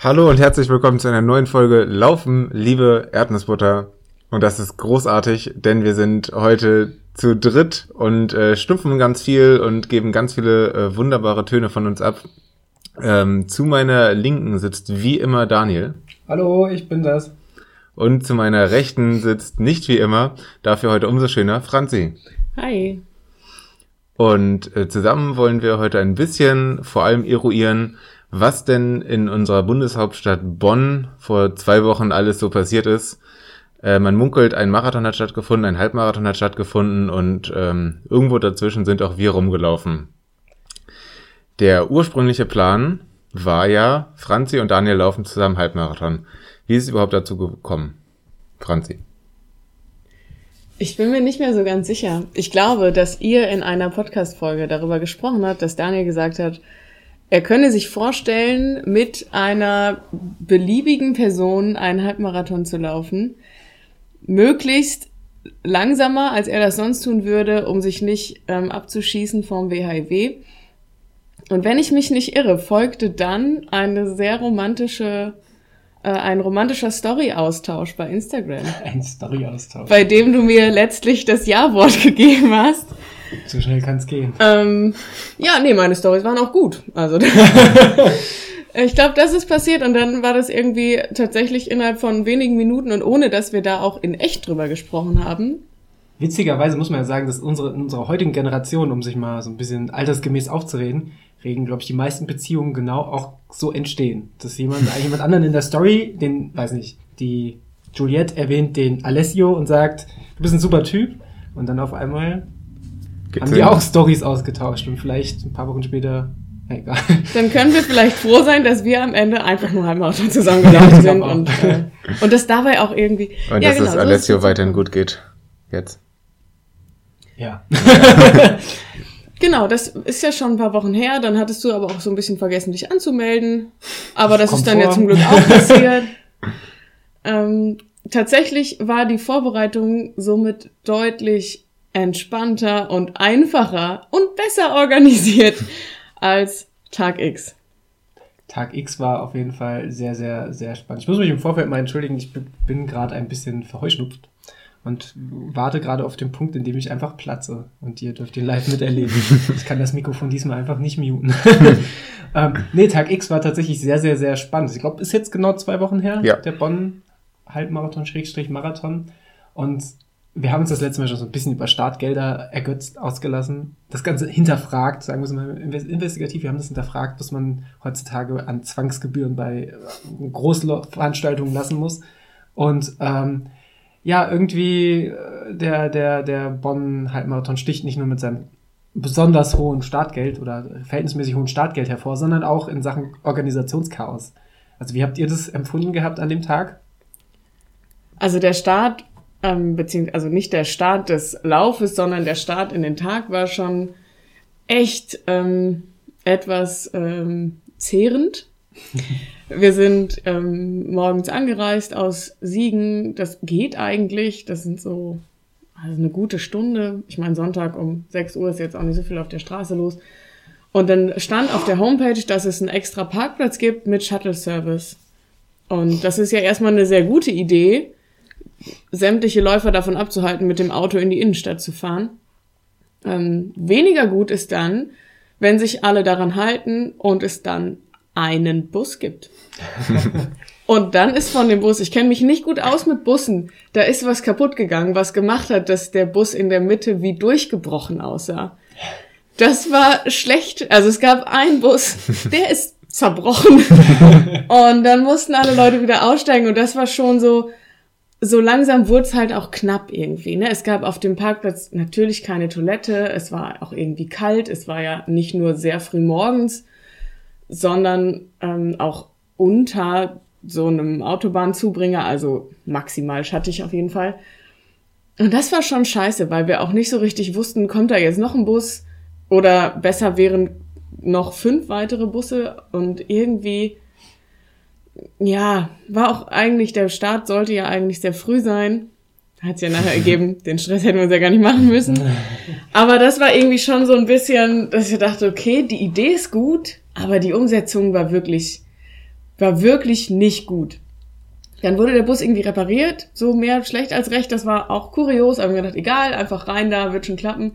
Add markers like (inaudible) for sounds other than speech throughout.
Hallo und herzlich willkommen zu einer neuen Folge Laufen, liebe Erdnussbutter. Und das ist großartig, denn wir sind heute zu dritt und äh, stumpfen ganz viel und geben ganz viele äh, wunderbare Töne von uns ab. Ähm, zu meiner Linken sitzt wie immer Daniel. Hallo, ich bin das. Und zu meiner Rechten sitzt nicht wie immer, dafür heute umso schöner, Franzi. Hi. Und äh, zusammen wollen wir heute ein bisschen vor allem eruieren, was denn in unserer Bundeshauptstadt Bonn vor zwei Wochen alles so passiert ist. Äh, man munkelt, ein Marathon hat stattgefunden, ein Halbmarathon hat stattgefunden und ähm, irgendwo dazwischen sind auch wir rumgelaufen. Der ursprüngliche Plan war ja, Franzi und Daniel laufen zusammen Halbmarathon. Wie ist es überhaupt dazu gekommen? Franzi. Ich bin mir nicht mehr so ganz sicher. Ich glaube, dass ihr in einer Podcast-Folge darüber gesprochen habt, dass Daniel gesagt hat, er könne sich vorstellen, mit einer beliebigen Person einen Halbmarathon zu laufen. Möglichst langsamer, als er das sonst tun würde, um sich nicht ähm, abzuschießen vom WHIW. Und wenn ich mich nicht irre, folgte dann eine sehr romantische, äh, ein romantischer Story-Austausch bei Instagram. (laughs) Ein Story-Austausch. Bei dem du mir letztlich das Ja-Wort (laughs) gegeben hast. So schnell kann es gehen. Ähm, ja, nee, meine Stories waren auch gut. Also (laughs) ich glaube, das ist passiert und dann war das irgendwie tatsächlich innerhalb von wenigen Minuten und ohne, dass wir da auch in echt drüber gesprochen haben. Witzigerweise muss man ja sagen, dass unsere, in unserer heutigen Generation, um sich mal so ein bisschen altersgemäß aufzureden, reden, glaube ich, die meisten Beziehungen genau auch so entstehen. Dass jemand, (laughs) jemand anderen in der Story, den, weiß nicht, die Juliette erwähnt den Alessio und sagt, du bist ein super Typ. Und dann auf einmal haben die auch Stories ausgetauscht und vielleicht ein paar Wochen später, egal. (laughs) Dann können wir vielleicht (laughs) froh sein, dass wir am Ende einfach nur Halbmarathon zusammengelaufen sind und, äh, und das dabei auch irgendwie. Und ja, dass genau, es so Alessio es weiterhin gut geht. Jetzt. Ja. Genau, das ist ja schon ein paar Wochen her. Dann hattest du aber auch so ein bisschen vergessen, dich anzumelden. Aber das Kommt ist dann ja zum Glück auch (laughs) passiert. ähm, tatsächlich war die Vorbereitung somit deutlich entspannter und einfacher und besser organisiert (laughs) als Tag X. Tag X war auf jeden Fall sehr, sehr, sehr spannend. Ich muss mich im Vorfeld mal entschuldigen, ich bin gerade ein bisschen verheuschnupft und warte gerade auf den Punkt, in dem ich einfach platze. Und ihr dürft ihn live miterleben. (laughs) Ich kann das Mikrofon diesmal einfach nicht muten. (laughs) ähm, nee, Tag X war tatsächlich sehr, sehr, sehr spannend. Ich glaube, ist jetzt genau zwei Wochen her, Ja. der Bonn Halbmarathon, Schrägstrich Marathon. Und wir haben uns das letzte Mal schon so ein bisschen über Startgelder ergötzt, ausgelassen. Das Ganze hinterfragt, sagen wir es mal inves- investigativ. Wir haben das hinterfragt, was man heutzutage an Zwangsgebühren bei äh, Großveranstaltungen lassen muss. Und ähm, ja, irgendwie äh, der, der, der Bonn-Halbmarathon sticht nicht nur mit seinem besonders hohen Startgeld oder verhältnismäßig hohen Startgeld hervor, sondern auch in Sachen Organisationschaos. Also wie habt ihr das empfunden gehabt an dem Tag? Also der Start, ähm, beziehungsweise also nicht der Start des Laufes, sondern der Start in den Tag war schon echt ähm, etwas ähm, zehrend. (laughs) Wir sind ähm, morgens angereist aus Siegen. Das geht eigentlich. Das sind so also eine gute Stunde. Ich meine, Sonntag um 6 Uhr ist jetzt auch nicht so viel auf der Straße los. Und dann stand auf der Homepage, dass es einen extra Parkplatz gibt mit Shuttle-Service. Und das ist ja erstmal eine sehr gute Idee, sämtliche Läufer davon abzuhalten, mit dem Auto in die Innenstadt zu fahren. Ähm, weniger gut ist dann, wenn sich alle daran halten und es dann einen Bus gibt. (laughs) und dann ist von dem Bus, ich kenne mich nicht gut aus mit Bussen, da ist was kaputt gegangen, was gemacht hat, dass der Bus in der Mitte wie durchgebrochen aussah. Das war schlecht. Also es gab einen Bus, (laughs) der ist zerbrochen. (laughs) und dann mussten alle Leute wieder aussteigen und das war schon so, so langsam wurde es halt auch knapp irgendwie. Ne? Es gab auf dem Parkplatz natürlich keine Toilette, es war auch irgendwie kalt, es war ja nicht nur sehr früh morgens, sondern ähm, auch unter so einem Autobahnzubringer, also maximal schattig auf jeden Fall. Und das war schon scheiße, weil wir auch nicht so richtig wussten, kommt da jetzt noch ein Bus oder besser wären noch fünf weitere Busse und irgendwie, ja, war auch eigentlich, der Start sollte ja eigentlich sehr früh sein. Hat ja nachher (laughs) ergeben, den Stress hätten wir uns ja gar nicht machen müssen. (laughs) Aber das war irgendwie schon so ein bisschen, dass ich dachte, okay, die Idee ist gut, aber die Umsetzung war wirklich war wirklich nicht gut. Dann wurde der Bus irgendwie repariert, so mehr schlecht als recht. Das war auch kurios, aber wir gedacht, egal, einfach rein da, wird schon klappen.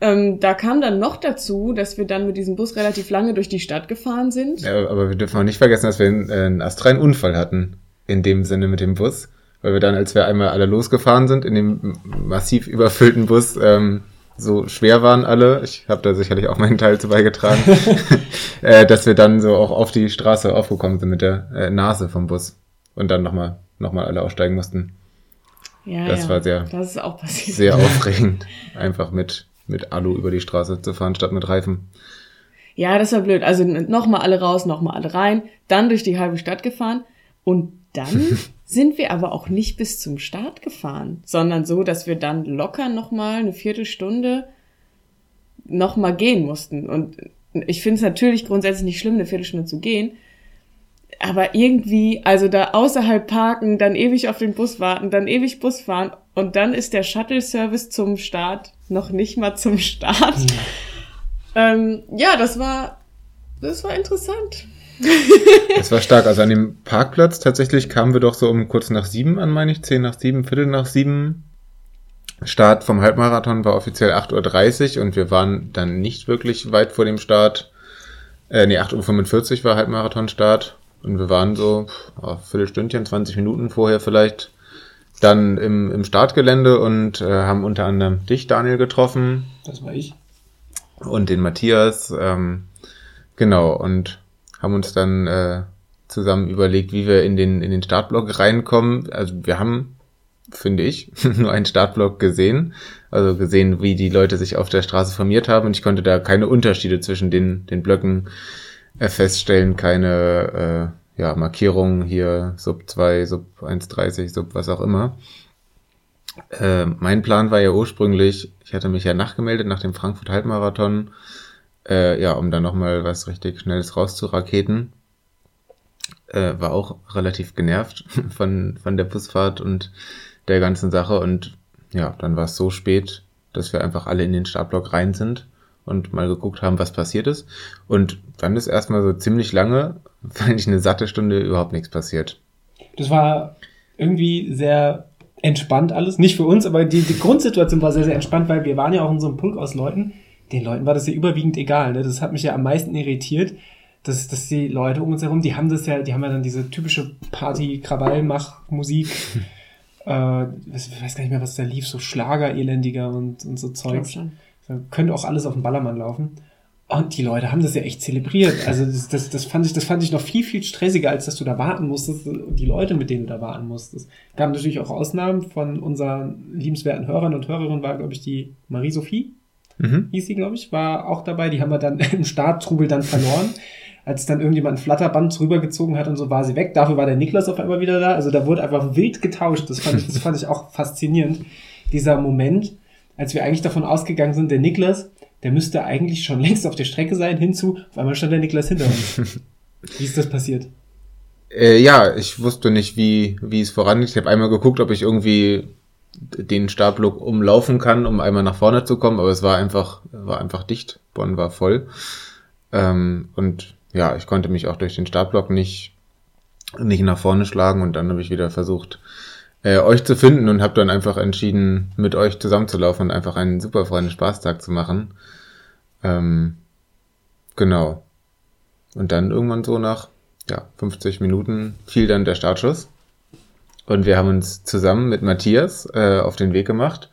Ähm, da kam dann noch dazu, dass wir dann mit diesem Bus relativ lange durch die Stadt gefahren sind. Ja, aber wir dürfen auch nicht vergessen, dass wir einen, äh, einen astreinen Unfall hatten. In dem Sinne mit dem Bus. Weil wir dann, als wir einmal alle losgefahren sind, in dem massiv überfüllten Bus, ähm, so schwer waren alle, ich habe da sicherlich auch meinen Teil zu beigetragen, (laughs) (laughs) äh, dass wir dann so auch auf die Straße aufgekommen sind mit der äh, Nase vom Bus und dann nochmal noch mal alle aussteigen mussten. Ja, das ja, war sehr, das ist auch passiert. sehr (laughs) aufregend, einfach mit, mit Alu über die Straße zu fahren, statt mit Reifen. Ja, das war blöd. Also nochmal alle raus, nochmal alle rein, dann durch die halbe Stadt gefahren und dann sind wir aber auch nicht bis zum Start gefahren, sondern so, dass wir dann locker nochmal eine Viertelstunde nochmal gehen mussten. Und ich finde es natürlich grundsätzlich nicht schlimm, eine Viertelstunde zu gehen. Aber irgendwie, also da außerhalb parken, dann ewig auf den Bus warten, dann ewig Bus fahren und dann ist der Shuttle-Service zum Start noch nicht mal zum Start. Ja, ähm, ja das war, das war interessant. (laughs) Es war stark. Also an dem Parkplatz tatsächlich kamen wir doch so um kurz nach sieben an, meine ich, zehn nach sieben, Viertel nach sieben. Start vom Halbmarathon war offiziell 8.30 Uhr und wir waren dann nicht wirklich weit vor dem Start. Äh, nee, 8.45 Uhr war Halbmarathon-Start und wir waren so oh, Viertelstündchen, 20 Minuten vorher vielleicht dann im, im Startgelände und äh, haben unter anderem dich, Daniel, getroffen. Das war ich. Und den Matthias. Ähm, genau, und haben uns dann äh, zusammen überlegt, wie wir in den, in den Startblock reinkommen. Also wir haben, finde ich, (laughs) nur einen Startblock gesehen. Also gesehen, wie die Leute sich auf der Straße formiert haben. Und ich konnte da keine Unterschiede zwischen den, den Blöcken äh, feststellen, keine äh, ja, Markierungen hier, Sub 2, Sub 1,30, Sub was auch immer. Äh, mein Plan war ja ursprünglich, ich hatte mich ja nachgemeldet nach dem Frankfurt Halbmarathon, äh, ja, um dann nochmal was richtig Schnelles rauszuraketen. Äh, war auch relativ genervt (laughs) von, von der Busfahrt und der ganzen Sache. Und ja, dann war es so spät, dass wir einfach alle in den Startblock rein sind und mal geguckt haben, was passiert ist. Und dann ist erstmal so ziemlich lange, (laughs) fand ich eine satte Stunde, überhaupt nichts passiert. Das war irgendwie sehr entspannt alles. Nicht für uns, aber die, die Grundsituation war sehr, sehr entspannt, weil wir waren ja auch in so einem Pulk aus Leuten. Den Leuten war das ja überwiegend egal. Ne? Das hat mich ja am meisten irritiert, dass, dass die Leute um uns herum, die haben das ja, die haben ja dann diese typische Party-Krawall-Mach-Musik. (laughs) äh, ich weiß gar nicht mehr, was da lief, so Schlager, elendiger und, und so Zeugs. Könnte auch alles auf dem Ballermann laufen. Und die Leute haben das ja echt zelebriert. Also das, das, das, fand ich, das fand ich noch viel, viel stressiger, als dass du da warten musstest und die Leute, mit denen du da warten musstest. Gab natürlich auch Ausnahmen von unseren liebenswerten Hörern und Hörerinnen, war, glaube ich, die Marie-Sophie, mhm. hieß sie, glaube ich, war auch dabei. Die haben wir dann (laughs) im Starttrubel dann verloren. Als dann irgendjemand ein Flatterband rübergezogen hat und so war sie weg. Dafür war der Niklas auf einmal wieder da. Also da wurde einfach wild getauscht. Das fand ich, das fand ich auch faszinierend. Dieser Moment, als wir eigentlich davon ausgegangen sind, der Niklas, der müsste eigentlich schon (laughs) längst auf der Strecke sein, hinzu, auf einmal stand der Niklas hinter uns. wie ist das passiert? Äh, ja, ich wusste nicht, wie, wie es vorangeht. Ich habe einmal geguckt, ob ich irgendwie den Startblock umlaufen kann, um einmal nach vorne zu kommen, aber es war einfach, war einfach dicht. Bonn war voll. Ähm, und ja, ich konnte mich auch durch den Startblock nicht, nicht nach vorne schlagen und dann habe ich wieder versucht, äh, euch zu finden und habe dann einfach entschieden, mit euch zusammenzulaufen und einfach einen super freien Spaßtag zu machen. Ähm, genau. Und dann irgendwann so nach ja, 50 Minuten fiel dann der Startschuss. Und wir haben uns zusammen mit Matthias äh, auf den Weg gemacht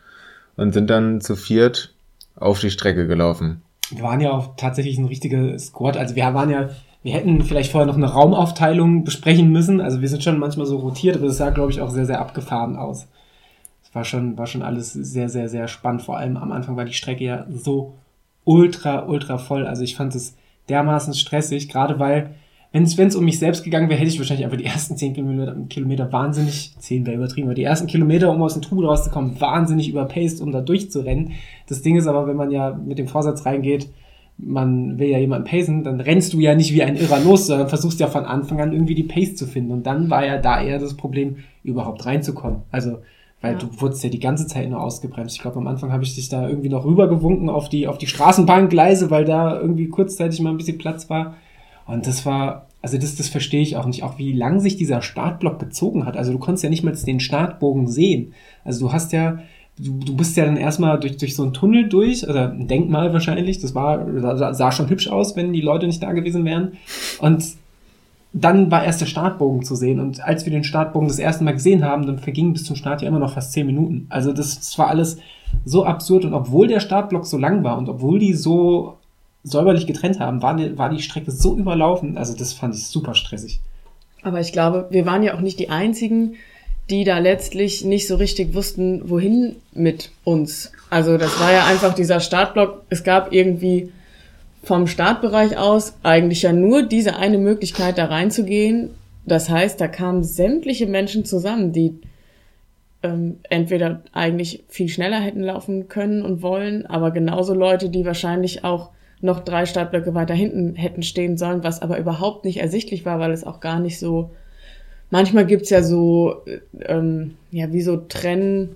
und sind dann zu viert auf die Strecke gelaufen. Wir waren ja auch tatsächlich ein richtiger Squad. Also wir waren ja wir hätten vielleicht vorher noch eine Raumaufteilung besprechen müssen. Also wir sind schon manchmal so rotiert, aber das sah, glaube ich, auch sehr, sehr abgefahren aus. Es war schon, war schon alles sehr, sehr, sehr spannend. Vor allem am Anfang war die Strecke ja so ultra, ultra voll. Also ich fand es dermaßen stressig, gerade weil, wenn es um mich selbst gegangen wäre, hätte ich wahrscheinlich einfach die ersten zehn Kilometer, Kilometer wahnsinnig, zehn wäre übertrieben, aber die ersten Kilometer, um aus dem Trubel rauszukommen, wahnsinnig überpaced, um da durchzurennen. Das Ding ist aber, wenn man ja mit dem Vorsatz reingeht, man will ja jemanden pacen, dann rennst du ja nicht wie ein Irrer los, sondern versuchst ja von Anfang an irgendwie die Pace zu finden. Und dann war ja da eher das Problem, überhaupt reinzukommen. Also, weil ja. du wurdest ja die ganze Zeit nur ausgebremst. Ich glaube, am Anfang habe ich dich da irgendwie noch rübergewunken auf die, auf die Straßenbahngleise, weil da irgendwie kurzzeitig mal ein bisschen Platz war. Und das war, also das, das verstehe ich auch nicht, auch wie lang sich dieser Startblock gezogen hat. Also du konntest ja nicht mal den Startbogen sehen. Also du hast ja, du, du bist ja dann erstmal durch, durch so einen Tunnel durch, oder ein Denkmal wahrscheinlich, das war, sah schon hübsch aus, wenn die Leute nicht da gewesen wären. Und dann war erst der Startbogen zu sehen. Und als wir den Startbogen das erste Mal gesehen haben, dann vergingen bis zum Start ja immer noch fast zehn Minuten. Also das, das war alles so absurd. Und obwohl der Startblock so lang war und obwohl die so säuberlich getrennt haben, war die, war die Strecke so überlaufen. Also das fand ich super stressig. Aber ich glaube, wir waren ja auch nicht die Einzigen, die da letztlich nicht so richtig wussten, wohin mit uns. Also das war ja einfach dieser Startblock. Es gab irgendwie vom Startbereich aus eigentlich ja nur diese eine Möglichkeit, da reinzugehen. Das heißt, da kamen sämtliche Menschen zusammen, die ähm, entweder eigentlich viel schneller hätten laufen können und wollen, aber genauso Leute, die wahrscheinlich auch noch drei Startblöcke weiter hinten hätten stehen sollen, was aber überhaupt nicht ersichtlich war, weil es auch gar nicht so. Manchmal gibt's ja so, äh, ähm, ja, wie so Trenn.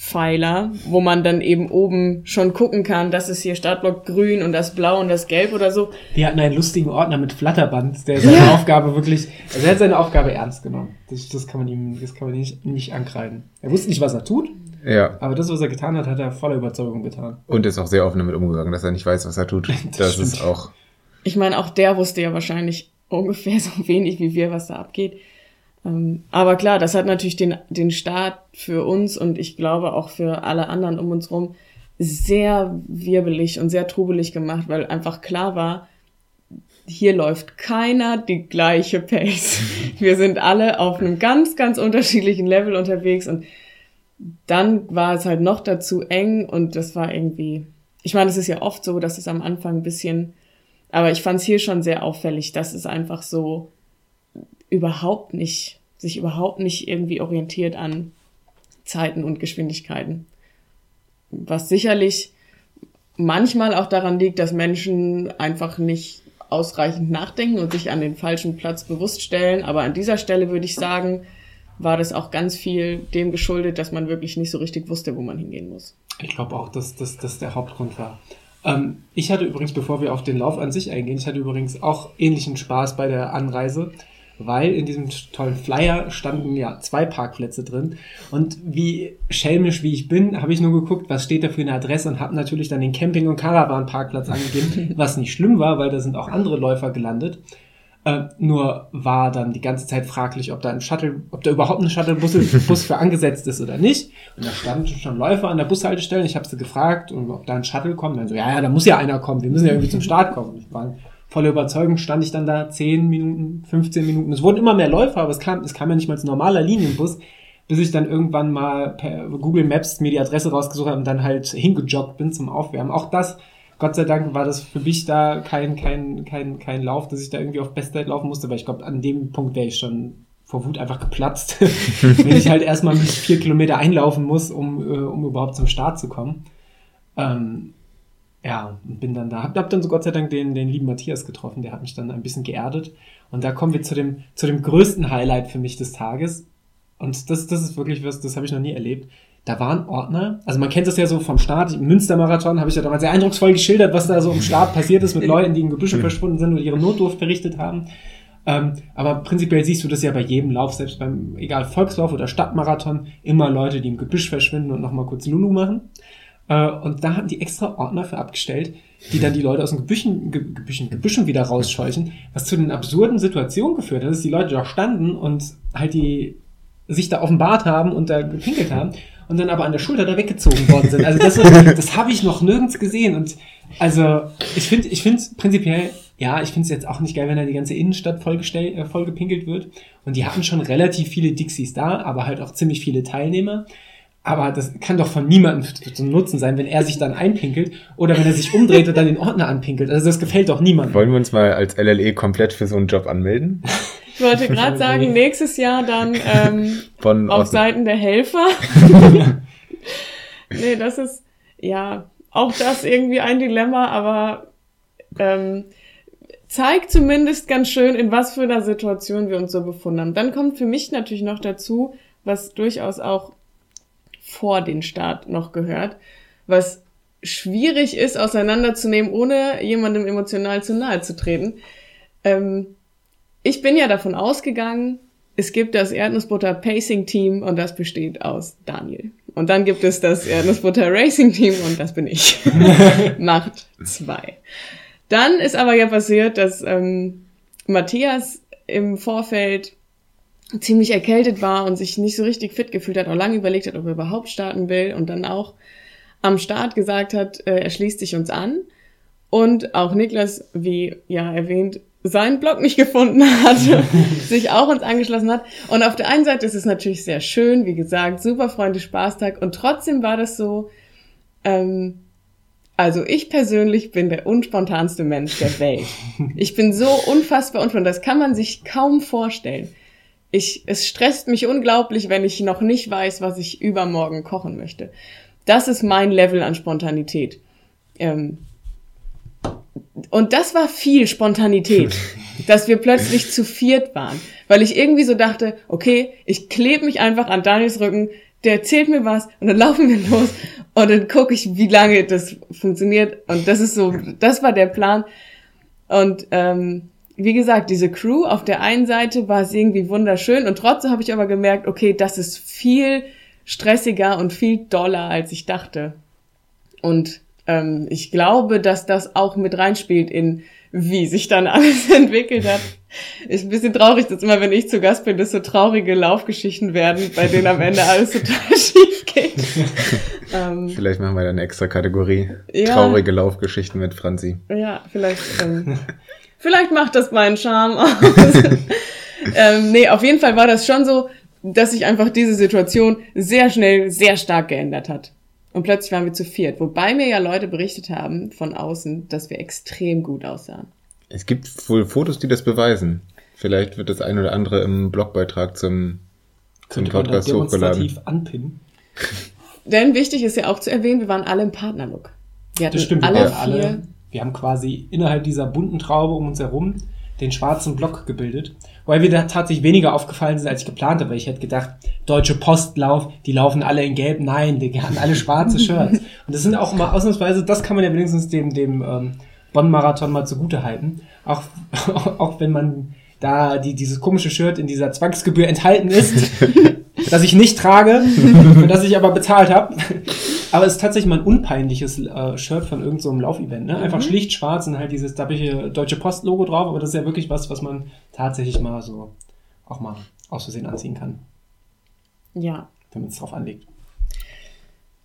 Pfeiler, wo man dann eben oben schon gucken kann, das ist hier Startblock grün und das blau und das gelb oder so. Wir hatten einen lustigen Ordner mit Flatterband, der (laughs) seine ja. Aufgabe wirklich, also er hat seine Aufgabe ernst genommen. Das, das kann man ihm, das kann man nicht, nicht ankreiden. Er wusste nicht, was er tut. Ja. Aber das, was er getan hat, hat er voller Überzeugung getan. Und ist auch sehr offen damit umgegangen, dass er nicht weiß, was er tut. (laughs) das, das ist auch. Ich meine, auch der wusste ja wahrscheinlich ungefähr so wenig wie wir, was da abgeht. Ähm, aber klar, das hat natürlich den, den Start für uns und ich glaube auch für alle anderen um uns rum sehr wirbelig und sehr trubelig gemacht, weil einfach klar war, hier läuft keiner die gleiche Pace. (laughs) Wir sind alle auf einem ganz, ganz unterschiedlichen Level unterwegs und dann war es halt noch dazu eng und das war irgendwie, ich meine, es ist ja oft so, dass es am Anfang ein bisschen, aber ich fand es hier schon sehr auffällig, dass es einfach so überhaupt nicht, sich überhaupt nicht irgendwie orientiert an Zeiten und Geschwindigkeiten. Was sicherlich manchmal auch daran liegt, dass Menschen einfach nicht ausreichend nachdenken und sich an den falschen Platz bewusst stellen. Aber an dieser Stelle würde ich sagen, war das auch ganz viel dem geschuldet, dass man wirklich nicht so richtig wusste, wo man hingehen muss. Ich glaube auch, dass das der Hauptgrund war. Ähm, ich hatte übrigens, bevor wir auf den Lauf an sich eingehen, ich hatte übrigens auch ähnlichen Spaß bei der Anreise weil in diesem tollen Flyer standen ja zwei Parkplätze drin. Und wie schelmisch wie ich bin, habe ich nur geguckt, was steht da für eine Adresse und habe natürlich dann den Camping- und Caravan-Parkplatz angegeben, (laughs) was nicht schlimm war, weil da sind auch andere Läufer gelandet. Äh, nur war dann die ganze Zeit fraglich, ob da ein Shuttle, ob da überhaupt ein Shuttlebus Bus für angesetzt ist oder nicht. Und da standen schon Läufer an der Bushaltestelle. Ich habe sie gefragt, ob da ein Shuttle kommt. Dann so, ja, ja, da muss ja einer kommen. Wir müssen ja irgendwie zum Start kommen. Ich war voller Überzeugung stand ich dann da 10 Minuten, 15 Minuten. Es wurden immer mehr Läufer, aber es kam, es kam ja nicht mal als normaler Linienbus, bis ich dann irgendwann mal per Google Maps mir die Adresse rausgesucht habe und dann halt hingejoggt bin zum Aufwärmen. Auch das, Gott sei Dank, war das für mich da kein, kein, kein, kein Lauf, dass ich da irgendwie auf Bestzeit laufen musste, weil ich glaube, an dem Punkt wäre ich schon vor Wut einfach geplatzt, (laughs) wenn ich halt erstmal mich vier Kilometer einlaufen muss, um, äh, um überhaupt zum Start zu kommen. Ähm, ja, und bin dann da. Hab, hab dann so Gott sei Dank den, den lieben Matthias getroffen, der hat mich dann ein bisschen geerdet. Und da kommen wir zu dem, zu dem größten Highlight für mich des Tages. Und das, das ist wirklich was, das habe ich noch nie erlebt. Da waren Ordner, also man kennt das ja so vom Start, im Münstermarathon habe ich ja damals sehr eindrucksvoll geschildert, was da so im Start passiert ist mit Leuten, die in Gebüsche verschwunden sind und ihre Notdurft verrichtet haben. Ähm, aber prinzipiell siehst du das ja bei jedem Lauf, selbst beim, egal Volkslauf oder Stadtmarathon, immer Leute, die im Gebüsch verschwinden und nochmal kurz Lulu machen. Äh, und da haben die extra Ordner für abgestellt, die dann die Leute aus den Gebüschen, Gebüschen, Gebüschen wieder rausscheuchen, was zu den absurden Situationen geführt hat, dass die Leute da standen und halt die sich da offenbart haben und da gepinkelt haben und dann aber an der Schulter da weggezogen worden sind. Also das, (laughs) das habe ich noch nirgends gesehen. Und also ich finde, ich finde prinzipiell, ja, ich finde es jetzt auch nicht geil, wenn da die ganze Innenstadt vollgestellt, äh, vollgepinkelt wird. Und die hatten schon relativ viele Dixies da, aber halt auch ziemlich viele Teilnehmer. Aber das kann doch von niemandem zum Nutzen sein, wenn er sich dann einpinkelt oder wenn er sich umdreht und dann den Ordner anpinkelt. Also das gefällt doch niemandem. Wollen wir uns mal als LLE komplett für so einen Job anmelden? (laughs) Ich wollte gerade sagen, nächstes Jahr dann ähm, (laughs) Von auf Seiten der Helfer. (laughs) nee, das ist ja auch das irgendwie ein Dilemma, aber ähm, zeigt zumindest ganz schön, in was für einer Situation wir uns so befunden haben. Dann kommt für mich natürlich noch dazu, was durchaus auch vor den Start noch gehört, was schwierig ist auseinanderzunehmen, ohne jemandem emotional zu nahe zu treten. Ähm, ich bin ja davon ausgegangen, es gibt das Erdnussbutter Pacing Team und das besteht aus Daniel. Und dann gibt es das Erdnussbutter Racing Team und das bin ich. (laughs) Macht zwei. Dann ist aber ja passiert, dass ähm, Matthias im Vorfeld ziemlich erkältet war und sich nicht so richtig fit gefühlt hat, auch lange überlegt hat, ob er überhaupt starten will und dann auch am Start gesagt hat, äh, er schließt sich uns an. Und auch Niklas, wie ja erwähnt, seinen Blog nicht gefunden hat, (laughs) sich auch uns angeschlossen hat. Und auf der einen Seite ist es natürlich sehr schön, wie gesagt, super Freunde, Spaßtag. Und trotzdem war das so, ähm, also ich persönlich bin der unspontanste Mensch der Welt. (laughs) Ich bin so unfassbar unspontan, das kann man sich kaum vorstellen. Ich, es stresst mich unglaublich, wenn ich noch nicht weiß, was ich übermorgen kochen möchte. Das ist mein Level an Spontanität. Ähm, und das war viel Spontanität, (laughs) dass wir plötzlich zu viert waren, weil ich irgendwie so dachte, okay, ich klebe mich einfach an Daniels Rücken, der erzählt mir was und dann (laughs) laufen wir los und dann gucke ich, wie lange das funktioniert. Und das ist so, das war der Plan. Und ähm, wie gesagt, diese Crew auf der einen Seite war es irgendwie wunderschön und trotzdem habe ich aber gemerkt, okay, das ist viel stressiger und viel doller, als ich dachte. Und ähm, ich glaube, dass das auch mit reinspielt in wie sich dann alles (laughs) entwickelt hat. Ist ein bisschen traurig, dass immer, wenn ich zu Gast bin, dass so traurige Laufgeschichten werden, bei denen am Ende alles total (laughs) schief geht. (laughs) ähm, vielleicht machen wir da eine extra Kategorie. Ja, traurige Laufgeschichten mit Franzi. Ja, vielleicht, ähm, vielleicht macht das meinen Charme aus. ähm, nee, auf jeden Fall war das schon so, dass sich einfach diese Situation sehr schnell, sehr stark geändert hat. Und plötzlich waren wir zu viert. Wobei mir ja Leute berichtet haben von außen, dass wir extrem gut aussahen. Es gibt wohl Fotos, die das beweisen. Vielleicht wird das ein oder andere im Blogbeitrag zum, zum Podcast hochgeladen. anpinnen. (laughs) Denn wichtig ist ja auch zu erwähnen, wir waren alle im Partnerlook. Wir hatten das stimmt, alle, wir, alle, wir haben quasi innerhalb dieser bunten Traube um uns herum den schwarzen Block gebildet. Weil wir da tatsächlich weniger aufgefallen sind, als ich geplant habe. Ich hätte gedacht, Deutsche Postlauf, die laufen alle in Gelb. Nein, die haben alle schwarze (laughs) Shirts. Und das sind auch mal ausnahmsweise, das kann man ja wenigstens dem, dem ähm, Bonn-Marathon mal zugute halten. Auch, (laughs) auch wenn man da die, dieses komische Shirt in dieser Zwangsgebühr enthalten ist, (laughs) das ich nicht trage, für das ich aber bezahlt habe. Aber es ist tatsächlich mal ein unpeinliches äh, Shirt von irgendeinem so Laufevent. Ne? Einfach mhm. schlicht schwarz und halt dieses dappige Deutsche Post-Logo drauf, aber das ist ja wirklich was, was man tatsächlich mal so auch mal aus Versehen anziehen kann. Ja. Wenn man es drauf anlegt.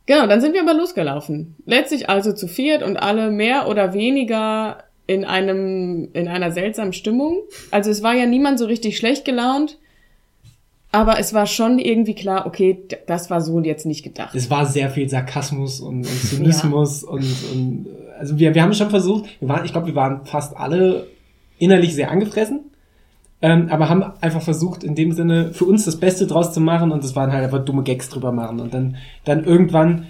Genau, dann sind wir aber losgelaufen. Letztlich also zu viert und alle mehr oder weniger in einem, in einer seltsamen Stimmung. Also es war ja niemand so richtig schlecht gelaunt. Aber es war schon irgendwie klar, okay, das war so jetzt nicht gedacht. Es war sehr viel Sarkasmus und, und (laughs) Zynismus ja. und, und also wir, wir haben schon versucht, wir waren, ich glaube, wir waren fast alle innerlich sehr angefressen, ähm, aber haben einfach versucht, in dem Sinne für uns das Beste draus zu machen und das waren halt einfach dumme Gags drüber machen. Und dann, dann irgendwann,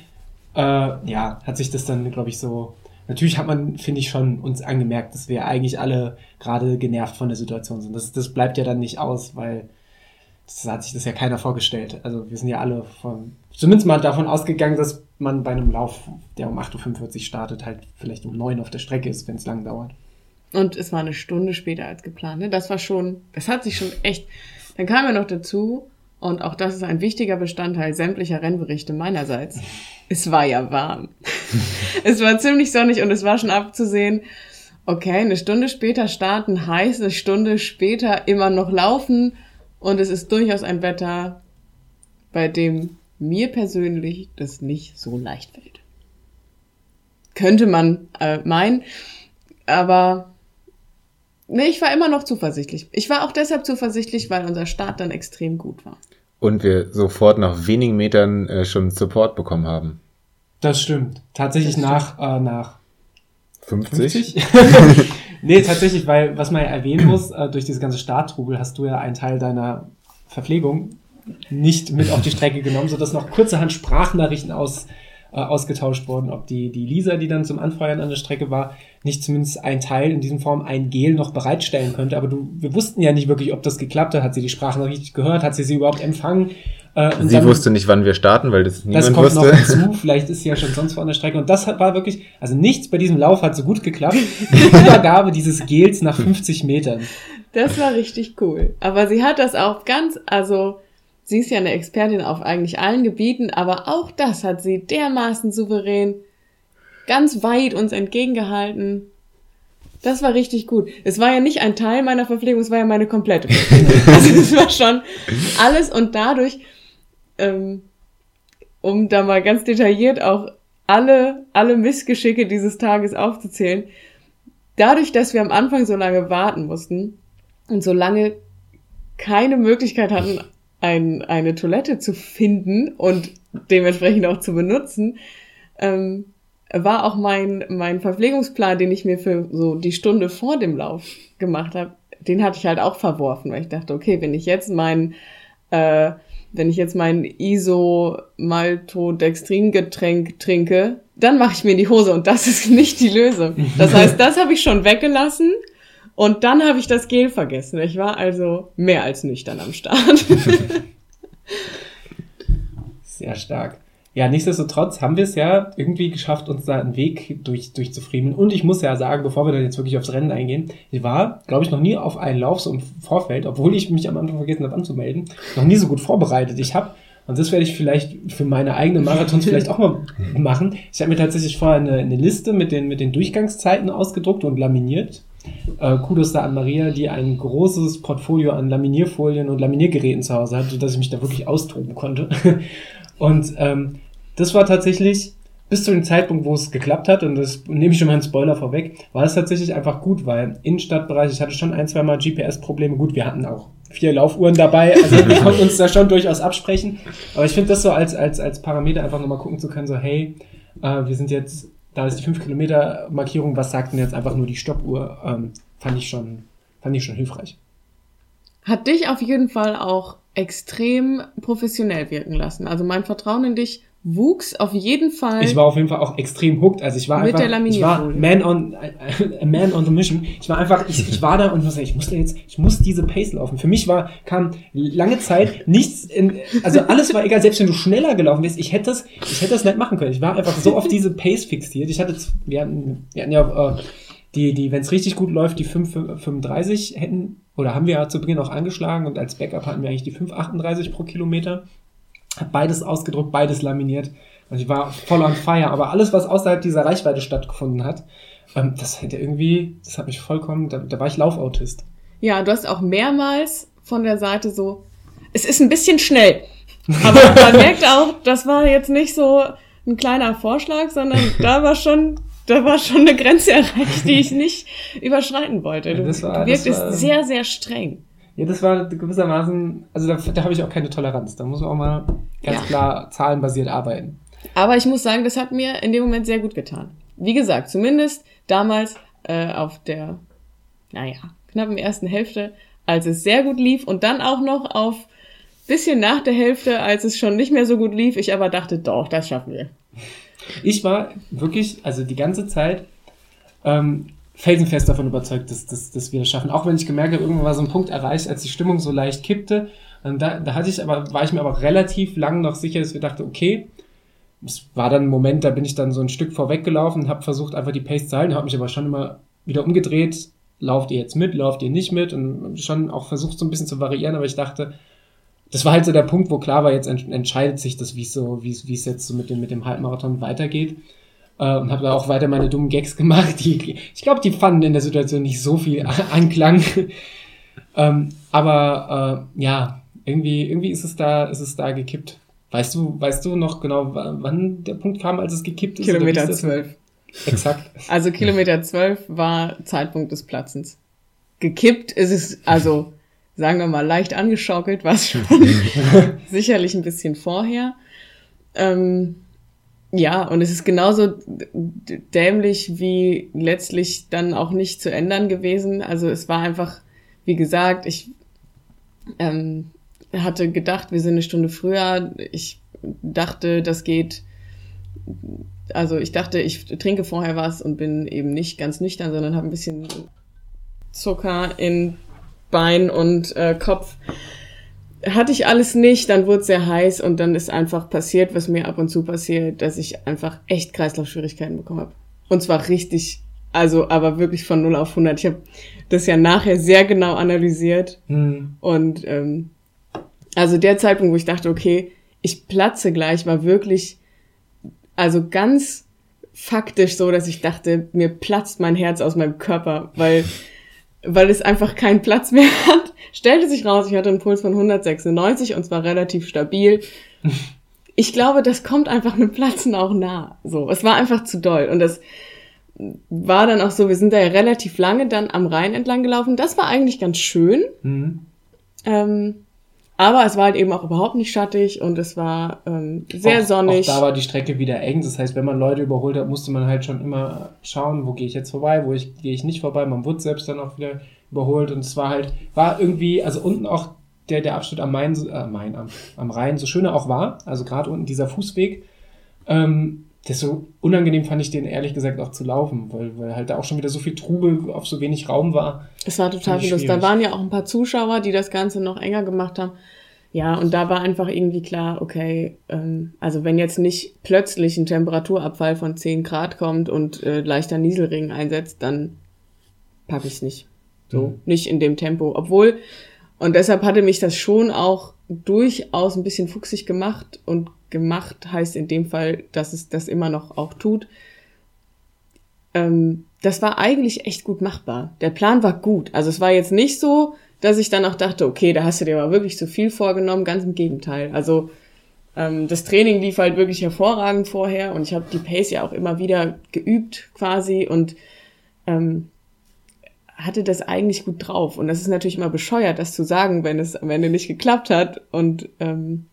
äh, ja, hat sich das dann, glaube ich, so. Natürlich hat man, finde ich, schon uns angemerkt, dass wir eigentlich alle gerade genervt von der Situation sind. Das, das bleibt ja dann nicht aus, weil das hat sich das ja keiner vorgestellt. Also wir sind ja alle von, zumindest mal davon ausgegangen, dass man bei einem Lauf, der um 8.45 Uhr startet, halt vielleicht um 9 Uhr auf der Strecke ist, wenn es lang dauert. Und es war eine Stunde später als geplant. Ne? Das war schon, das hat sich schon echt. Dann kam ja noch dazu, und auch das ist ein wichtiger Bestandteil sämtlicher Rennberichte meinerseits. (laughs) Es war ja warm. (laughs) es war ziemlich sonnig und es war schon abzusehen, okay, eine Stunde später starten heißt, eine Stunde später immer noch laufen und es ist durchaus ein Wetter, bei dem mir persönlich das nicht so leicht fällt. Könnte man äh, meinen, aber nee, ich war immer noch zuversichtlich. Ich war auch deshalb zuversichtlich, weil unser Start dann extrem gut war. Und wir sofort nach wenigen Metern äh, schon Support bekommen haben. Das stimmt. Tatsächlich das nach, Äh, nach 50? 50? (laughs) Nee, tatsächlich, weil, was man ja erwähnen muss, äh, durch diese ganze Starttrubel hast du ja einen Teil deiner Verpflegung nicht mit auf die Strecke genommen, sodass noch kurzerhand Sprachnachrichten aus, äh, ausgetauscht wurden, ob die, die Lisa, die dann zum Anfeuern an der Strecke war, nicht zumindest ein Teil in diesem Form ein Gel noch bereitstellen könnte. Aber du, wir wussten ja nicht wirklich, ob das geklappt hat. Hat sie die Sprachnachricht gehört? Hat sie sie überhaupt empfangen? Äh, sie dann, wusste nicht, wann wir starten, weil das niemand das kommt wusste. noch hinzu. (laughs) Vielleicht ist sie ja schon sonst vor an der Strecke. Und das war wirklich, also nichts bei diesem Lauf hat so gut geklappt. (laughs) Die Übergabe dieses Gels nach 50 Metern. Das war richtig cool. Aber sie hat das auch ganz, also sie ist ja eine Expertin auf eigentlich allen Gebieten, aber auch das hat sie dermaßen souverän ganz weit uns entgegengehalten. Das war richtig gut. Es war ja nicht ein Teil meiner Verpflegung, es war ja meine komplette Verpflegung. (laughs) also es war schon alles und dadurch, ähm, um da mal ganz detailliert auch alle, alle Missgeschicke dieses Tages aufzuzählen, dadurch, dass wir am Anfang so lange warten mussten und so lange keine Möglichkeit hatten, ein, eine Toilette zu finden und dementsprechend auch zu benutzen, ähm, war auch mein, mein Verpflegungsplan, den ich mir für so die Stunde vor dem Lauf gemacht habe, den hatte ich halt auch verworfen, weil ich dachte, okay, wenn ich jetzt mein, äh, wenn ich jetzt mein Iso-Maltodextrin-Getränk trinke, dann mache ich mir in die Hose und das ist (laughs) nicht die Lösung. Das (laughs) heißt, das habe ich schon weggelassen und dann habe ich das Gel vergessen. Ich war also mehr als nüchtern am Start. (laughs) Sehr stark. Ja, nichtsdestotrotz haben wir es ja irgendwie geschafft, uns da einen Weg durch, durchzufriemeln. Und ich muss ja sagen, bevor wir dann jetzt wirklich aufs Rennen eingehen, ich war, glaube ich, noch nie auf einen Lauf so im Vorfeld, obwohl ich mich am Anfang vergessen habe anzumelden, noch nie so gut vorbereitet. Ich habe, und das werde ich vielleicht für meine eigenen Marathons (laughs) vielleicht auch mal machen, ich habe mir tatsächlich vorher eine, eine Liste mit den, mit den Durchgangszeiten ausgedruckt und laminiert. Äh, Kudos da an Maria, die ein großes Portfolio an Laminierfolien und Laminiergeräten zu Hause hat, sodass ich mich da wirklich austoben konnte. (laughs) und ähm, das war tatsächlich bis zu dem Zeitpunkt, wo es geklappt hat, und das nehme ich schon mal einen Spoiler vorweg, war es tatsächlich einfach gut, weil Innenstadtbereich, ich hatte schon ein, zwei Mal GPS-Probleme. Gut, wir hatten auch vier Laufuhren dabei, also wir konnten uns da schon durchaus absprechen. Aber ich finde das so als, als, als Parameter einfach nochmal gucken zu können, so hey, äh, wir sind jetzt, da ist die 5 Kilometer Markierung, was sagt denn jetzt einfach nur die Stoppuhr, ähm, fand ich schon, fand ich schon hilfreich. Hat dich auf jeden Fall auch extrem professionell wirken lassen. Also mein Vertrauen in dich wuchs auf jeden Fall. Ich war auf jeden Fall auch extrem hooked. Also ich war Mit einfach, der ich war man on, (laughs) a man on the mission. Ich war einfach, ich, ich war da und muss ich musste jetzt, ich muss diese Pace laufen. Für mich war, kam lange Zeit nichts in, also alles war egal, selbst wenn du schneller gelaufen bist, ich hätte das, ich hätte das nicht machen können. Ich war einfach so auf diese Pace fixiert. Ich hatte, wir hatten, wir hatten ja, äh, die, die, wenn es richtig gut läuft, die 5,35 hätten, oder haben wir ja zu Beginn auch angeschlagen und als Backup hatten wir eigentlich die 5,38 pro Kilometer. Hab beides ausgedruckt, beides laminiert. Also ich war voll on fire. Aber alles, was außerhalb dieser Reichweite stattgefunden hat, ähm, das hätte irgendwie, das hat mich vollkommen, da, da war ich Laufautist. Ja, du hast auch mehrmals von der Seite so, es ist ein bisschen schnell. Aber (laughs) man merkt auch, das war jetzt nicht so ein kleiner Vorschlag, sondern da war schon, da war schon eine Grenze erreicht, die ich nicht überschreiten wollte. Du Das war- wirktest das war- sehr, sehr streng. Ja, das war gewissermaßen, also da, da habe ich auch keine Toleranz. Da muss man auch mal ganz Ja. klar zahlenbasiert arbeiten. Aber ich muss sagen, das hat mir in dem Moment sehr gut getan. Wie gesagt, zumindest damals äh, auf der, naja, knappen ersten Hälfte, als es sehr gut lief und dann auch noch auf bisschen nach der Hälfte, als es schon nicht mehr so gut lief, ich aber dachte, doch, das schaffen wir. Ich war wirklich, also die ganze Zeit, ähm, felsenfest davon überzeugt, dass, dass, dass wir das schaffen. Auch wenn ich gemerkt habe, irgendwann war so ein Punkt erreicht, als die Stimmung so leicht kippte. Da, da hatte ich aber, war ich mir aber relativ lang noch sicher, dass wir dachten, okay, es war dann ein Moment, da bin ich dann so ein Stück vorweggelaufen und habe versucht, einfach die Pace zu halten, habe mich aber schon immer wieder umgedreht, lauft ihr jetzt mit, lauft ihr nicht mit und schon auch versucht so ein bisschen zu variieren, aber ich dachte, das war halt so der Punkt, wo klar war, jetzt ent entscheidet sich das, wie so, es jetzt so mit dem, mit dem Halbmarathon weitergeht. Äh, und habe da auch weiter meine dummen Gags gemacht. Die, ich glaube, die fanden in der Situation nicht so viel (laughs) Anklang. ähm, aber äh, ja, irgendwie, irgendwie ist es da, ist es da gekippt. Weißt du, weißt du noch genau, wa- wann der Punkt kam, als es gekippt ist? Kilometer zwölf. Exakt. (laughs) Also Kilometer zwölf war Zeitpunkt des Platzens. Gekippt ist es, also sagen wir mal leicht angeschaukelt, war es schon (laughs) sicherlich ein bisschen vorher. Ähm, ja, und es ist genauso dämlich wie letztlich dann auch nicht zu ändern gewesen. Also es war einfach, wie gesagt, ich ähm, hatte gedacht, wir sind eine Stunde früher. Ich dachte, das geht. Also ich dachte, ich trinke vorher was und bin eben nicht ganz nüchtern, sondern habe ein bisschen Zucker in Bein und äh, Kopf. Hatte ich alles nicht, dann wurde es sehr heiß und dann ist einfach passiert, was mir ab und zu passiert, dass ich einfach echt Kreislaufschwierigkeiten bekommen habe. Und zwar richtig Also, aber wirklich von 0 auf 100. Ich habe das ja nachher sehr genau analysiert. Hm. Und ähm, also der Zeitpunkt, wo ich dachte, okay, ich platze gleich, war wirklich, also ganz faktisch so, dass ich dachte, mir platzt mein Herz aus meinem Körper, weil, weil es einfach keinen Platz mehr (laughs) hat. Stellte sich raus, ich hatte einen Puls von 196 und zwar relativ stabil. (laughs) Ich glaube, das kommt einfach einem Platzen auch nah. So, es war einfach zu doll und das war dann auch so, wir sind da ja relativ lange dann am Rhein entlang gelaufen. Das war eigentlich ganz schön. Hm. Ähm, aber es war halt eben auch überhaupt nicht schattig und es war ähm, sehr auch, sonnig. Auch da war die Strecke wieder eng. Das heißt, wenn man Leute überholt hat, musste man halt schon immer schauen, wo gehe ich jetzt vorbei, wo ich, gehe ich nicht vorbei. Man wurde selbst dann auch wieder überholt und es war halt, war irgendwie, also unten auch der, der Abschnitt am Main, äh, Main am, am Rhein, so schön er auch war, also gerade unten dieser Fußweg, ähm, desto unangenehm fand ich den ehrlich gesagt auch zu laufen, weil, weil halt da auch schon wieder so viel Trubel auf so wenig Raum war. Es war total los. Da waren ja auch ein paar Zuschauer, die das Ganze noch enger gemacht haben. Ja, und da war einfach irgendwie klar, okay, ähm, also wenn jetzt nicht plötzlich ein Temperaturabfall von 10 Grad kommt und äh, leichter Nieselregen einsetzt, dann packe ich es nicht. So, Mhm. nicht in dem Tempo. Obwohl, und deshalb hatte mich das schon auch durchaus ein bisschen fuchsig gemacht und gemacht heißt in dem Fall, dass es das immer noch auch tut. Ähm, das war eigentlich echt gut machbar. Der Plan war gut. Also es war jetzt nicht so, dass ich dann auch dachte, okay, da hast du dir aber wirklich zu viel vorgenommen. Ganz im Gegenteil. Also ähm, das Training lief halt wirklich hervorragend vorher und ich habe die Pace ja auch immer wieder geübt quasi und ähm, hatte das eigentlich gut drauf. Und das ist natürlich immer bescheuert, das zu sagen, wenn es am Ende nicht geklappt hat. Und ähm,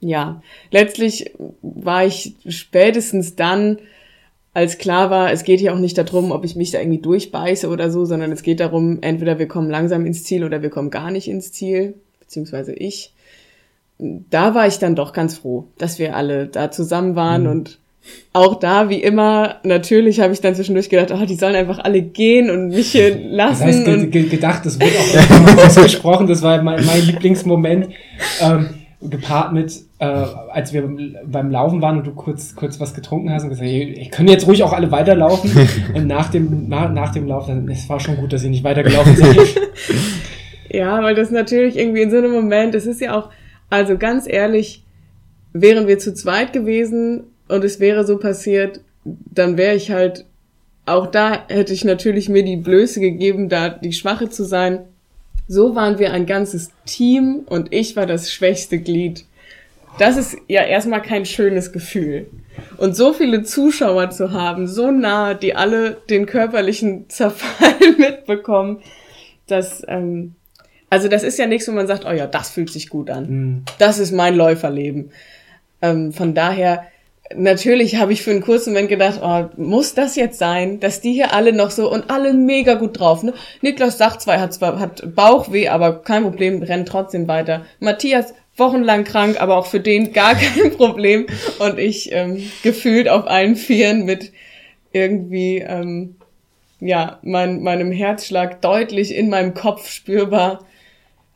ja, letztlich war ich spätestens dann, als klar war, es geht hier auch nicht darum, ob ich mich da irgendwie durchbeiße oder so, sondern es geht darum, entweder wir kommen langsam ins Ziel oder wir kommen gar nicht ins Ziel, beziehungsweise ich. Da war ich dann doch ganz froh, dass wir alle da zusammen waren Mhm. und auch da, wie immer, natürlich habe ich dann zwischendurch gedacht, oh, die sollen einfach alle gehen und mich hier Das lassen. heißt, ge und ge gedacht, das wird auch (laughs) ausgesprochen, das war mein, mein Lieblingsmoment, ähm, gepaart mit, äh, als wir beim Laufen waren und du kurz, kurz was getrunken hast und gesagt, hey, ich können jetzt ruhig auch alle weiterlaufen (laughs) und nach dem, na, nach dem Lauf, dann, es war schon gut, dass ihr nicht weitergelaufen seid. (laughs) Ja, weil das natürlich irgendwie in so einem Moment, es ist ja auch, also ganz ehrlich, wären wir zu zweit gewesen und es wäre so passiert, dann wäre ich halt, auch da hätte ich natürlich mir die Blöße gegeben, da die Schwache zu sein. So waren wir ein ganzes Team und ich war das schwächste Glied. Das ist ja erstmal kein schönes Gefühl. Und so viele Zuschauer zu haben, so nah, die alle den körperlichen (laughs) Zerfall mitbekommen, das, ähm, also das ist ja nichts, wo man sagt, oh ja, das fühlt sich gut an. Hm. Das ist mein Läuferleben. Ähm, von daher, natürlich habe ich für einen kurzen Moment gedacht, oh, muss das jetzt sein, dass die hier alle noch so und alle mega gut drauf. Ne? Niklas sagt zwar, hat zwar hat Bauchweh, aber kein Problem, rennt trotzdem weiter. Matthias wochenlang krank, aber auch für den gar (laughs) kein Problem. Und ich ähm, gefühlt auf allen Vieren mit irgendwie ähm, ja mein, meinem Herzschlag deutlich in meinem Kopf spürbar.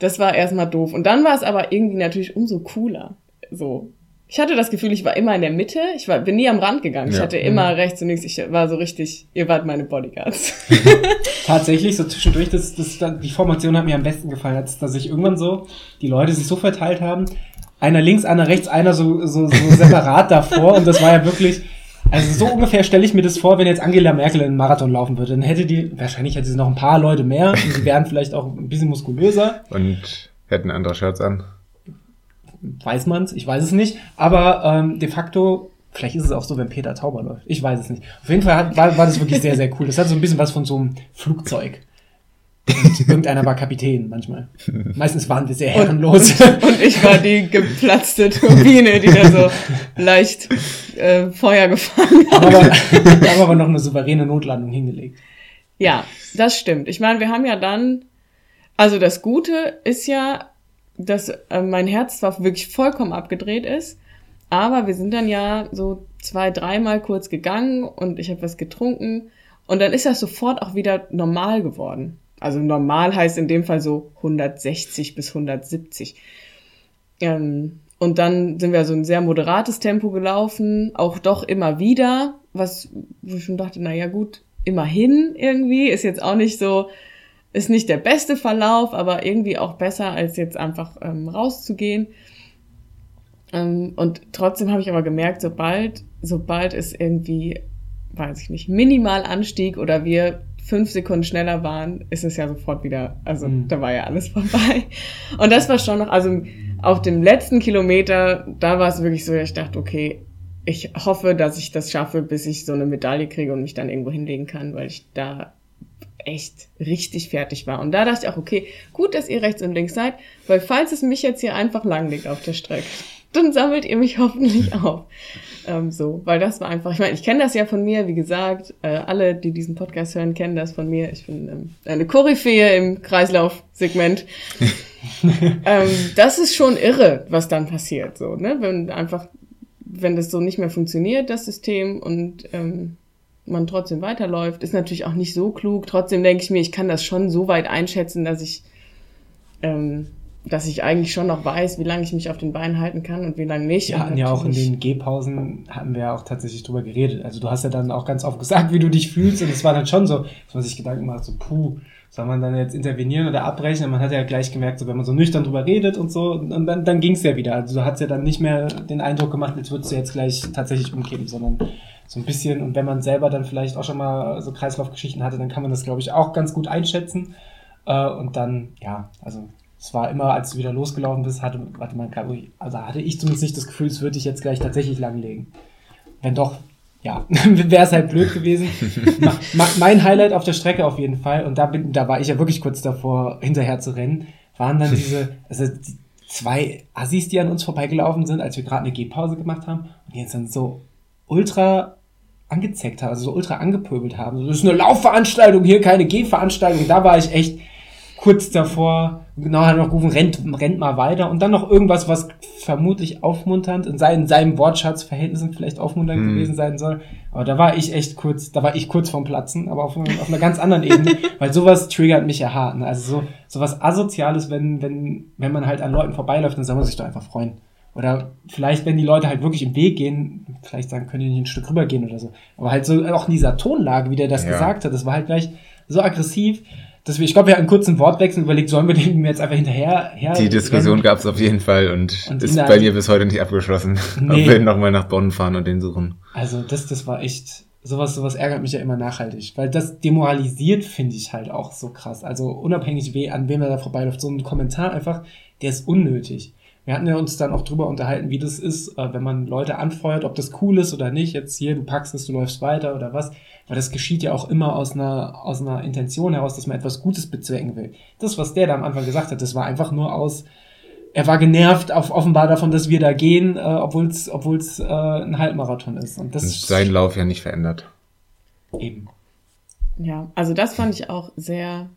Das war erstmal doof. Und dann war es aber irgendwie natürlich umso cooler. So. Ich hatte das Gefühl, ich war immer in der Mitte. Ich war, bin nie am Rand gegangen. Ich Ja. hatte immer rechts und links. Ich war so richtig, ihr wart meine Bodyguards. (laughs) (laughs) Tatsächlich, so zwischendurch, das, das, die Formation hat mir am besten gefallen, als dass sich irgendwann so, die Leute sich so verteilt haben, einer links, einer rechts, einer so, so, so (laughs) separat davor und das war ja wirklich, also so ungefähr stelle ich mir das vor, wenn jetzt Angela Merkel einen Marathon laufen würde, dann hätte die, wahrscheinlich hätte sie noch ein paar Leute mehr und sie wären vielleicht auch ein bisschen muskulöser, Und hätten andere Shirts an. Weiß man's, ich weiß es nicht, aber ähm, de facto, vielleicht ist es auch so, wenn Peter Tauber läuft, ich weiß es nicht. Auf jeden Fall hat, war, war das wirklich sehr, sehr cool. Das hat so ein bisschen was von so einem Flugzeug. Und irgendeiner war Kapitän manchmal. Meistens waren wir sehr herrenlos. Und ich war die geplatzte Turbine, die da so leicht äh, Feuer gefangen hat. aber wir haben aber noch eine souveräne Notlandung hingelegt. Ja, das stimmt. Ich meine, wir haben ja dann, also das Gute ist ja, dass äh, mein Herz zwar wirklich vollkommen abgedreht ist, aber wir sind dann ja so zwei, dreimal kurz gegangen und ich habe was getrunken und dann ist das sofort auch wieder normal geworden. Also normal heißt in dem Fall so 160 bis 170. Ähm, und dann sind wir so ein sehr moderates Tempo gelaufen, auch doch immer wieder, was wo ich schon dachte, na ja gut, immerhin irgendwie. Ist jetzt auch nicht so, ist nicht der beste Verlauf, aber irgendwie auch besser, als jetzt einfach ähm, rauszugehen. Ähm, und trotzdem habe ich aber gemerkt, sobald, sobald es irgendwie, weiß ich nicht, minimal Anstieg oder wir fünf Sekunden schneller waren, ist es ja sofort wieder, also mhm. da war ja alles (laughs) vorbei. Und das war schon noch, also auf dem letzten Kilometer, da war es wirklich so, ich dachte, okay, ich hoffe, dass ich das schaffe, bis ich so eine Medaille kriege und mich dann irgendwo hinlegen kann, weil ich da echt richtig fertig war. Und da dachte ich auch, okay, gut, dass ihr rechts und links seid, weil falls es mich jetzt hier einfach lang liegt auf der Strecke, dann sammelt ihr mich (laughs) hoffentlich auf. Ähm, so, weil das war einfach, ich meine, ich kenne das ja von mir, wie gesagt, äh, alle, die diesen Podcast hören, kennen das von mir. Ich bin ähm, eine Koryphäe im Kreislaufsegment. (laughs) ähm, das ist schon irre, was dann passiert, so, ne? Wenn einfach, wenn das so nicht mehr funktioniert, das System, und ähm, man trotzdem weiterläuft, ist natürlich auch nicht so klug. Trotzdem denke ich mir, ich kann das schon so weit einschätzen, dass ich, ähm, dass ich eigentlich schon noch weiß, wie lange ich mich auf den Beinen halten kann und wie lange nicht. Ja, ja auch in den Gehpausen hatten wir ja auch tatsächlich drüber geredet. Also du hast ja dann auch ganz oft gesagt, wie du dich fühlst und es war dann schon so, dass man sich Gedanken macht, so puh, soll man dann jetzt intervenieren oder abbrechen? Und man hat ja gleich gemerkt, so wenn man so nüchtern drüber redet und so, und dann, dann ging es ja wieder. Also du hast ja dann nicht mehr den Eindruck gemacht, als würdest du jetzt gleich tatsächlich umkippen, sondern so ein bisschen, und wenn man selber dann vielleicht auch schon mal so Kreislaufgeschichten hatte, dann kann man das, glaube ich, auch ganz gut einschätzen. Äh, und dann, ja, also es war immer, als du wieder losgelaufen bist, hatte, warte mal, also hatte ich zumindest nicht das Gefühl, es würde ich jetzt gleich tatsächlich langlegen. Wenn doch, ja, (laughs) wäre es halt blöd gewesen. mein Highlight auf der Strecke auf jeden Fall, und da bin, da war ich ja wirklich kurz davor, hinterher zu rennen, waren dann diese, (laughs) also die zwei Assis, die an uns vorbeigelaufen sind, als wir gerade eine Gehpause gemacht haben, und die jetzt dann so ultra angezeckt haben, also so ultra angepöbelt haben. das ist eine Laufveranstaltung hier, keine Gehveranstaltung. Da war ich echt kurz davor, genau hat noch gerufen, rennt, rennt mal weiter und dann noch irgendwas, was vermutlich aufmunternd in seinen, seinem Wortschatzverhältnissen vielleicht aufmunternd mhm. gewesen sein soll. Aber da war ich echt kurz, da war ich kurz vorm Platzen, aber auf, auf einer ganz anderen Ebene, (laughs) weil sowas triggert mich ja hart. Ne? Also so, sowas Asoziales, wenn, wenn, wenn man halt an Leuten vorbeiläuft, dann soll man sich doch einfach freuen. Oder vielleicht, wenn die Leute halt wirklich im Weg gehen, vielleicht sagen, können die nicht ein Stück rübergehen oder so. Aber halt so auch in dieser Tonlage, wie der das ja. gesagt hat, das war halt gleich so aggressiv. Dass wir, ich glaube, wir hatten einen kurzen Wortwechsel überlegt, sollen wir den jetzt einfach hinterher her Die Diskussion gab es auf jeden Fall und, und ist bei mir bis heute nicht abgeschlossen. (laughs) Nee. Wir nochmal nach Bonn fahren und den suchen. Also das, das war echt, sowas, sowas ärgert mich ja immer nachhaltig, weil das demoralisiert, finde ich halt auch so krass. Also unabhängig, wie, an wem er da vorbeiläuft, so ein Kommentar einfach, der ist unnötig. Wir hatten ja uns dann auch drüber unterhalten, wie das ist, äh, wenn man Leute anfeuert, ob das cool ist oder nicht. Jetzt hier, du packst es, du läufst weiter oder was. Weil das geschieht ja auch immer aus einer, aus einer Intention heraus, dass man etwas Gutes bezwecken will. Das, was der da am Anfang gesagt hat, das war einfach nur aus, er war genervt auf, offenbar davon, dass wir da gehen, äh, obwohl es obwohl's, äh, ein Halbmarathon ist. Und das Und sein Lauf ja nicht verändert. Eben. Ja, also das fand ich auch sehr,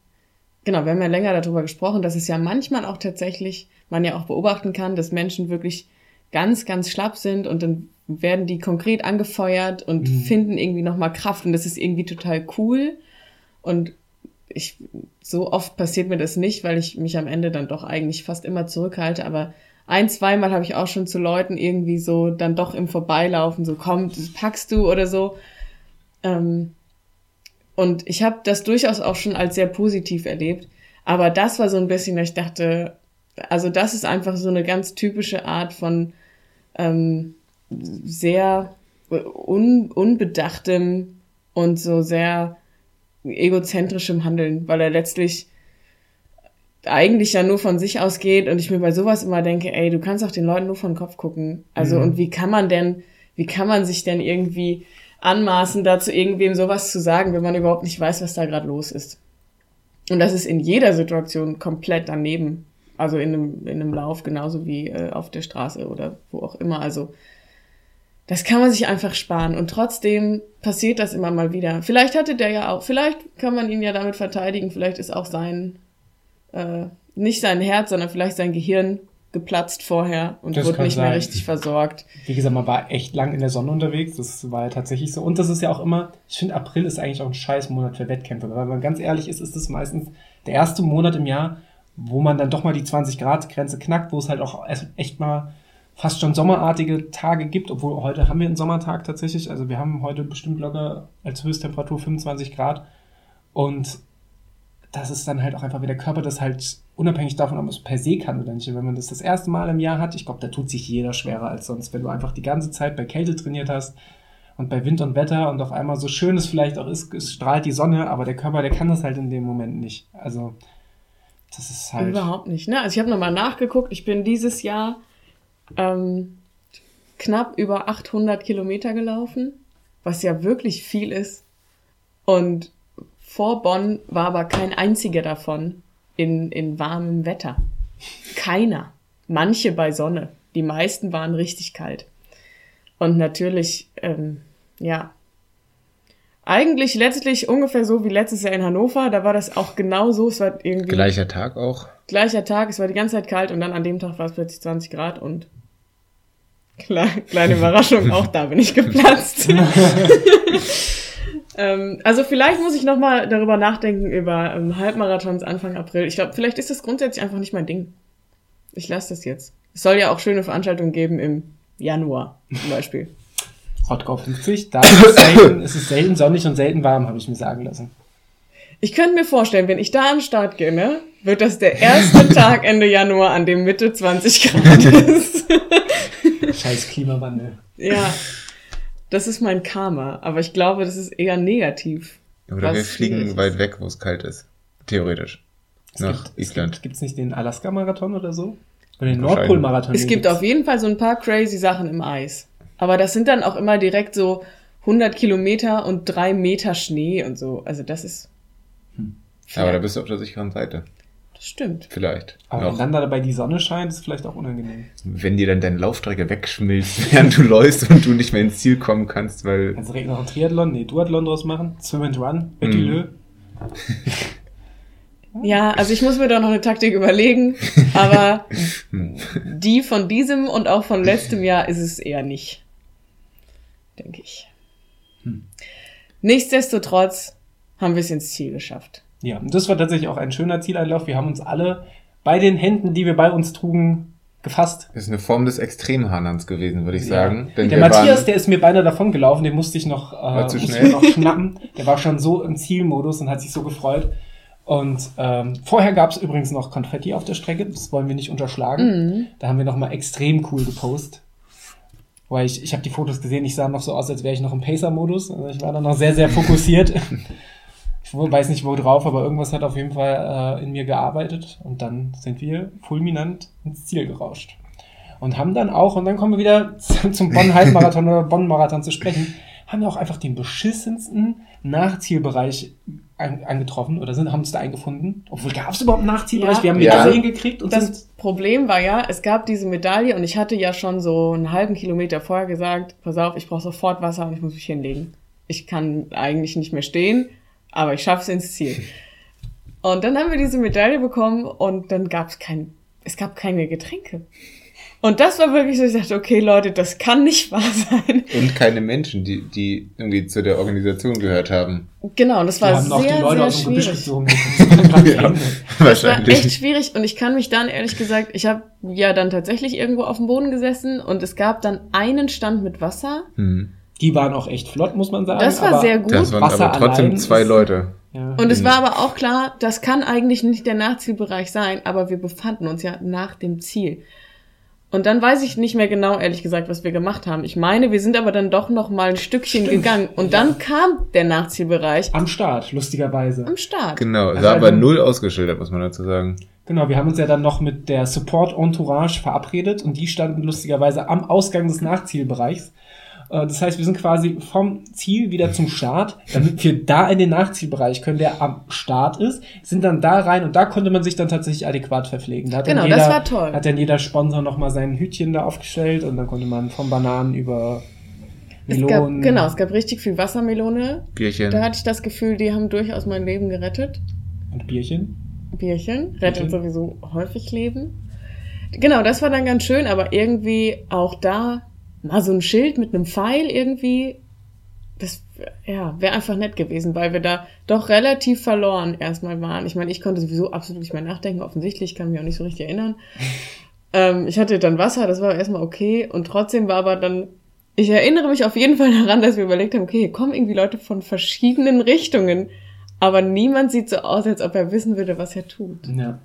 genau, wir haben ja länger darüber gesprochen, dass es ja manchmal auch tatsächlich man ja auch beobachten kann, dass Menschen wirklich ganz, ganz schlapp sind und dann werden die konkret angefeuert und mhm. finden irgendwie nochmal Kraft und das ist irgendwie total cool. Und ich, so oft passiert mir das nicht, weil ich mich am Ende dann doch eigentlich fast immer zurückhalte, aber ein, zweimal habe ich auch schon zu Leuten irgendwie so dann doch im Vorbeilaufen so, komm, das packst du oder so. Ähm, und ich habe das durchaus auch schon als sehr positiv erlebt. Aber das war so ein bisschen, ich dachte, also das ist einfach so eine ganz typische Art von ähm, sehr un unbedachtem und so sehr egozentrischem Handeln, weil er letztlich eigentlich ja nur von sich ausgeht und ich mir bei sowas immer denke, ey, du kannst auch den Leuten nur von den Kopf gucken. Also mhm. und wie kann man denn, wie kann man sich denn irgendwie anmaßen, dazu irgendwem sowas zu sagen, wenn man überhaupt nicht weiß, was da gerade los ist? Und das ist in jeder Situation komplett daneben. Also in einem, in einem Lauf genauso wie äh, auf der Straße oder wo auch immer. Also das kann man sich einfach sparen. Und trotzdem passiert das immer mal wieder. Vielleicht hatte der ja auch, vielleicht kann man ihn ja damit verteidigen, vielleicht ist auch sein, äh, nicht sein Herz, sondern vielleicht sein Gehirn geplatzt vorher und das wurde nicht sein. mehr richtig versorgt. Wie gesagt, man war echt lang in der Sonne unterwegs, das war ja tatsächlich so. Und das ist ja auch immer, ich finde, April ist eigentlich auch ein scheiß Monat für Wettkämpfe, weil man ganz ehrlich ist, ist es meistens der erste Monat im Jahr, wo man dann doch mal die 20 Grad Grenze knackt, wo es halt auch echt mal fast schon sommerartige Tage gibt, obwohl heute haben wir einen Sommertag tatsächlich. Also wir haben heute bestimmt locker als Höchsttemperatur 25 Grad. Und das ist dann halt auch einfach, wie der Körper das halt unabhängig davon, ob man es per se kann oder nicht. Wenn man das das erste Mal im Jahr hat, ich glaube, da tut sich jeder schwerer als sonst, wenn du einfach die ganze Zeit bei Kälte trainiert hast und bei Wind und Wetter und auf einmal so schön es vielleicht auch ist, es strahlt die Sonne, aber der Körper, der kann das halt in dem Moment nicht. Also das ist halt. Überhaupt nicht, ne? Also ich habe nochmal nachgeguckt, ich bin dieses Jahr ähm, knapp über 800 Kilometer gelaufen, was ja wirklich viel ist. Und vor Bonn war aber kein einziger davon in, in warmem Wetter. Keiner. Manche bei Sonne. Die meisten waren richtig kalt. Und natürlich, ähm, ja, eigentlich letztlich ungefähr so wie letztes Jahr in Hannover. Da war das auch genau so. Es war irgendwie. Gleicher Tag auch. Gleicher Tag. Es war die ganze Zeit kalt und dann an dem Tag war es plötzlich 20 Grad und kleine (laughs) Überraschung, auch da bin ich geplatzt. (laughs) ähm, also vielleicht muss ich noch mal darüber nachdenken über ähm, Halbmarathons Anfang April. Ich glaube, vielleicht ist das grundsätzlich einfach nicht mein Ding. Ich lasse das jetzt. Es soll ja auch schöne Veranstaltungen geben im Januar zum Beispiel. Rottgau 50, da ist es, selten, (laughs) ist es selten sonnig und selten warm, habe ich mir sagen lassen. Ich könnte mir vorstellen, wenn ich da an den Start gehe, ne, wird das der erste (laughs) Tag Ende Januar, an dem Mitte 20 Grad (laughs) ist. Scheiß Klimawandel. Ja, das ist mein Karma, aber ich glaube, das ist eher negativ. Oder wir fliegen ist. weit weg, wo es kalt ist. Theoretisch. Es Nach gibt, es Island. gibt, gibt's nicht den Alaska-Marathon oder so? Oder den. Nordpol-Marathon? Es gibt auf jeden Fall so ein paar crazy Sachen im Eis. Aber das sind dann auch immer direkt so 100 Kilometer und drei Meter Schnee und so. Also das ist. Aber da bist du auf der sicheren Seite. Das stimmt. Vielleicht. Aber wenn Noch. dann dabei die Sonne scheint, ist vielleicht auch unangenehm. Wenn dir dann deine Laufstrecke wegschmilzt, (laughs) während du läufst und du nicht mehr ins Ziel kommen kannst, weil Kannst du direkt noch einen Triathlon, nee, Duathlon draus machen? Swim and Run, Betty Mhm. Lö. (laughs) Ja, also ich muss mir da noch eine Taktik überlegen. Aber (laughs) die von diesem und auch von letztem Jahr ist es eher nicht. Denke ich. Nichtsdestotrotz haben wir es ins Ziel geschafft. Ja, und das war tatsächlich auch ein schöner Zieleinlauf. Wir haben uns alle bei den Händen, die wir bei uns trugen, gefasst. ist eine Form des Extremhanans gewesen, würde ich Ja. sagen. Denn der Matthias, waren, der ist mir beinahe davon gelaufen, den musste ich noch, äh, zu schnell? noch schnappen. Der war schon so im Zielmodus und hat sich so gefreut. Und ähm, vorher gab es übrigens noch Konfetti auf der Strecke, das wollen wir nicht unterschlagen. Da haben wir noch mal extrem cool gepostet. Weil ich, ich habe die Fotos gesehen, ich sah noch so aus, als wäre ich noch im Pacer-Modus. Also ich war da noch sehr, sehr fokussiert. (laughs) ich weiß nicht wo drauf, aber irgendwas hat auf jeden Fall äh, in mir gearbeitet. Und dann sind wir fulminant ins Ziel gerauscht. Und haben dann auch, und dann kommen wir wieder (laughs) zum Bonn-Halbmarathon oder Bonn-Marathon zu sprechen, haben wir auch einfach den beschissensten Nachzielbereich angetroffen oder sind, haben uns da eingefunden. Obwohl, gab es überhaupt einen Nachzielbereich? Ja. wir haben Ja. Medaillen gekriegt und sind Das Problem war ja, es gab diese Medaille und ich hatte ja schon so einen halben Kilometer vorher gesagt, pass auf, ich brauche sofort Wasser und ich muss mich hinlegen. Ich kann eigentlich nicht mehr stehen, aber ich schaff's ins Ziel. Und dann haben wir diese Medaille bekommen und dann gab's kein, es gab keine Getränke. Und das war wirklich so, ich dachte, okay Leute, das kann nicht wahr sein. und keine Menschen, die, die irgendwie zu der Organisation gehört haben. Genau, und das war sehr, Leute sehr schwierig. (laughs) Ja. Das war echt schwierig und ich kann mich dann ehrlich gesagt, ich habe ja dann tatsächlich irgendwo auf dem Boden gesessen und es gab dann einen Stand mit Wasser. Hm. Die waren auch echt flott, muss man sagen. Das war aber- sehr gut. Das waren Wasser aber trotzdem zwei Leute. Ja. Und es Mhm. war aber auch klar, das kann eigentlich nicht der Nachzielbereich sein, aber wir befanden uns ja nach dem Ziel. Und dann weiß ich nicht mehr genau, ehrlich gesagt, was wir gemacht haben. Ich meine, wir sind aber dann doch noch mal ein Stückchen Stimmt. gegangen und dann kam der Nachzielbereich Am Start, lustigerweise. am Start. Genau, Also sah aber null ausgeschildert, muss man dazu sagen. Genau, wir haben uns ja dann noch mit der Support Entourage verabredet und die standen lustigerweise am Ausgang des Nachzielbereichs. Äh, Das heißt, wir sind quasi vom Ziel wieder zum Start, damit wir da in den Nachzielbereich können, der am Start ist, sind dann da rein und da konnte man sich dann tatsächlich adäquat verpflegen. Da hat Genau, dann das jeder, war toll. Hat dann jeder Sponsor nochmal sein Hütchen da aufgestellt und dann konnte man von Bananen über Es gab, Melonen. genau, es gab richtig viel Wassermelone. Bierchen. Da hatte ich das Gefühl, die haben durchaus mein Leben gerettet. Und Bierchen. Bierchen, rettet Bierchen. sowieso häufig Leben. Genau, das war dann ganz schön, aber irgendwie auch da mal so ein Schild mit einem Pfeil irgendwie, das ja, wäre einfach nett gewesen, weil wir da doch relativ verloren erstmal waren. Ich meine, ich konnte sowieso absolut nicht mehr nachdenken, offensichtlich, kann mich auch nicht so richtig erinnern. (laughs) Ähm, ich hatte dann Wasser, das war erstmal okay. Und trotzdem war aber dann, ich erinnere mich auf jeden Fall (laughs) daran, dass wir überlegt haben, okay, hier kommen irgendwie Leute von verschiedenen Richtungen. Aber niemand sieht so aus, als ob er wissen würde, was er tut. Ja.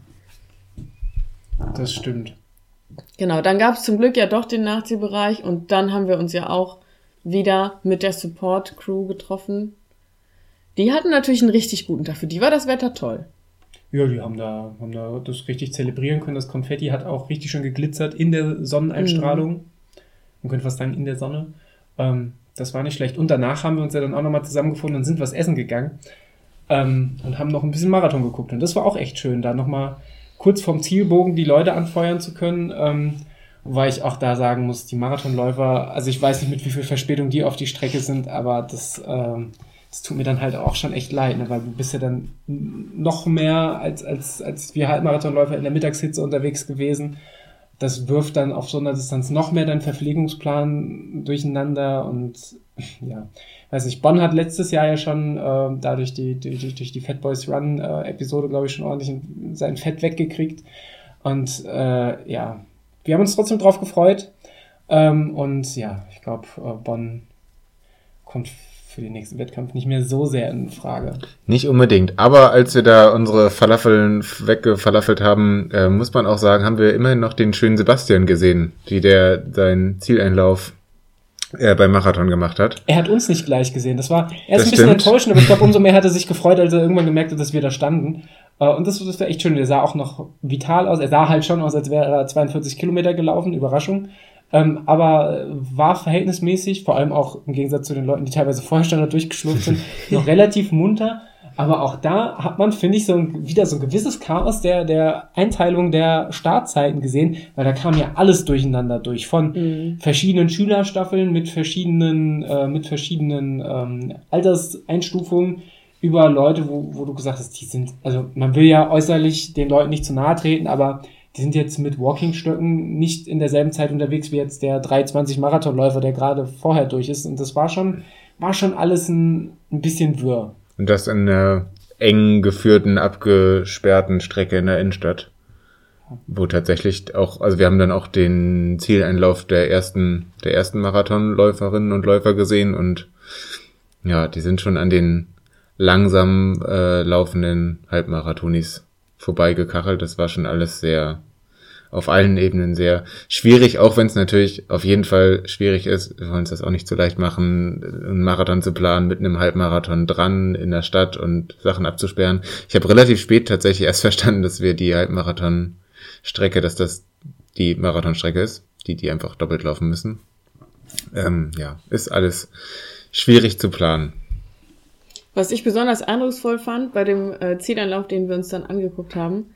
Das stimmt. Genau, dann gab es zum Glück ja doch den Nachziehbereich und dann haben wir uns ja auch wieder mit der Support-Crew getroffen. Die hatten natürlich einen richtig guten Tag. Für die war das Wetter toll. Ja, die haben da, haben da das richtig zelebrieren können. Das Konfetti hat auch richtig schön geglitzert in der Sonneneinstrahlung. Man könnte fast sagen, in der Sonne. Ähm, das war nicht schlecht. Und danach haben wir uns ja dann auch nochmal zusammengefunden und sind was essen gegangen. Ähm, und haben noch ein bisschen Marathon geguckt. Und das war auch echt schön, da nochmal kurz vorm Zielbogen die Leute anfeuern zu können. Ähm, wobei ich auch da sagen muss, die Marathonläufer, also ich weiß nicht, mit wie viel Verspätung die auf die Strecke sind, aber das, ähm, das tut mir dann halt auch schon echt leid, ne? weil du bist ja dann noch mehr als, als, als wir Halbmarathonläufer in der Mittagshitze unterwegs gewesen. Das wirft dann auf so einer Distanz noch mehr deinen Verpflegungsplan durcheinander und ja, weiß nicht, Bonn hat letztes Jahr ja schon äh, dadurch die, die, durch die Fat Boys Run äh, Episode, glaube ich, schon ordentlich sein Fett weggekriegt. Und äh, ja, wir haben uns trotzdem drauf gefreut. Ähm, und ja, ich glaube, äh, Bonn kommt für den nächsten Wettkampf nicht mehr so sehr in Frage. Nicht unbedingt. Aber als wir da unsere Falafeln weggefalafelt haben, äh, muss man auch sagen, haben wir immerhin noch den schönen Sebastian gesehen, wie der seinen Zieleinlauf äh, beim Marathon gemacht hat. Er hat uns nicht gleich gesehen. Das war er ist Das ein bisschen stimmt. enttäuschend, aber ich glaube, (laughs) umso mehr hat er sich gefreut, als er irgendwann gemerkt hat, dass wir da standen. Äh, und das, das war echt schön. Der sah auch noch vital aus. Er sah halt schon aus, als wäre er 42 Kilometer gelaufen. Überraschung. Ähm, aber war verhältnismäßig, vor allem auch im Gegensatz zu den Leuten, die teilweise vorher schon da durchgeschlurft sind, (laughs) noch relativ munter. Aber auch da hat man, finde ich, so ein, wieder so ein gewisses Chaos der, der Einteilung der Startzeiten gesehen, weil da kam ja alles durcheinander durch. Von Mhm. verschiedenen Schülerstaffeln mit verschiedenen, äh, mit verschiedenen ähm, Alterseinstufungen über Leute, wo, wo du gesagt hast, die sind, also man will ja äußerlich den Leuten nicht zu nahe treten, aber die sind jetzt mit Walkingstöcken nicht in derselben Zeit unterwegs wie jetzt der 320 Marathonläufer, der gerade vorher durch ist. Und das war schon, war schon alles ein, ein bisschen wirr. Und das in einer eng geführten, abgesperrten Strecke in der Innenstadt. Wo tatsächlich auch, also wir haben dann auch den Zieleinlauf der ersten, der ersten Marathonläuferinnen und Läufer gesehen und ja, die sind schon an den langsam äh, laufenden Halbmarathonis vorbeigekachelt. Das war schon alles sehr, auf allen Ebenen sehr schwierig, auch wenn es natürlich auf jeden Fall schwierig ist. Wir wollen uns das auch nicht so leicht machen, einen Marathon zu planen, mit einem Halbmarathon dran in der Stadt und Sachen abzusperren. Ich habe relativ spät tatsächlich erst (laughs) verstanden, dass wir die Halbmarathon-Strecke, dass das die Marathonstrecke ist, die die einfach doppelt laufen müssen. Ähm, ja, ist alles schwierig zu planen. Was ich besonders eindrucksvoll fand bei dem äh, Zieleinlauf, den wir uns dann angeguckt haben,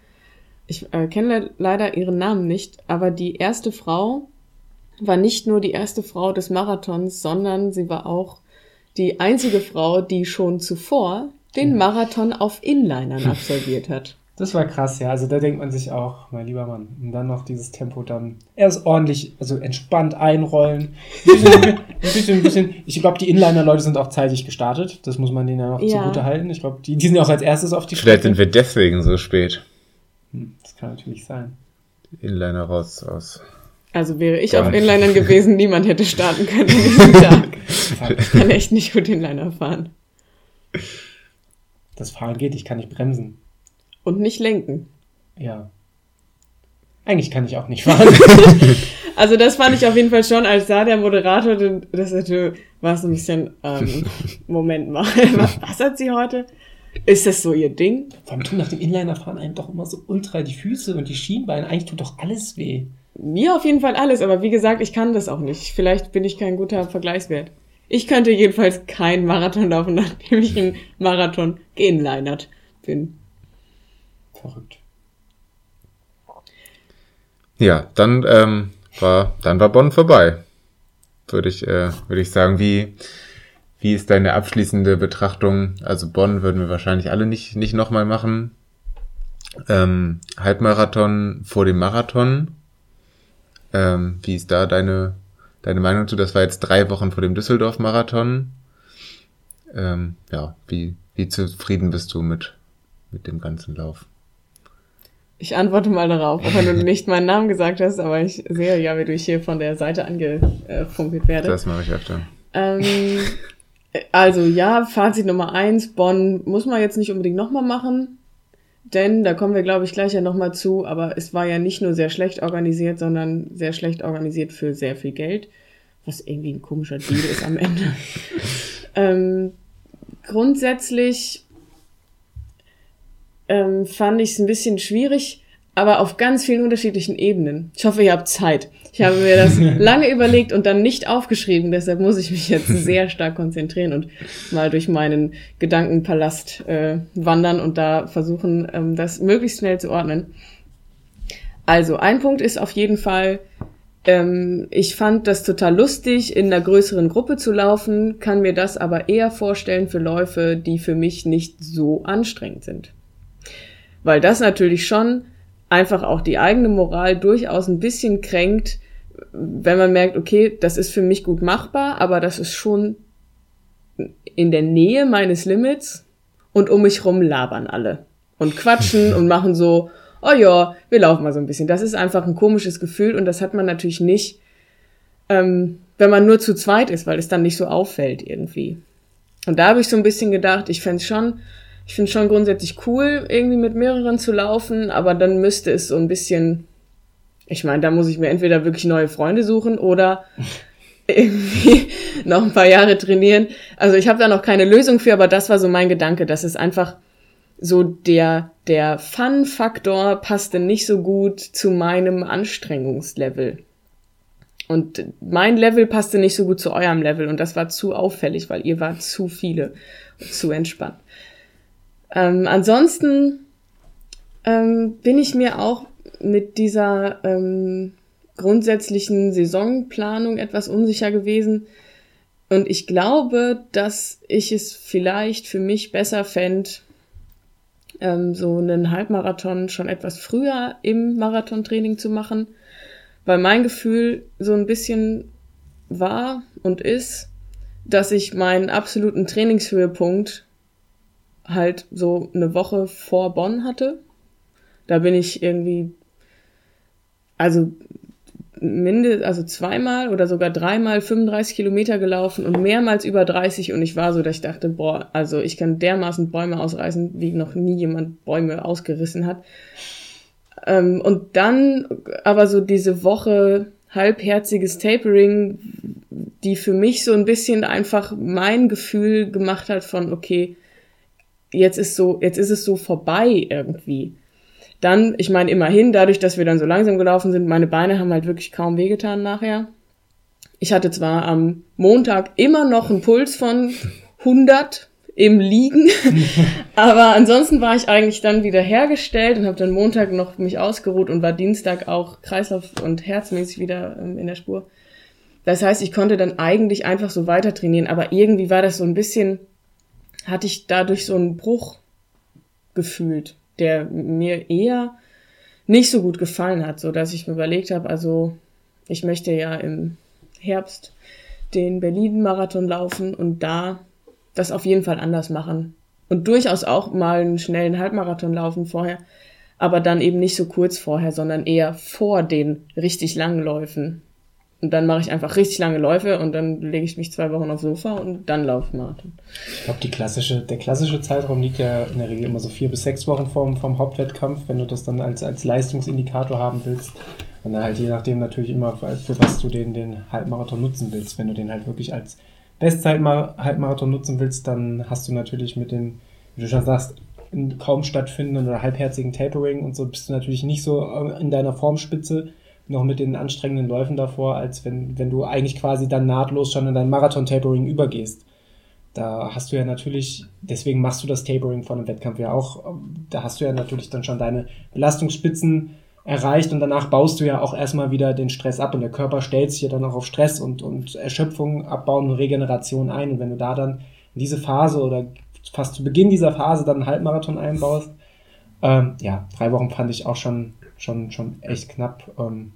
ich äh, kenne le leider ihren Namen nicht, aber die erste Frau war nicht nur die erste Frau des Marathons, sondern sie war auch die einzige Frau, die schon zuvor den Marathon auf Inlinern (laughs) absolviert hat. Das war krass, ja. Also da denkt man sich auch, mein lieber Mann, und dann noch dieses Tempo dann erst ordentlich, also entspannt einrollen. Ein (laughs) bisschen, ein bisschen, ein bisschen. Ich glaube, die Inliner-Leute sind auch zeitig gestartet. Das muss man denen ja noch Ja. zugute halten. Ich glaube, die, die sind ja auch als erstes auf die Vielleicht Strecke. sind wir deswegen so spät. Hm, Das kann natürlich sein. Inliner raus aus. Also wäre ich auf Inlinern gewesen, (laughs) niemand hätte starten können an diesem (laughs) Tag. Ich kann echt nicht gut Inliner fahren. Das Fahren geht, ich kann nicht bremsen. Und nicht lenken. Ja. Eigentlich kann ich auch nicht fahren. (laughs) Also das fand ich auf jeden Fall schon, als da der Moderator, das war so ein bisschen, ähm, (laughs) Moment mal, (laughs) was, hat sie heute? Ist das so ihr Ding? Vor allem tun nach dem Inliner-Fahren einem doch immer so ultra die Füße und die Schienbeine. Eigentlich tut doch alles weh. Mir auf jeden Fall alles, aber wie gesagt, ich kann das auch nicht. Vielleicht bin ich kein guter Vergleichswert. Ich könnte jedenfalls keinen Marathon laufen, nachdem ich einen Marathon geinlinert bin. Verrückt. Ja, dann ähm, war dann war Bonn vorbei. Würde ich äh, würde ich sagen, wie wie ist deine abschließende Betrachtung? Also Bonn würden wir wahrscheinlich alle nicht nicht nochmal machen. Ähm, Halbmarathon vor dem Marathon. Ähm, wie ist da deine deine Meinung zu? Das war jetzt drei Wochen vor dem Düsseldorf-Marathon. Ähm, ja, wie wie zufrieden bist du mit mit dem ganzen Lauf? Ich antworte mal darauf, auch wenn du nicht meinen Namen gesagt hast, aber ich sehe ja, wie du hier von der Seite angefunkelt werde. Das mache ich öfter. Ähm, also ja, Fazit Nummer eins, Bonn muss man jetzt nicht unbedingt nochmal machen, denn da kommen wir, glaube ich, gleich ja nochmal zu, aber es war ja nicht nur sehr schlecht organisiert, sondern sehr schlecht organisiert für sehr viel Geld, was irgendwie ein komischer Deal ist am Ende. (laughs) ähm, grundsätzlich ähm, fand ich es ein bisschen schwierig, aber auf ganz vielen unterschiedlichen Ebenen. Ich hoffe, ihr habt Zeit. Ich habe mir das (laughs) lange überlegt und dann nicht aufgeschrieben, deshalb muss ich mich jetzt sehr stark konzentrieren und mal durch meinen Gedankenpalast äh, wandern und da versuchen, ähm, das möglichst schnell zu ordnen. Also, ein Punkt ist auf jeden Fall, ähm, ich fand das total lustig, in einer größeren Gruppe zu laufen, kann mir das aber eher vorstellen für Läufe, die für mich nicht so anstrengend sind weil das natürlich schon einfach auch die eigene Moral durchaus ein bisschen kränkt, wenn man merkt, okay, das ist für mich gut machbar, aber das ist schon in der Nähe meines Limits und um mich rum labern alle und quatschen (laughs) und machen so, oh ja, wir laufen mal so ein bisschen. Das ist einfach ein komisches Gefühl und das hat man natürlich nicht, ähm, wenn man nur zu zweit ist, weil es dann nicht so auffällt irgendwie. Und da habe ich so ein bisschen gedacht, ich fände schon ich finde schon grundsätzlich cool, irgendwie mit mehreren zu laufen, aber dann müsste es so ein bisschen, ich meine, da muss ich mir entweder wirklich neue Freunde suchen oder (laughs) irgendwie noch ein paar Jahre trainieren. Also ich habe da noch keine Lösung für, aber das war so mein Gedanke, dass es einfach so der, der Fun-Faktor passte nicht so gut zu meinem Anstrengungslevel. Und mein Level passte nicht so gut zu eurem Level und das war zu auffällig, weil ihr wart zu viele, zu entspannt. Ähm, ansonsten ähm, bin ich mir auch mit dieser ähm, grundsätzlichen Saisonplanung etwas unsicher gewesen. Und ich glaube, dass ich es vielleicht für mich besser fände, ähm, so einen Halbmarathon schon etwas früher im Marathontraining zu machen, weil mein Gefühl so ein bisschen war und ist, dass ich meinen absoluten Trainingshöhepunkt halt so eine Woche vor Bonn hatte. Da bin ich irgendwie, also mindestens, also zweimal oder sogar dreimal 35 Kilometer gelaufen und mehrmals über 30 und ich war so, dass ich dachte, boah, also ich kann dermaßen Bäume ausreißen, wie noch nie jemand Bäume ausgerissen hat. Ähm, und dann aber so diese Woche halbherziges Tapering, die für mich so ein bisschen einfach mein Gefühl gemacht hat von, okay, jetzt ist so, jetzt ist es so vorbei irgendwie. Dann, ich meine, immerhin, dadurch, dass wir dann so langsam gelaufen sind, meine Beine haben halt wirklich kaum wehgetan nachher. Ich hatte zwar am Montag immer noch einen Puls von (laughs) 100 im Liegen, (laughs) aber ansonsten war ich eigentlich dann wieder hergestellt und habe dann Montag noch mich ausgeruht und war Dienstag auch Kreislauf- und Herzmäßig wieder ähm, in der Spur. Das heißt, ich konnte dann eigentlich einfach so weiter trainieren, aber irgendwie war das so ein bisschen hatte ich dadurch so einen Bruch gefühlt, der mir eher nicht so gut gefallen hat, so dass ich mir überlegt habe, also ich möchte ja im Herbst den Berlin-Marathon laufen und da das auf jeden Fall anders machen. Und durchaus auch mal einen schnellen Halbmarathon laufen vorher, aber dann eben nicht so kurz vorher, sondern eher vor den richtig langen Läufen. Und dann mache ich einfach richtig lange Läufe und dann lege ich mich zwei Wochen aufs Sofa und dann laufe ich Marathon. Ich glaube, klassische, der klassische Zeitraum liegt ja in der Regel immer so vier bis sechs Wochen vom, vom Hauptwettkampf, wenn du das dann als, als Leistungsindikator haben willst. Und dann halt je nachdem natürlich immer, für was du den, den Halbmarathon nutzen willst. Wenn du den halt wirklich als Bestzeit-Halbmarathon nutzen willst, dann hast du natürlich mit dem, wie du schon sagst, kaum stattfindenden oder halbherzigen Tapering und so bist du natürlich nicht so in deiner Formspitze noch mit den anstrengenden Läufen davor, als wenn, wenn du eigentlich quasi dann nahtlos schon in dein Marathon-Tapering übergehst. Da hast du ja natürlich, deswegen machst du das Tapering von einem Wettkampf ja auch, da hast du ja natürlich dann schon deine Belastungsspitzen erreicht und danach baust du ja auch erstmal wieder den Stress ab und der Körper stellt sich ja dann auch auf Stress und, und Erschöpfung, Abbauen und Regeneration ein und wenn du da dann in diese Phase oder fast zu Beginn dieser Phase dann einen Halbmarathon einbaust, ähm, ja, drei Wochen fand ich auch schon, schon, schon echt knapp. Ähm,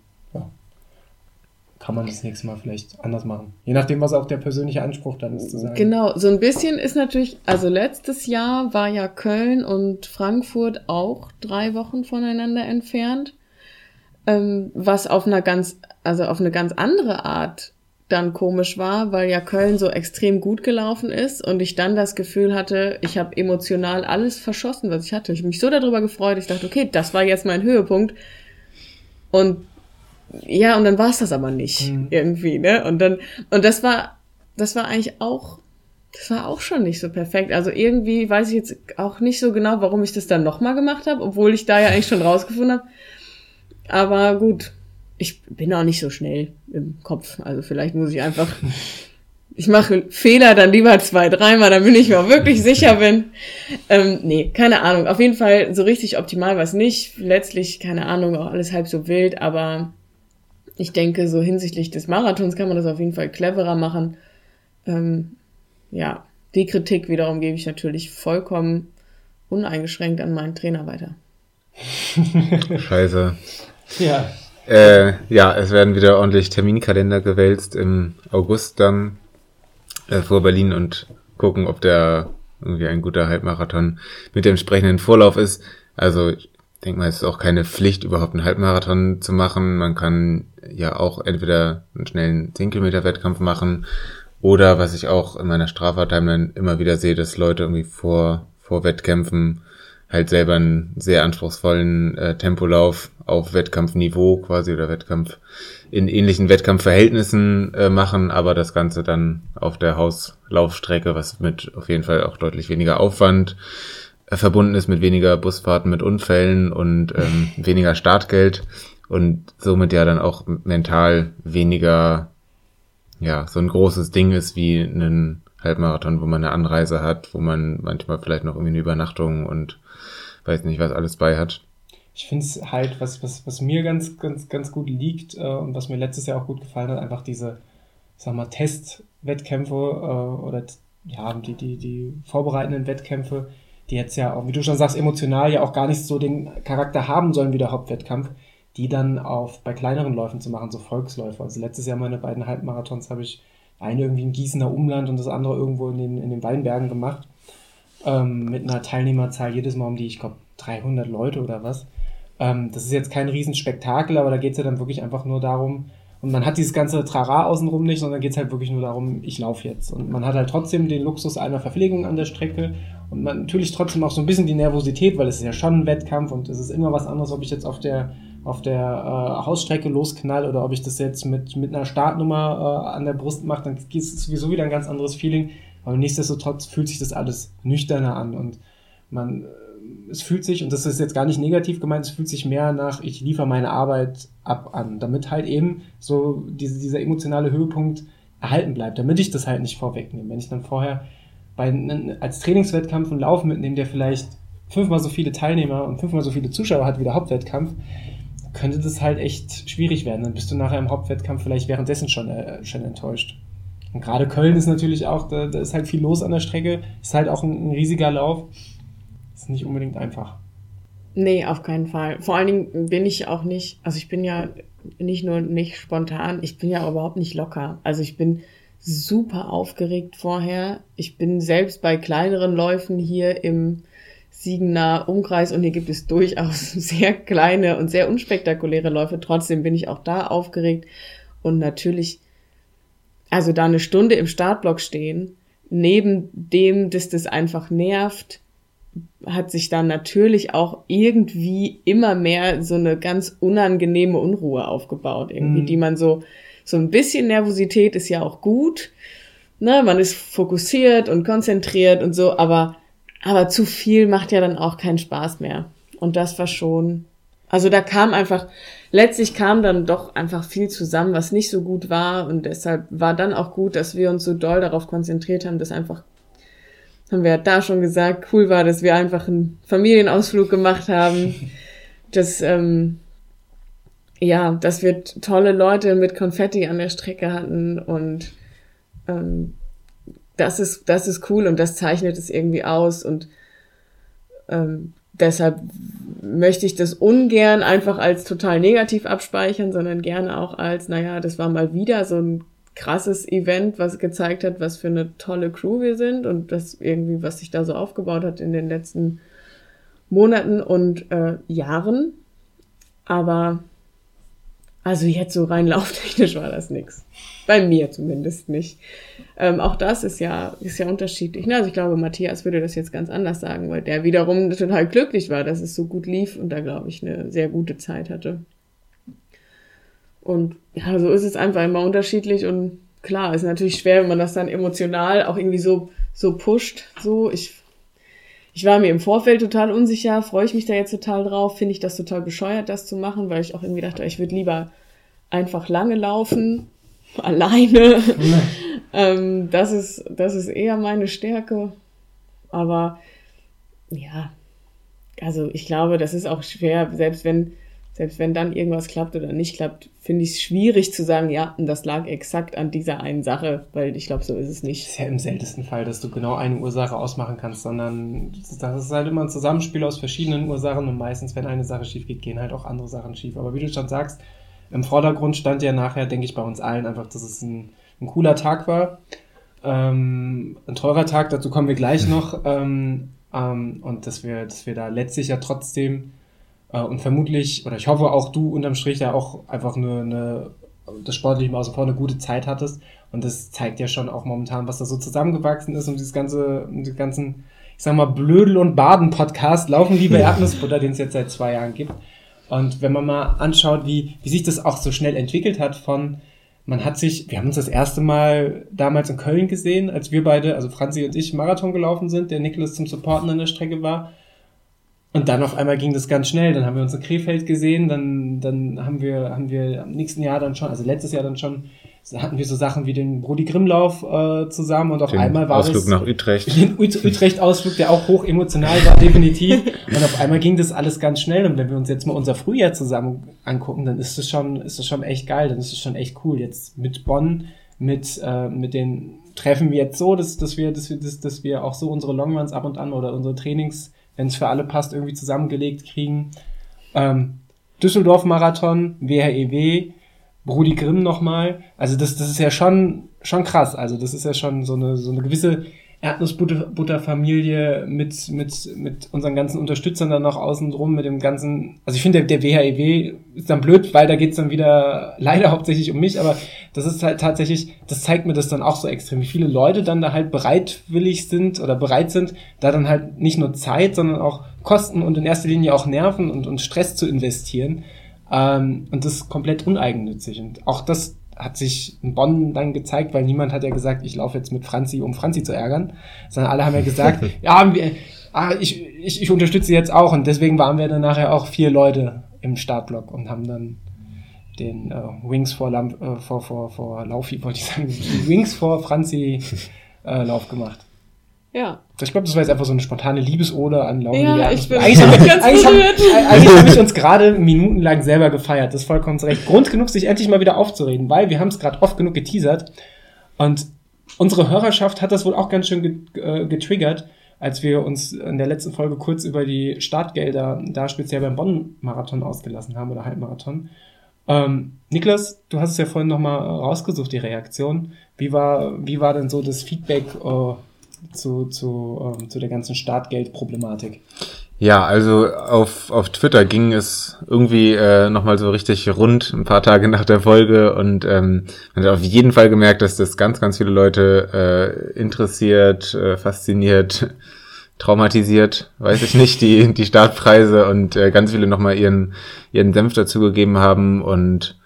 kann man das nächste Mal vielleicht anders machen. Je nachdem, was auch der persönliche Anspruch dann ist zu sagen. Genau, so ein bisschen ist natürlich, also letztes Jahr war ja Köln und Frankfurt auch drei Wochen voneinander entfernt, ähm, was auf einer ganz, also auf eine ganz andere Art dann komisch war, weil ja Köln so extrem gut gelaufen ist und ich dann das Gefühl hatte, ich habe emotional alles verschossen, was ich hatte. Ich habe mich so darüber gefreut, ich dachte, okay, das war jetzt mein Höhepunkt. Und ja, und dann war es das aber nicht mhm. irgendwie, ne? Und dann, und das war, das war eigentlich auch, das war auch schon nicht so perfekt. Also irgendwie weiß ich jetzt auch nicht so genau, warum ich das dann nochmal gemacht habe, obwohl ich da ja eigentlich schon rausgefunden habe. Aber gut, ich bin auch nicht so schnell im Kopf. Also vielleicht muss ich einfach, ich mache Fehler dann lieber zwei, dreimal, damit ich mir auch wirklich (laughs) sicher bin. Ähm, nee, keine Ahnung. Auf jeden Fall so richtig optimal war es nicht. Letztlich, keine Ahnung, auch alles halb so wild, aber ich denke, so hinsichtlich des Marathons kann man das auf jeden Fall cleverer machen. Ähm, ja, die Kritik wiederum gebe ich natürlich vollkommen uneingeschränkt an meinen Trainer weiter. (laughs) Scheiße. Ja. Äh, ja, es werden wieder ordentlich Terminkalender gewälzt im August dann äh, vor Berlin und gucken, ob der irgendwie ein guter Halbmarathon mit dem entsprechenden Vorlauf ist. Also denke mal, es ist auch keine Pflicht, überhaupt einen Halbmarathon zu machen. Man kann ja auch entweder einen schnellen 10 Kilometer Wettkampf machen oder was ich auch in meiner Straffahrtimeline immer wieder sehe, dass Leute irgendwie vor, vor Wettkämpfen halt selber einen sehr anspruchsvollen äh, Tempolauf auf Wettkampfniveau quasi oder Wettkampf in ähnlichen Wettkampfverhältnissen äh, machen, aber das Ganze dann auf der Hauslaufstrecke, was mit auf jeden Fall auch deutlich weniger Aufwand verbunden ist mit weniger Busfahrten mit Unfällen und ähm, (laughs) weniger Startgeld und somit ja dann auch mental weniger ja so ein großes Ding ist wie einen Halbmarathon, wo man eine Anreise hat, wo man manchmal vielleicht noch irgendwie eine Übernachtung und weiß nicht, was alles bei hat. Ich finde es halt, was, was, was mir ganz, ganz, ganz gut liegt äh, und was mir letztes Jahr auch gut gefallen hat, einfach diese, sag mal, Testwettkämpfe äh, oder ja, die, die, die vorbereitenden Wettkämpfe, die jetzt ja auch, wie du schon sagst, emotional ja auch gar nicht so den Charakter haben sollen wie der Hauptwettkampf, die dann auf bei kleineren Läufen zu machen, so Volksläufe. Also letztes Jahr meine beiden Halbmarathons habe ich eine irgendwie im Gießener Umland und das andere irgendwo in den, in den Weinbergen gemacht. Ähm, mit einer Teilnehmerzahl jedes Mal um die, ich glaube, 300 Leute oder was. Ähm, das ist jetzt kein Riesenspektakel, aber da geht es ja dann wirklich einfach nur darum, und man hat dieses ganze Trara außenrum nicht, sondern geht es halt wirklich nur darum, ich laufe jetzt. Und man hat halt trotzdem den Luxus einer Verpflegung an der Strecke und man natürlich trotzdem auch so ein bisschen die Nervosität, weil es ist ja schon ein Wettkampf und es ist immer was anderes, ob ich jetzt auf der auf der äh, Hausstrecke losknall oder ob ich das jetzt mit, mit einer Startnummer äh, an der Brust mache, dann ist es sowieso wieder ein ganz anderes Feeling. Aber nichtsdestotrotz fühlt sich das alles nüchterner an und man, es fühlt sich, und das ist jetzt gar nicht negativ gemeint, es fühlt sich mehr nach, ich liefere meine Arbeit ab an, damit halt eben so diese, dieser emotionale Höhepunkt erhalten bleibt, damit ich das halt nicht vorwegnehme. Wenn ich dann vorher bei, als Trainingswettkampf einen Lauf mitnehme, der vielleicht fünfmal so viele Teilnehmer und fünfmal so viele Zuschauer hat wie der Hauptwettkampf, könnte das halt echt schwierig werden. Dann bist du nachher im Hauptwettkampf vielleicht währenddessen schon, äh, schon enttäuscht. Und gerade Köln ist natürlich auch, da, da, ist halt viel los an der Strecke, ist halt auch ein, ein riesiger Lauf. Ist nicht unbedingt einfach. Nee, auf keinen Fall. Vor allen Dingen bin ich auch nicht, also ich bin ja nicht nur nicht spontan, ich bin ja überhaupt nicht locker. Also ich bin super aufgeregt vorher. Ich bin selbst bei kleineren Läufen hier im Siegener Umkreis und hier gibt es durchaus (laughs) sehr kleine und sehr unspektakuläre Läufe. Trotzdem bin ich auch da aufgeregt und natürlich, also da eine Stunde im Startblock stehen, neben dem, dass das einfach nervt, hat sich dann natürlich auch irgendwie immer mehr so eine ganz unangenehme Unruhe aufgebaut, irgendwie, mhm. die man so, so ein bisschen Nervosität ist ja auch gut, ne, man ist fokussiert und konzentriert und so, aber aber zu viel macht ja dann auch keinen Spaß mehr. Und das war schon, also da kam einfach, letztlich kam dann doch einfach viel zusammen, was nicht so gut war. Und deshalb war dann auch gut, dass wir uns so doll darauf konzentriert haben, dass einfach, haben wir da schon gesagt, cool war, dass wir einfach einen Familienausflug gemacht haben. (laughs) dass, ähm, ja, dass wir tolle Leute mit Konfetti an der Strecke hatten und ähm, das ist, das ist cool und das zeichnet es irgendwie aus und ähm, deshalb möchte ich das ungern einfach als total negativ abspeichern, sondern gerne auch als, naja, das war mal wieder so ein krasses Event, was gezeigt hat, was für eine tolle Crew wir sind und das irgendwie, was sich da so aufgebaut hat in den letzten Monaten und äh, Jahren. Aber also jetzt so rein (laughs) lauftechnisch war das nix. Bei mir zumindest nicht. Ähm, auch das ist ja, ist ja unterschiedlich. Ne? Also ich glaube, Matthias würde das jetzt ganz anders sagen, weil der wiederum total glücklich war, dass es so gut lief und da, glaube ich, eine sehr gute Zeit hatte. Und ja, so ist es einfach immer unterschiedlich und klar, ist natürlich schwer, wenn man das dann emotional auch irgendwie so, so pusht. So, ich, ich war mir im Vorfeld total unsicher, freue ich mich da jetzt total drauf, finde ich das total bescheuert, das zu machen, weil ich auch irgendwie dachte, ich würde lieber einfach lange laufen, (laughs) alleine. (laughs) ähm, das ist, das ist eher meine Stärke. Aber ja, also ich glaube, das ist auch schwer, selbst wenn, selbst wenn dann irgendwas klappt oder nicht klappt, finde ich es schwierig zu sagen, ja, und das lag exakt an dieser einen Sache, weil ich glaube, so ist es nicht. Das ist ja im seltensten Fall, dass du genau eine Ursache ausmachen kannst, sondern das ist halt immer ein Zusammenspiel aus verschiedenen Ursachen und meistens, wenn eine Sache schief geht, gehen halt auch andere Sachen schief. Aber wie du schon sagst, im Vordergrund stand ja nachher, denke ich, bei uns allen einfach, dass es ein, ein cooler Tag war. Ähm, ein teurer Tag, dazu kommen wir gleich noch. Ähm, ähm, und dass wir, dass wir da letztlich ja trotzdem und vermutlich, oder ich hoffe auch du unterm Strich ja auch einfach eine, eine das sportliche außen vor eine gute Zeit hattest. Und das zeigt ja schon auch momentan, was da so zusammengewachsen ist und dieses ganze, die ganzen, ich sag mal, Blödel- und Baden-Podcast, Laufen liebe Erdnussbutter, den es jetzt seit zwei Jahren gibt. Und wenn man mal anschaut, wie, wie sich das auch so schnell entwickelt hat von, man hat sich, wir haben uns das erste Mal damals in Köln gesehen, als wir beide, also Franzi und ich, Marathon gelaufen sind, der Niklas zum Supporten an der Strecke war. Und dann auf einmal ging das ganz schnell. Dann haben wir uns in Krefeld gesehen, dann, dann haben wir, haben wir am nächsten Jahr dann schon, also letztes Jahr dann schon, hatten wir so Sachen wie den Brody Grimmlauf äh, zusammen und auf den einmal war Ausflug es nach Utrecht. (laughs) den Utrecht-Ausflug, der auch hoch emotional war, definitiv. Und auf einmal ging das alles ganz schnell. Und wenn wir uns jetzt mal unser Frühjahr zusammen angucken, dann ist das schon, ist das schon echt geil. Dann ist es schon echt cool. Jetzt mit Bonn, mit äh, mit den Treffen wir jetzt so, dass, dass wir, dass wir, dass, dass wir auch so unsere Longruns ab und an oder unsere Trainings wenn es für alle passt, irgendwie zusammengelegt kriegen. Ähm, Düsseldorf-Marathon, WHEW, Brudi Grimm nochmal. Also das, das ist ja schon, schon krass. Also das ist ja schon so eine, so eine gewisse Erdnussbutterfamilie mit, mit, mit unseren ganzen Unterstützern dann noch außen drum, mit dem ganzen, also ich finde, der, der WHEW ist dann blöd, weil da geht's dann wieder leider hauptsächlich um mich, aber das ist halt tatsächlich, das zeigt mir das dann auch so extrem, wie viele Leute dann da halt bereitwillig sind oder bereit sind, da dann halt nicht nur Zeit, sondern auch Kosten und in erster Linie auch Nerven und, und Stress zu investieren. Ähm, und das ist komplett uneigennützig. Und auch das hat sich in Bonn dann gezeigt, weil niemand hat ja gesagt, ich laufe jetzt mit Franzi, um Franzi zu ärgern, sondern alle haben ja gesagt, (laughs) ja, wir, ah, ich, ich, ich unterstütze jetzt auch und deswegen waren wir dann nachher auch vier Leute im Startblock und haben dann den äh, Wings vor, Lamp, äh, vor, vor, vor Laufi, wollte ich sagen, (laughs) Wings vor Franzi äh, Lauf gemacht. Ja. Ich glaube, das war jetzt einfach so eine spontane Liebesode an Laufen. Ja, ich bin eigentlich habe (laughs) ganz eigentlich eigentlich hab ich uns gerade minutenlang selber gefeiert. Das ist vollkommen recht. Grund genug, sich endlich mal wieder aufzureden, weil wir haben es gerade oft genug geteasert und unsere Hörerschaft hat das wohl auch ganz schön äh, getriggert, als wir uns in der letzten Folge kurz über die Startgelder da speziell beim Bonn-Marathon ausgelassen haben oder Halbmarathon. Ähm, Niklas, du hast es ja vorhin nochmal rausgesucht, die Reaktion. Wie war, wie war denn so das Feedback äh, zu, zu, ähm, zu der ganzen Startgeldproblematik? Ja, also auf, auf Twitter ging es irgendwie äh, nochmal so richtig rund, ein paar Tage nach der Folge und ähm, man hat auf jeden Fall gemerkt, dass das ganz, ganz viele Leute äh, interessiert, äh, fasziniert, traumatisiert, weiß ich nicht, die, die Startpreise und äh, ganz viele nochmal ihren, ihren Senf dazugegeben haben und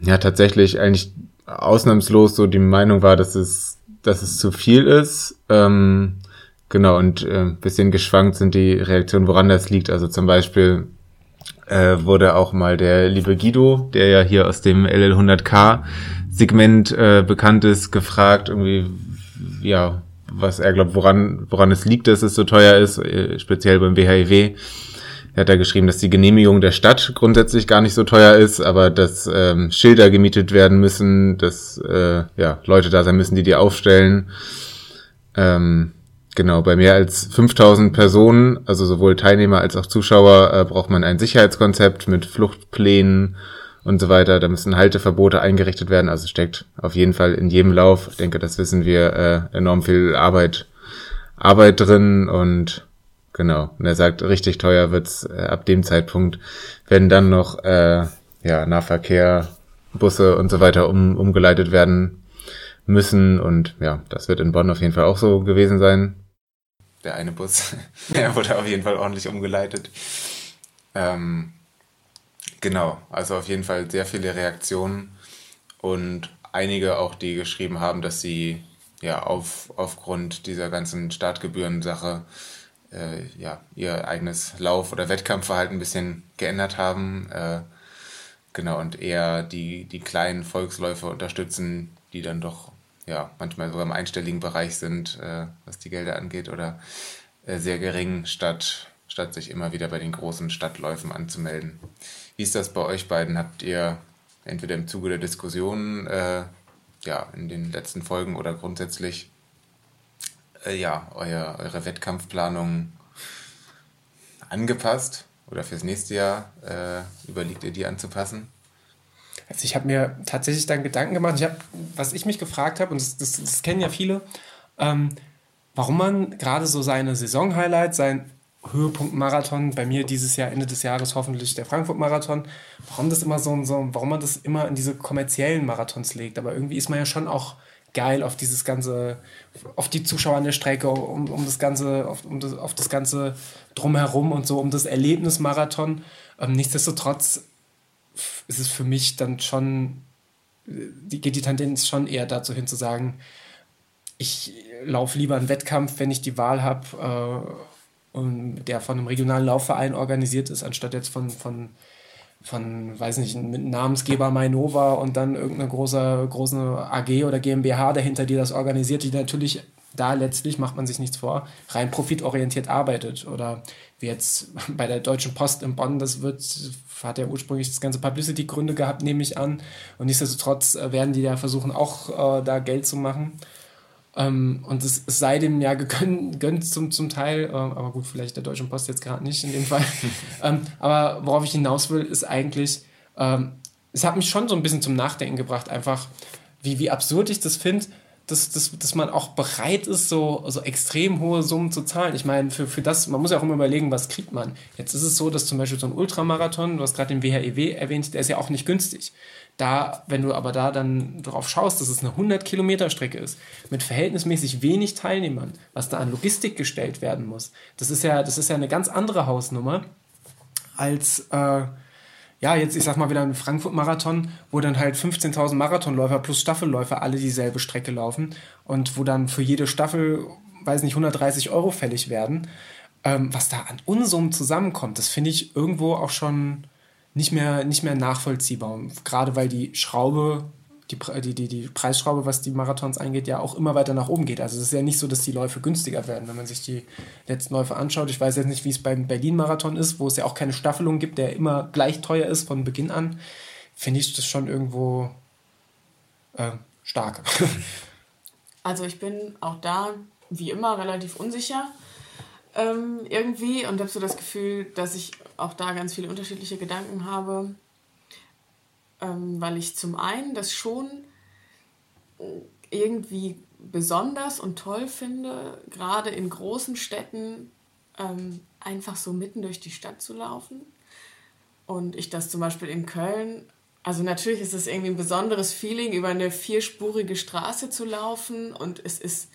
ja, tatsächlich eigentlich ausnahmslos so die Meinung war, dass es dass es zu viel ist. Ähm, genau, und äh, bisschen geschwankt sind die Reaktionen, woran das liegt. Also zum Beispiel äh, wurde auch mal der liebe Guido, der ja hier aus dem LL100K Segment äh, bekannt ist, gefragt, irgendwie, ja, was er glaubt, woran, woran es liegt, dass es so teuer ist, äh, speziell beim WHIW. Er hat da geschrieben, dass die Genehmigung der Stadt grundsätzlich gar nicht so teuer ist, aber dass ähm, Schilder gemietet werden müssen, dass äh, ja, Leute da sein müssen, die die aufstellen. Ähm, genau, bei mehr als 5000 Personen, also sowohl Teilnehmer als auch Zuschauer, äh, braucht man ein Sicherheitskonzept mit Fluchtplänen und so weiter. Da müssen Halteverbote eingerichtet werden. Also steckt auf jeden Fall in jedem Lauf, ich denke, das wissen wir, äh, enorm viel Arbeit, Arbeit drin und genau. Und er sagt, richtig teuer wird's äh, ab dem Zeitpunkt, wenn dann noch äh, ja, Nahverkehr, Busse und so weiter um, umgeleitet werden müssen. Und ja, das wird in Bonn auf jeden Fall auch so gewesen sein. Der eine Bus, (laughs) der wurde auf jeden Fall ordentlich umgeleitet. Ähm, genau, also auf jeden Fall sehr viele Reaktionen und einige auch, die geschrieben haben, dass sie ja auf, aufgrund dieser ganzen Startgebühren-Sache äh, ja, ihr eigenes Lauf- oder Wettkampfverhalten ein bisschen geändert haben. Äh, genau, und eher die, die kleinen Volksläufe unterstützen, die dann doch ja, manchmal sogar im einstelligen Bereich sind, äh, was die Gelder angeht, oder äh, sehr gering, statt, statt sich immer wieder bei den großen Stadtläufen anzumelden. Wie ist das bei euch beiden? Habt ihr entweder im Zuge der Diskussion, äh, ja, in den letzten Folgen oder grundsätzlich, äh, ja, euer, eure Wettkampfplanung angepasst oder fürs nächste Jahr äh, überlegt ihr die anzupassen? Also ich habe mir tatsächlich dann Gedanken gemacht. Ich hab, was ich mich gefragt habe, und das, das, das, kennen ja viele, ähm, warum man gerade so seine Saison-Highlights, sein Höhepunkt-Marathon, bei mir dieses Jahr, Ende des Jahres hoffentlich der Frankfurt-Marathon, warum das immer so, so, warum man das immer in diese kommerziellen Marathons legt. Aber irgendwie ist man ja schon auch geil auf dieses ganze, auf die Zuschauer an der Strecke, um, um das ganze, auf, um das, auf das ganze drumherum und so, um das Erlebnismarathon. Ähm, nichtsdestotrotz ist es für mich dann schon, die, geht die Tendenz schon eher dazu hin zu sagen, ich laufe lieber einen Wettkampf, wenn ich die Wahl habe, äh, der von einem regionalen Laufverein organisiert ist, anstatt jetzt von, von, von weiß nicht, mit Namensgeber Mainova und dann irgendeine große, große AG oder GmbH dahinter, die das organisiert, die natürlich da letztlich, macht man sich nichts vor, rein profitorientiert arbeitet. Oder wie jetzt (laughs) bei der Deutschen Post in Bonn, das wird, hat ja ursprünglich das ganze Publicity-Gründe gehabt, nehme ich an. Und nichtsdestotrotz äh, werden die ja versuchen, auch äh, da Geld zu machen. Ähm, und es, es, sei dem ja gegönnt zum, zum Teil, äh, aber gut, vielleicht der Deutschen Post jetzt gerade nicht in dem Fall. (laughs) ähm, aber worauf ich hinaus will, ist eigentlich, ähm, es hat mich schon so ein bisschen zum Nachdenken gebracht, einfach, wie, wie absurd ich das finde, dass, dass, dass man auch bereit ist, so, so extrem hohe Summen zu zahlen. Ich meine, für, für das, man muss ja auch immer überlegen, was kriegt man. Jetzt ist es so, dass zum Beispiel so ein Ultramarathon, du hast gerade den WHEW e erwähnt, der ist ja auch nicht günstig. Da, wenn du aber da dann drauf schaust, dass es eine 100 Kilometer Strecke ist, mit verhältnismäßig wenig Teilnehmern, was da an Logistik gestellt werden muss, das ist ja, das ist ja eine ganz andere Hausnummer als, äh, ja, jetzt, ich sag mal wieder ein Frankfurt-Marathon, wo dann halt 15.000 Marathonläufer plus Staffelläufer alle dieselbe Strecke laufen und wo dann für jede Staffel, weiß nicht, 130 Euro fällig werden. Ähm, was da an Unsummen zusammenkommt, das finde ich irgendwo auch schon nicht mehr, nicht mehr nachvollziehbar. Gerade weil die Schraube die, die, die, die Preisschraube, was die Marathons angeht, ja auch immer weiter nach oben geht. Also es ist ja nicht so, dass die Läufe günstiger werden, wenn man sich die letzten Läufe anschaut. Ich weiß jetzt nicht, wie es beim Berlin-Marathon ist, wo es ja auch keine Staffelung gibt, der immer gleich teuer ist von Beginn an. Finde ich das schon irgendwo äh, stark. (laughs) Also ich bin auch da, wie immer, relativ unsicher ähm, irgendwie und habe so das Gefühl, dass ich auch da ganz viele unterschiedliche Gedanken habe ähm, weil ich zum einen das schon irgendwie besonders und toll finde, gerade in großen Städten ähm, einfach so mitten durch die Stadt zu laufen. Und ich das zum Beispiel in Köln, also natürlich ist es irgendwie ein besonderes Feeling, über eine vierspurige Straße zu laufen. Und es ist,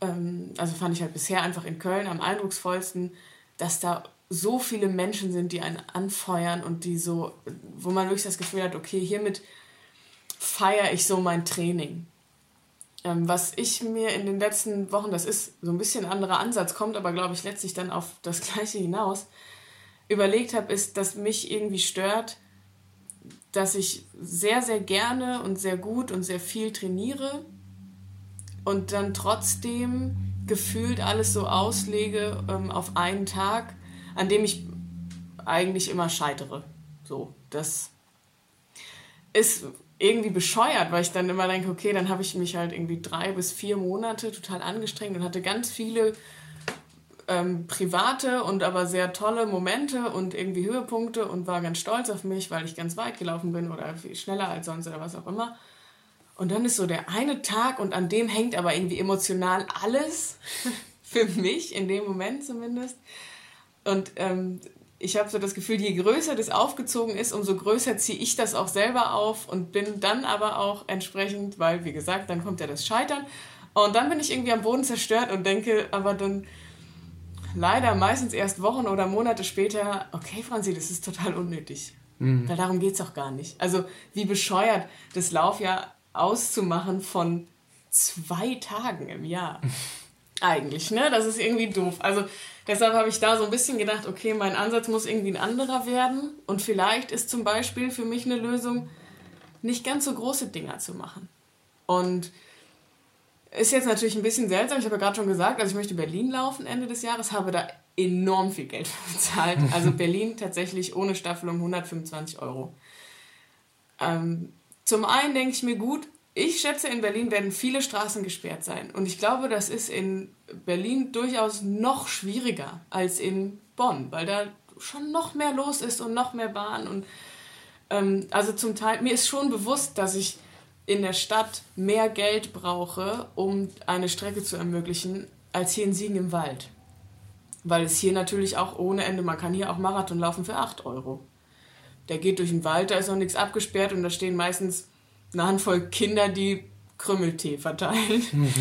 ähm, also fand ich halt bisher einfach in Köln am eindrucksvollsten, dass da so viele Menschen sind, die einen anfeuern und die so, wo man wirklich das Gefühl hat, okay, hiermit feiere ich so mein Training. Ähm, was ich mir in den letzten Wochen, das ist so ein bisschen ein anderer Ansatz, kommt aber, glaube ich, letztlich dann auf das (laughs) Gleiche hinaus, überlegt habe, ist, dass mich irgendwie stört, dass ich sehr, sehr gerne und sehr gut und sehr viel trainiere und dann trotzdem gefühlt alles so auslege ähm, auf einen Tag an dem ich eigentlich immer scheitere. So, das ist irgendwie bescheuert, weil ich dann immer denke, okay, dann habe ich mich halt irgendwie drei bis vier Monate total angestrengt und hatte ganz viele ähm, private und aber sehr tolle Momente und irgendwie Höhepunkte und war ganz stolz auf mich, weil ich ganz weit gelaufen bin oder viel schneller als sonst oder was auch immer. Und dann ist so der eine Tag und an dem hängt aber irgendwie emotional alles (laughs) für mich, in dem Moment zumindest. Und ähm, ich habe so das Gefühl, je größer das aufgezogen ist, umso größer ziehe ich das auch selber auf und bin dann aber auch entsprechend, weil, wie gesagt, dann kommt ja das Scheitern. Und dann bin ich irgendwie am Boden zerstört und denke, aber dann leider meistens erst Wochen oder Monate später, okay, Franzi, das ist total unnötig. Mhm. Weil darum geht es auch gar nicht. Also, wie bescheuert, das Laufjahr auszumachen von zwei Tagen im Jahr. (laughs) Eigentlich, ne? Das ist irgendwie doof. Also, Deshalb habe ich da so ein bisschen gedacht, okay, mein Ansatz muss irgendwie ein anderer werden. Und vielleicht ist zum Beispiel für mich eine Lösung, nicht ganz so große Dinger zu machen. Und ist jetzt natürlich ein bisschen seltsam. Ich habe ja gerade schon gesagt, also ich möchte Berlin laufen Ende des Jahres, habe da enorm viel Geld (laughs) bezahlt. Also Berlin tatsächlich ohne Staffelung 125 Euro. Ähm, zum einen denke ich mir gut, ich schätze, in Berlin werden viele Straßen gesperrt sein. Und ich glaube, das ist in Berlin durchaus noch schwieriger als in Bonn, weil da schon noch mehr los ist und noch mehr Bahn. Und ähm, also zum Teil, mir ist schon bewusst, dass ich in der Stadt mehr Geld brauche, um eine Strecke zu ermöglichen, als hier in Siegen im Wald. Weil es hier natürlich auch ohne Ende, man kann hier auch Marathon laufen für 8 Euro. Der geht durch den Wald, da ist noch nichts abgesperrt und da stehen meistens eine Handvoll Kinder, die Krümmeltee verteilen.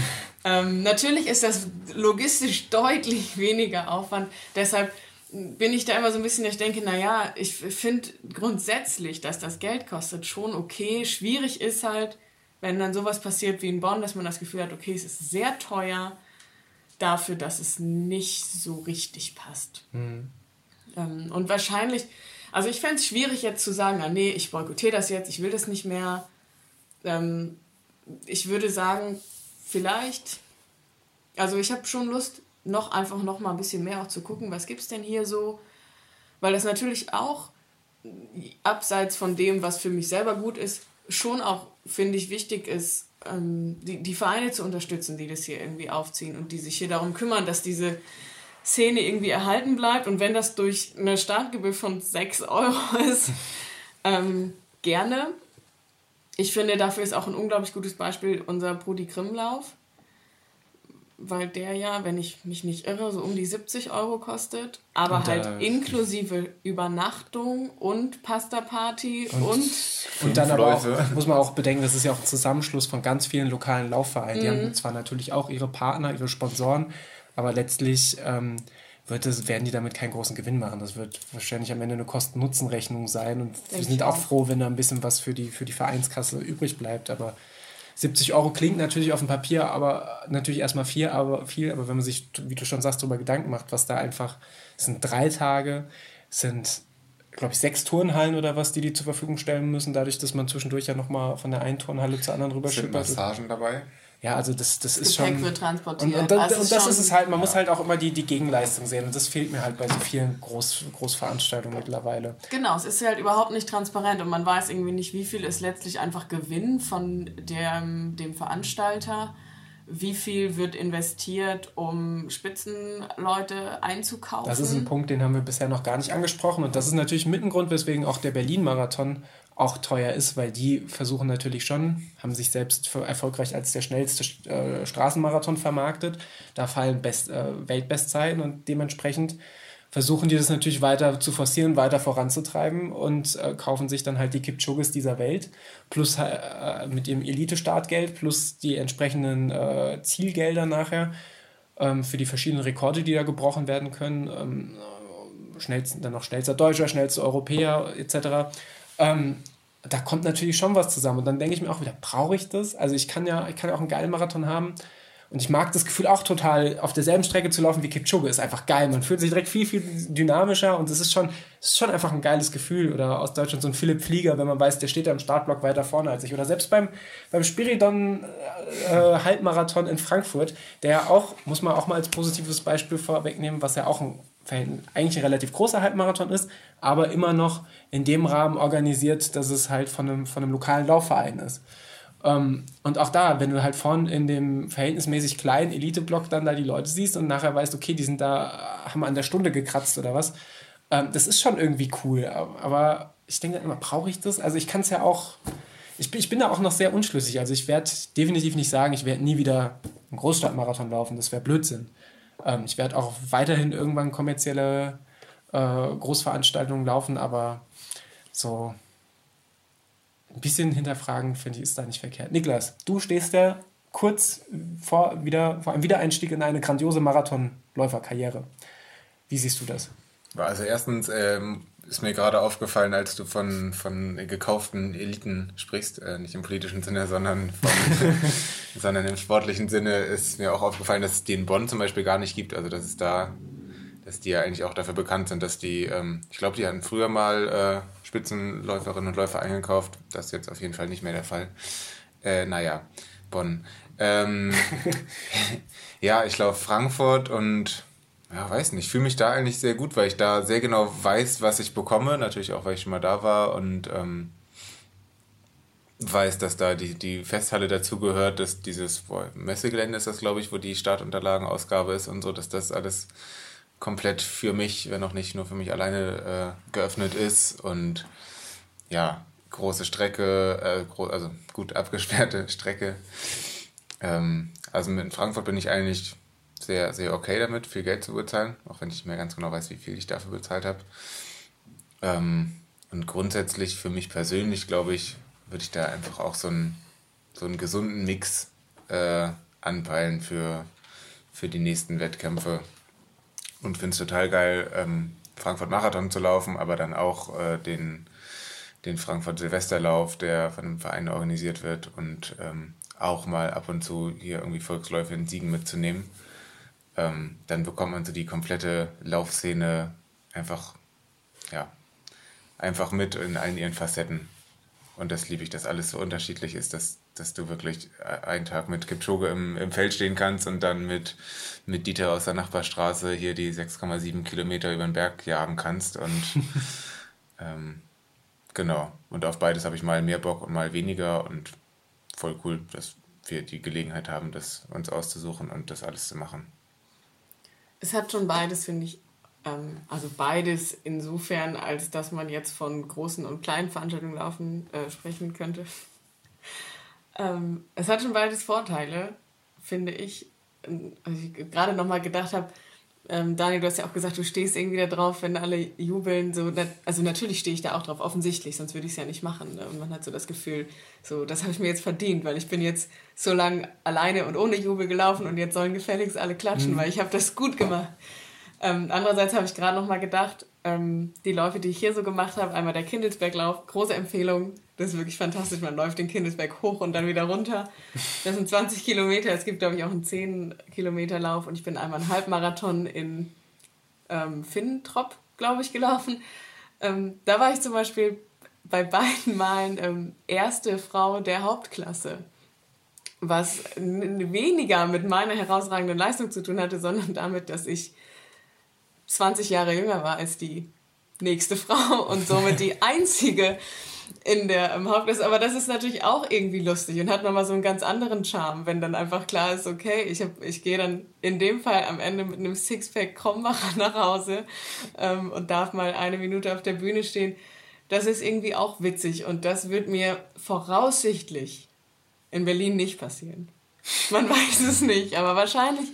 ähm, natürlich ist das logistisch deutlich (laughs) weniger Aufwand. Deshalb bin ich da immer so ein bisschen, ich denke, naja, ich finde grundsätzlich, dass das Geld kostet, schon okay. Schwierig ist halt, wenn dann sowas passiert wie in Bonn, dass man das Gefühl hat, okay, es ist sehr teuer dafür, dass es nicht so richtig passt. Mhm. Ähm, und wahrscheinlich, also ich fände es schwierig jetzt zu sagen, ah, nee, ich boykottiere das jetzt, ich will das nicht mehr ähm, ich würde sagen, vielleicht, also ich habe schon Lust, noch einfach noch mal ein bisschen mehr auch zu gucken, was gibt es denn hier so, weil das natürlich auch abseits von dem, was für mich selber gut ist, schon auch, finde ich, wichtig ist, ähm, die, die Vereine zu unterstützen, die das hier irgendwie aufziehen und die sich hier darum kümmern, dass diese Szene irgendwie erhalten bleibt. Und wenn das durch eine Startgebühr von 6 Euro (laughs) ist, ähm, gerne. Ich finde, dafür ist auch ein unglaublich gutes Beispiel unser Brudi Grimm-Lauf, weil der ja, wenn ich mich nicht irre, so um die 70 Euro kostet, aber und, halt äh, inklusive Übernachtung und Pasta-Party und, und, und dann aber auch, muss man auch bedenken, das ist ja auch ein Zusammenschluss von ganz vielen lokalen Laufvereinen. Mhm. Die haben zwar natürlich auch ihre Partner, ihre Sponsoren, aber letztlich ähm, wird das, werden die damit keinen großen Gewinn machen. Das wird wahrscheinlich am Ende eine Kosten-Nutzen-Rechnung sein. Und Denk wir sind auch froh, wenn da ein bisschen was für die, für die Vereinskasse übrig bleibt. Aber 70 Euro klingt natürlich auf dem Papier, aber natürlich erstmal viel, aber viel. Aber wenn man sich, wie du schon sagst, darüber Gedanken macht, was da einfach, sind drei Tage, sind, glaube ich, sechs Turnhallen oder was, die die zur Verfügung stellen müssen, dadurch, dass man zwischendurch ja nochmal von der einen Turnhalle zur anderen rüber Sind Massagen dabei? Ja, also das, das, das ist Gepäck schon. wird transportiert. Und, und, und, also und das ist es halt, man ja. muss halt auch immer die, die Gegenleistung sehen. Und das fehlt mir halt bei so vielen Groß, Großveranstaltungen mittlerweile. Genau, es ist halt überhaupt nicht transparent und man weiß irgendwie nicht, wie viel ist letztlich einfach Gewinn von dem, dem Veranstalter. Wie viel wird investiert, um Spitzenleute einzukaufen? Das ist ein Punkt, den haben wir bisher noch gar nicht angesprochen. Und das ist natürlich mit ein Grund, weswegen auch der Berlin-Marathon auch teuer ist, weil die versuchen natürlich schon, haben sich selbst erfolgreich als der schnellste äh, Straßenmarathon vermarktet. Da fallen Best, äh, Weltbestzeiten und dementsprechend versuchen die das natürlich weiter zu forcieren, weiter voranzutreiben und äh, kaufen sich dann halt die Kipchoges dieser Welt plus äh, mit ihrem Elite-Startgeld plus die entsprechenden äh, Zielgelder nachher ähm, für die verschiedenen Rekorde, die da gebrochen werden können. Ähm, schnellsten, dann noch schnellster Deutscher, schnellster Europäer etc. Ähm, da kommt natürlich schon was zusammen. Und dann denke ich mir auch wieder, brauche ich das? Also ich kann ja, ich kann ja auch einen geilen Marathon haben. Und ich mag das Gefühl auch total, auf derselben Strecke zu laufen wie Kipchoge. Ist einfach geil. Man fühlt sich direkt viel, viel dynamischer und es ist schon, ist schon einfach ein geiles Gefühl. Oder aus Deutschland so ein Philipp Flieger, wenn man weiß, der steht da im Startblock weiter vorne als ich. Oder selbst beim, beim Spiridon äh, Halbmarathon in Frankfurt, der auch, muss man auch mal als positives Beispiel vorwegnehmen, was ja auch ein eigentlich ein relativ großer Halbmarathon ist, aber immer noch in dem Rahmen organisiert, dass es halt von einem, von einem lokalen Laufverein ist. Ähm, und auch da, wenn du halt vorne in dem verhältnismäßig kleinen Elite-Block dann da die Leute siehst und nachher weißt, okay, die sind da, haben an der Stunde gekratzt oder was, ähm, das ist schon irgendwie cool. Aber ich denke immer, brauche ich das? Also ich kann es ja auch, ich, ich bin da auch noch sehr unschlüssig. Also ich werde definitiv nicht sagen, ich werde nie wieder einen Großstadtmarathon laufen, das wäre Blödsinn. Ähm, ich werde auch weiterhin irgendwann kommerzielle äh, Großveranstaltungen laufen, aber so ein bisschen hinterfragen, finde ich, ist da nicht verkehrt. Niklas, du stehst ja kurz vor, wieder, vor einem Wiedereinstieg in eine grandiose Marathonläuferkarriere. Wie siehst du das? Also erstens ähm, ist mir gerade aufgefallen, als du von, von gekauften Eliten sprichst, äh, nicht im politischen Sinne, sondern, von, (laughs) sondern im sportlichen Sinne, ist mir auch aufgefallen, dass es die in Bonn zum Beispiel gar nicht gibt. Also dass es da, dass die ja eigentlich auch dafür bekannt sind, dass die, ähm, ich glaube, die hatten früher mal äh, Spitzenläuferinnen und Läufer eingekauft. Das ist jetzt auf jeden Fall nicht mehr der Fall. Äh, naja, Bonn. Ähm, (laughs) (laughs) ja, ich laufe Frankfurt und ja, weiß nicht, ich fühle mich da eigentlich sehr gut, weil ich da sehr genau weiß, was ich bekomme. Natürlich auch, weil ich schon mal da war und ähm, weiß, dass da die, die Festhalle dazugehört, dass dieses boah, Messegelände ist das, glaube ich, wo die Startunterlagenausgabe ist und so, dass das alles komplett für mich, wenn auch nicht nur für mich alleine äh, geöffnet ist und ja, große Strecke, äh, gro also gut abgesperrte (laughs) Strecke. Ähm, also mit Frankfurt bin ich eigentlich sehr, sehr okay damit, viel Geld zu bezahlen, auch wenn ich nicht mehr ganz genau weiß, wie viel ich dafür bezahlt habe. Ähm, und grundsätzlich für mich persönlich, glaube ich, würde ich da einfach auch so einen, so einen gesunden Mix äh, anpeilen für, für die nächsten Wettkämpfe. Und finde es total geil, ähm, Frankfurt Marathon zu laufen, aber dann auch äh, den, den Frankfurt Silvesterlauf, der von einem Verein organisiert wird und ähm, auch mal ab und zu hier irgendwie Volksläufe in Siegen mitzunehmen ähm, dann bekommt man so die komplette Laufszene einfach, ja, einfach mit in allen ihren Facetten. Und das liebe ich, dass alles so unterschiedlich ist, dass, dass du wirklich einen Tag mit Kipchoge im, im Feld stehen kannst und dann mit, mit Dieter aus der Nachbarstraße hier die 6,7 Kilometer über den Berg jagen kannst. Und (laughs) ähm, genau. Und auf beides habe ich mal mehr Bock und mal weniger und voll cool, dass wir die Gelegenheit haben, das uns auszusuchen und das alles zu machen. Es hat schon beides, finde ich. Ähm, also beides insofern, als dass man jetzt von großen und kleinen Veranstaltungen laufen äh, sprechen könnte. ähm, es hat schon beides Vorteile, finde ich. Also ich gerade nochmal gedacht habe, ähm, Daniel, du hast ja auch gesagt, du stehst irgendwie da drauf, wenn alle jubeln. So, also natürlich stehe ich da auch drauf, offensichtlich, sonst würde ich es ja nicht machen. Ne? Und man hat so das Gefühl, so, das habe ich mir jetzt verdient, weil ich bin jetzt so lange alleine und ohne Jubel gelaufen und jetzt sollen gefälligst alle klatschen, mhm. weil ich habe das gut gemacht. Ähm, andererseits habe ich gerade noch mal gedacht, ähm, die Läufe, die ich hier so gemacht habe, einmal der Kindelsberglauf, große Empfehlung. Das ist wirklich fantastisch. Man läuft den Kindelsberg hoch und dann wieder runter. Das sind 20 Kilometer. Es gibt, glaube ich, auch einen 10 Kilometer Lauf und ich bin einmal einen Halbmarathon in ähm, Finntrop, glaube ich, gelaufen. Ähm, da war ich zum Beispiel bei beiden Malen ähm, erste Frau der Hauptklasse was weniger mit meiner herausragenden Leistung zu tun hatte, sondern damit, dass ich 20 Jahre jünger war als die nächste Frau (laughs) und somit die einzige in der im Hauptklasse. Aber das ist natürlich auch irgendwie lustig und hat nochmal so einen ganz anderen Charme, wenn dann einfach klar ist, okay, ich, ich gehe dann in dem Fall am Ende mit einem Sixpack Krombacher nach Hause ähm, und darf mal eine Minute auf der Bühne stehen. Das ist irgendwie auch witzig und das wird mir voraussichtlich in Berlin nicht passieren. Man (laughs) weiß es nicht, aber wahrscheinlich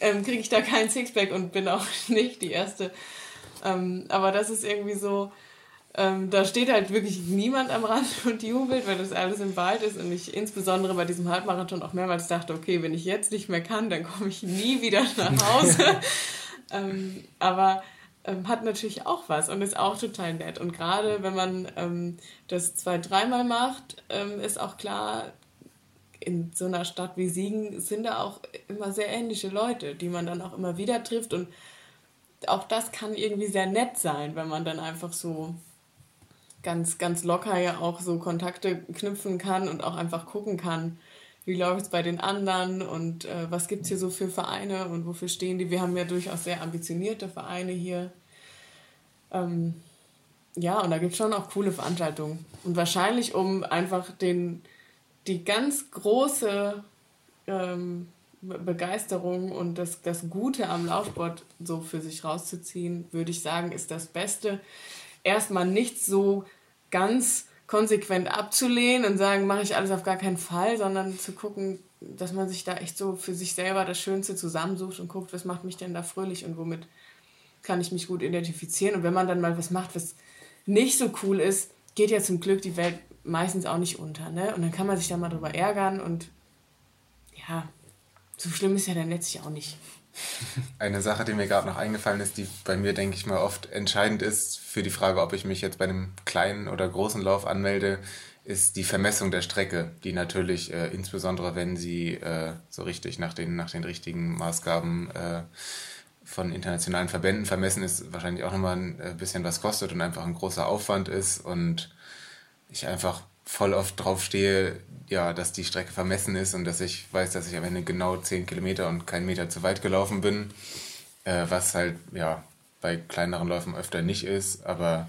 ähm, kriege ich da kein Sixpack und bin auch (laughs) nicht die Erste. Ähm, aber das ist irgendwie so, ähm, da steht halt wirklich niemand am Rand (laughs) und jubelt, weil das alles im Wald ist und ich insbesondere bei diesem Halbmarathon auch mehrmals dachte, okay, wenn ich jetzt nicht mehr kann, dann komme ich nie wieder nach (laughs) Hause. ähm, aber ähm, hat natürlich auch was und ist auch total nett. Und gerade wenn man ähm, das zwei, dreimal macht, ähm, ist auch klar, in so einer Stadt wie Siegen sind da auch immer sehr ähnliche Leute, die man dann auch immer wieder trifft. Und auch das kann irgendwie sehr nett sein, wenn man dann einfach so ganz, ganz locker ja auch so Kontakte knüpfen kann und auch einfach gucken kann, wie läuft es bei den anderen und äh, was gibt's hier so für Vereine und wofür stehen die. Wir haben ja durchaus sehr ambitionierte Vereine hier. Ähm, ja, und da gibt's schon auch coole Veranstaltungen. Und wahrscheinlich, um einfach den, die ganz große ähm, Begeisterung und das, das Gute am Laufsport so für sich rauszuziehen, würde ich sagen, ist das Beste. Erstmal nicht so ganz konsequent abzulehnen und sagen, mache ich alles auf gar keinen Fall, sondern zu gucken, dass man sich da echt so für sich selber das Schönste zusammensucht und guckt, was macht mich denn da fröhlich und womit kann ich mich gut identifizieren. Und wenn man dann mal was macht, was nicht so cool ist, geht ja zum Glück die Welt meistens auch nicht unter. Ne? Und dann kann man sich da mal drüber ärgern und ja, so schlimm ist ja dann letztlich auch nicht. (laughs) Eine Sache, die mir gerade noch eingefallen ist, die bei mir, denke ich mal, oft entscheidend ist für die Frage, ob ich mich jetzt bei einem kleinen oder großen Lauf anmelde, ist die Vermessung der Strecke, die natürlich äh, insbesondere, wenn sie äh, so richtig nach den, nach den richtigen Maßgaben äh, von internationalen Verbänden vermessen ist, wahrscheinlich auch nochmal ein äh, bisschen was kostet und einfach ein großer Aufwand ist und ich einfach voll oft drauf stehe, ja, dass die Strecke vermessen ist und dass ich weiß, dass ich am Ende genau 10 Kilometer und keinen Meter zu weit gelaufen bin, äh, was halt, ja, bei kleineren Läufen öfter nicht ist, aber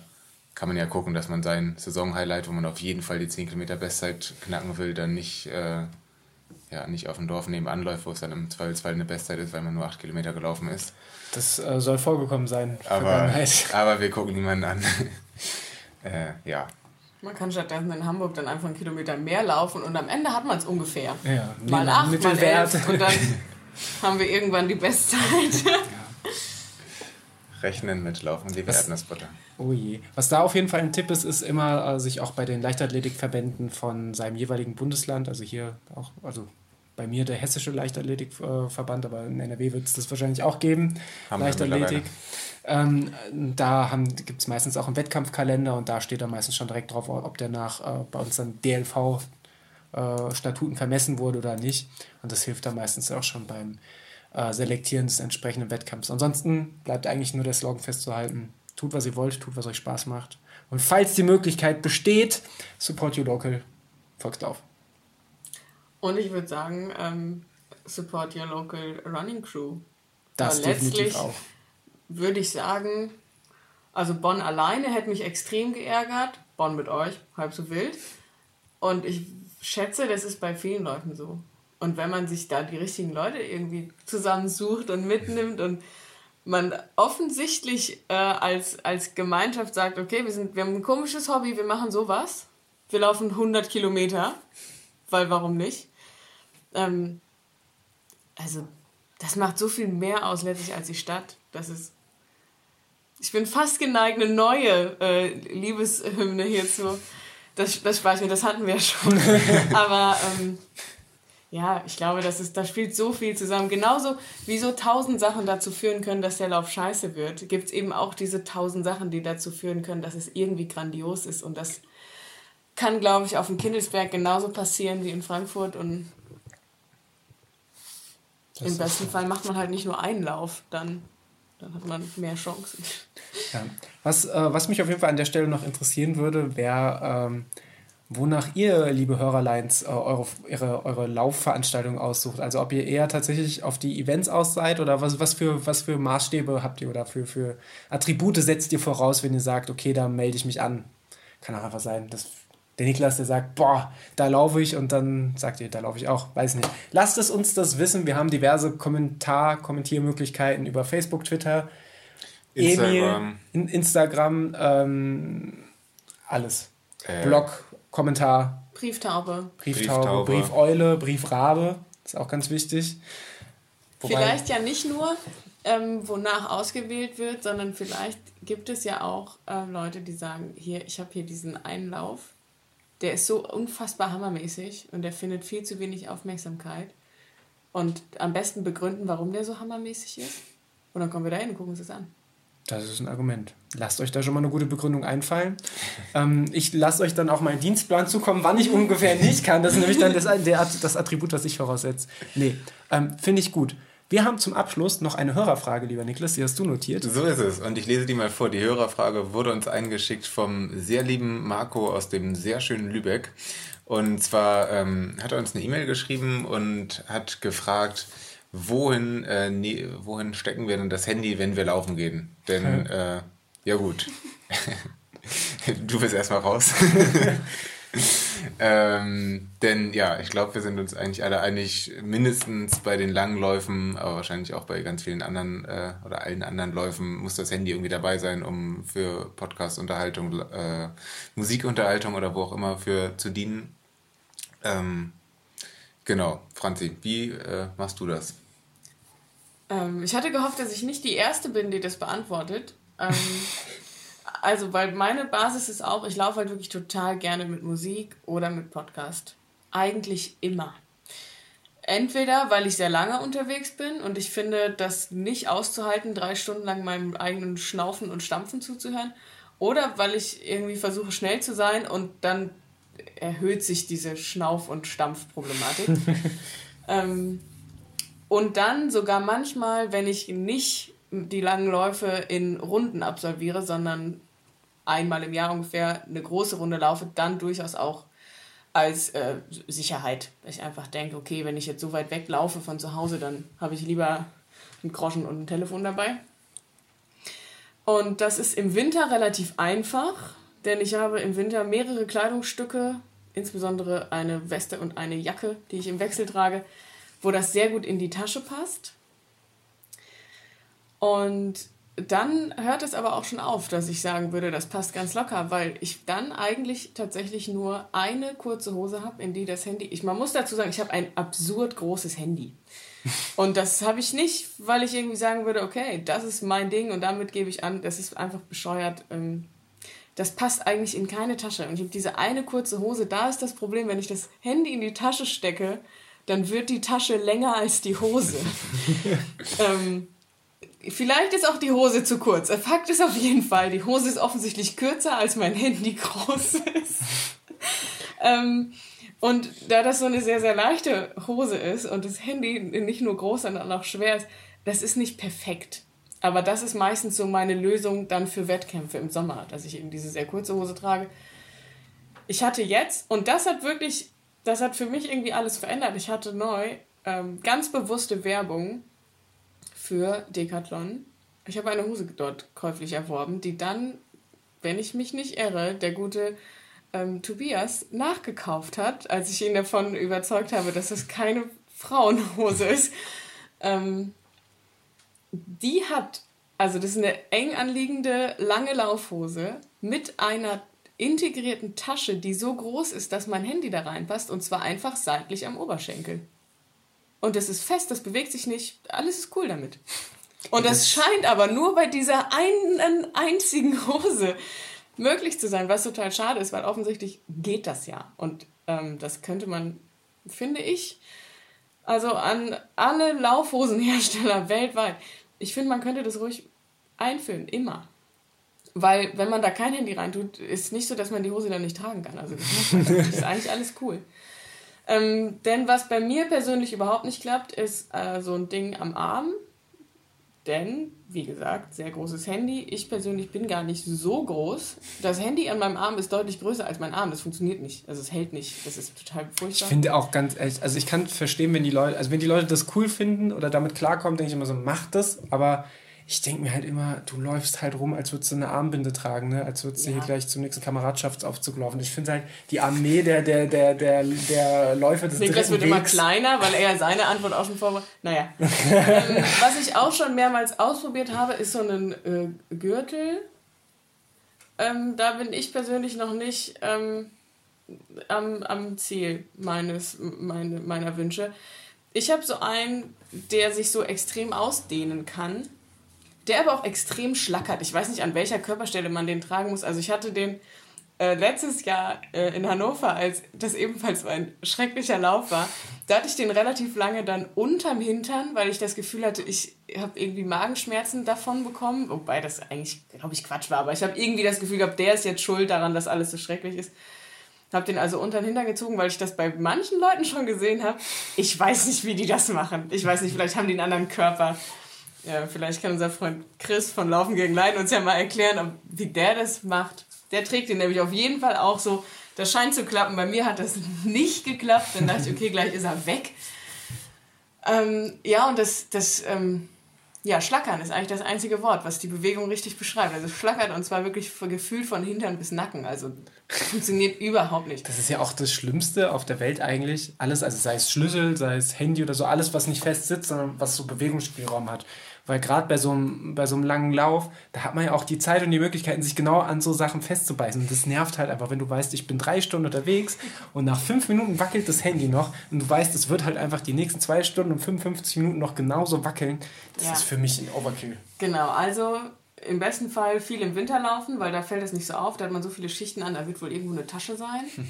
kann man ja gucken, dass man sein Saisonhighlight, wo man auf jeden Fall die 10 Kilometer Bestzeit knacken will, dann nicht, äh, ja, nicht auf dem Dorf nebenan läuft, wo es dann im Zweifelsfall eine Bestzeit ist, weil man nur 8 Kilometer gelaufen ist. Das äh, soll vorgekommen sein. Aber, aber wir gucken niemanden an. (laughs) äh, ja, man kann stattdessen in Hamburg dann einfach einen Kilometer mehr laufen und am Ende hat man es ungefähr. Ja, mal acht, mal elf und dann (laughs) haben wir irgendwann die Bestzeit. Ja. Rechnen mit Laufen, die Erdnussbutter. Oh je. Was da auf jeden Fall ein Tipp ist, ist immer, äh, sich auch bei den Leichtathletikverbänden von seinem jeweiligen Bundesland, also hier auch, also bei mir der hessische Leichtathletikverband, aber in NRW wird es das wahrscheinlich auch geben. Haben Leichtathletik. Ähm, da gibt es meistens auch einen Wettkampfkalender und da steht dann meistens schon direkt drauf, ob der nach äh, bei uns dann DLV äh, vermessen wurde oder nicht. Und das hilft dann meistens auch schon beim äh, Selektieren des entsprechenden Wettkampfs. Ansonsten bleibt eigentlich nur der Slogan festzuhalten. Tut, was ihr wollt, tut, was euch Spaß macht. Und falls die Möglichkeit besteht, support your local, folgt auf. Und ich würde sagen, ähm, support your local running crew. Das Aber definitiv auch. Würde ich sagen, also Bonn alleine hätte mich extrem geärgert. Bonn mit euch, halb so wild. Und ich schätze, das ist bei vielen Leuten so. Und wenn man sich da die richtigen Leute irgendwie zusammensucht und mitnimmt und man offensichtlich äh, als, als Gemeinschaft sagt, okay, wir, sind, wir haben ein komisches Hobby, wir machen sowas. Wir laufen 100 Kilometer, weil warum nicht? Ähm, also, das macht so viel mehr aus letztlich als die Stadt. Das ist. Ich bin fast geneigt, eine neue äh, Liebeshymne hierzu. Das, das weiß mir, das hatten wir schon. (laughs) Aber ähm, ja, ich glaube, das ist, da spielt so viel zusammen. Genauso wie so tausend Sachen dazu führen können, dass der Lauf scheiße wird, gibt es eben auch diese tausend Sachen, die dazu führen können, dass es irgendwie grandios ist. Und das kann, glaube ich, auf dem Kindelsberg genauso passieren wie in Frankfurt. Und das Im besten Fall macht man halt nicht nur einen Lauf, dann, dann hat man mehr Chancen. Ja. Was, äh, was mich auf jeden Fall an der Stelle noch interessieren würde, wäre, ähm, wonach ihr, liebe Hörerleins, äh, eure, eure, eure Laufveranstaltung aussucht. Also ob ihr eher tatsächlich auf die Events aus seid oder was, was, für, was für Maßstäbe habt ihr oder für, für Attribute setzt ihr voraus, wenn ihr sagt, okay, da melde ich mich an. Kann auch einfach sein, dass der Niklas, der sagt, boah, da laufe ich und dann sagt ihr, da laufe ich auch, weiß nicht. Lasst es uns das wissen. Wir haben diverse Kommentar, Kommentiermöglichkeiten über Facebook, Twitter, Instagram, in Instagram ähm, alles. Äh. Blog, Kommentar. Brieftaube. Brieftaube, Brieftaube. Briefeule, Briefrabe, ist auch ganz wichtig. Wobei, vielleicht ja nicht nur, ähm, wonach ausgewählt wird, sondern vielleicht gibt es ja auch äh, Leute, die sagen, hier, ich habe hier diesen Einlauf der ist so unfassbar hammermäßig und der findet viel zu wenig Aufmerksamkeit. Und am besten begründen, warum der so hammermäßig ist. Und dann kommen wir da hin und gucken uns das an. Das ist ein Argument. Lasst euch da schon mal eine gute Begründung einfallen. ähm, ich lasse euch dann auch meinen Dienstplan zukommen, wann ich ungefähr nicht kann. Das ist nämlich dann das, der, das Attribut, was ich voraussetze. Nee, ähm, finde ich gut. Wir haben zum Abschluss noch eine Hörerfrage, lieber Niklas, die hast du notiert. So ist es. Und ich lese die mal vor. Die Hörerfrage wurde uns eingeschickt vom sehr lieben Marco aus dem sehr schönen Lübeck. Und zwar ähm, hat er uns eine E-Mail geschrieben und hat gefragt, wohin, äh, nee, wohin stecken wir denn das Handy, wenn wir laufen gehen? Denn, äh, ja gut. (laughs) du bist erstmal raus. (laughs) (laughs) ähm, denn ja, ich glaube, wir sind uns eigentlich alle einig, mindestens bei den langen Läufen, aber wahrscheinlich auch bei ganz vielen anderen äh, oder allen anderen Läufen muss das Handy irgendwie dabei sein, um für Podcast-Unterhaltung, äh, Musikunterhaltung oder wo auch immer für zu dienen. Ähm, genau, Franzi, wie äh, machst du das? Ähm, ich hatte gehofft, dass ich nicht die Erste bin, die das beantwortet. (laughs) Also, weil meine Basis ist auch, ich laufe halt wirklich total gerne mit Musik oder mit Podcast. Eigentlich immer. Entweder, weil ich sehr lange unterwegs bin und ich finde, das nicht auszuhalten, drei Stunden lang meinem eigenen Schnaufen und Stampfen zuzuhören, oder weil ich irgendwie versuche, schnell zu sein und dann erhöht sich diese Schnauf- und Stampfproblematik. (laughs) ähm, und dann sogar manchmal, wenn ich nicht die langen Läufe in Runden absolviere, sondern einmal im Jahr ungefähr eine große Runde laufe, dann durchaus auch als äh, Sicherheit. Ich einfach denke, okay, wenn ich jetzt so weit weg laufe von zu Hause, dann habe ich lieber einen Groschen und ein Telefon dabei. Und das ist im Winter relativ einfach, denn ich habe im Winter mehrere Kleidungsstücke, insbesondere eine Weste und eine Jacke, die ich im Wechsel trage, wo das sehr gut in die Tasche passt. Und dann hört es aber auch schon auf, dass ich sagen würde, das passt ganz locker, weil ich dann eigentlich tatsächlich nur eine kurze Hose habe, in die das Handy. Ich, man muss dazu sagen, ich habe ein absurd großes Handy. (laughs) Und das habe ich nicht, weil ich irgendwie sagen würde, okay, das ist mein Ding und damit gebe ich an, das ist einfach bescheuert. Ähm, das passt eigentlich in keine Tasche. Und ich habe diese eine kurze Hose, da ist das Problem, wenn ich das Handy in die Tasche stecke, dann wird die Tasche länger als die Hose. (laughs) ähm, vielleicht ist auch die Hose zu kurz. Fakt ist auf jeden Fall, die Hose ist offensichtlich kürzer, als mein Handy groß (laughs) ist. ähm, und da das so eine sehr, sehr leichte Hose ist und das Handy nicht nur groß, sondern auch schwer ist, das ist nicht perfekt. Aber das ist meistens so meine Lösung dann für Wettkämpfe im Sommer, dass ich eben diese sehr kurze Hose trage. Ich hatte jetzt, und das hat wirklich, das hat für mich irgendwie alles verändert. Ich hatte neu ähm, ganz bewusste Werbung für Decathlon. Ich habe eine Hose dort käuflich erworben, die dann, wenn ich mich nicht irre, der gute ähm, Tobias nachgekauft hat, als ich ihn davon überzeugt habe, dass es keine Frauenhose ist. (laughs) Ähm, die hat, also das ist eine eng anliegende, lange Laufhose mit einer integrierten Tasche, die so groß ist, dass mein Handy da reinpasst und zwar einfach seitlich am Oberschenkel. Und das ist fest, das bewegt sich nicht, alles ist cool damit. (laughs) Und das, das scheint aber nur bei dieser einen einzigen Hose möglich zu sein, was total schade ist, weil offensichtlich geht das ja. Und ähm, das könnte man, finde ich, also an alle Laufhosenhersteller (laughs) weltweit, ich finde, man könnte das ruhig einführen, immer. Weil, wenn man da kein Handy reintut, ist nicht so, dass man die Hose dann nicht tragen kann. Also, das ist (laughs) eigentlich alles cool. Ähm, denn was bei mir persönlich überhaupt nicht klappt, ist äh, so ein Ding am Arm. Denn, wie gesagt, sehr großes Handy. Ich persönlich bin gar nicht so groß. Das Handy an meinem Arm ist deutlich größer als mein Arm. Das funktioniert nicht. Also es hält nicht. Das ist total furchtbar. Ich finde auch ganz ehrlich, also ich kann verstehen, wenn die Leute, also wenn die Leute das cool finden oder damit klarkommen, denke ich immer so, mach das. Aber ich denke mir halt immer, du läufst halt rum, als würdest du eine Armbinde tragen, ne? als würdest du ja. hier gleich zum nächsten Kameradschaftsaufzug laufen. Ich finde halt, die Armee der, der, der, der, der Läufer des Niklas wird Wegs. immer kleiner, weil er seine Antwort auch schon vor. Naja. (laughs) ähm, was ich auch schon mehrmals ausprobiert habe, ist so ein äh, Gürtel. Ähm, da bin ich persönlich noch nicht ähm, am, am Ziel meines, meine, meiner Wünsche. Ich habe so einen, der sich so extrem ausdehnen kann der aber auch extrem schlackert. Ich weiß nicht, an welcher Körperstelle man den tragen muss. Also ich hatte den äh, letztes Jahr äh, in Hannover, als das ebenfalls ein schrecklicher Lauf war. Da hatte ich den relativ lange dann unterm Hintern, weil ich das Gefühl hatte, ich habe irgendwie Magenschmerzen davon bekommen. Wobei das eigentlich, glaube ich, Quatsch war. Aber ich habe irgendwie das Gefühl gehabt, der ist jetzt schuld daran, dass alles so schrecklich ist. Hab den also unter den Hintern gezogen, weil ich das bei manchen Leuten schon gesehen habe. Ich weiß nicht, wie die das machen. Ich weiß nicht, vielleicht haben die einen anderen Körper. Ja, vielleicht kann unser Freund Chris von Laufen gegen Leiden uns ja mal erklären, wie der das macht. Der trägt den nämlich auf jeden Fall auch so. Das scheint zu klappen. Bei mir hat das (laughs) nicht geklappt. Dann dachte ich, okay, gleich ist er weg. Ähm, ja, und das, das ähm, ja, schlackern ist eigentlich das einzige Wort, was die Bewegung richtig beschreibt. Also schlackert und zwar wirklich gefühlt von Hintern bis Nacken. Also funktioniert überhaupt nicht. Das ist ja auch das Schlimmste auf der Welt eigentlich. Alles, also sei es Schlüssel, sei es Handy oder so, alles, was nicht fest sitzt, sondern was so Bewegungsspielraum hat. Weil gerade bei so, einem, bei so einem langen Lauf, da hat man ja auch die Zeit und die Möglichkeiten, sich genau an so Sachen festzubeißen. Und das nervt halt einfach, wenn du weißt, ich bin drei Stunden unterwegs und nach fünf Minuten wackelt das Handy noch und du weißt, es wird halt einfach die nächsten zwei Stunden und 55 Minuten noch genauso wackeln. Das ja. ist für mich ein Overkill. Genau, also im besten Fall viel im Winter laufen, weil da fällt es nicht so auf, da hat man so viele Schichten an, da wird wohl irgendwo eine Tasche sein. Hm.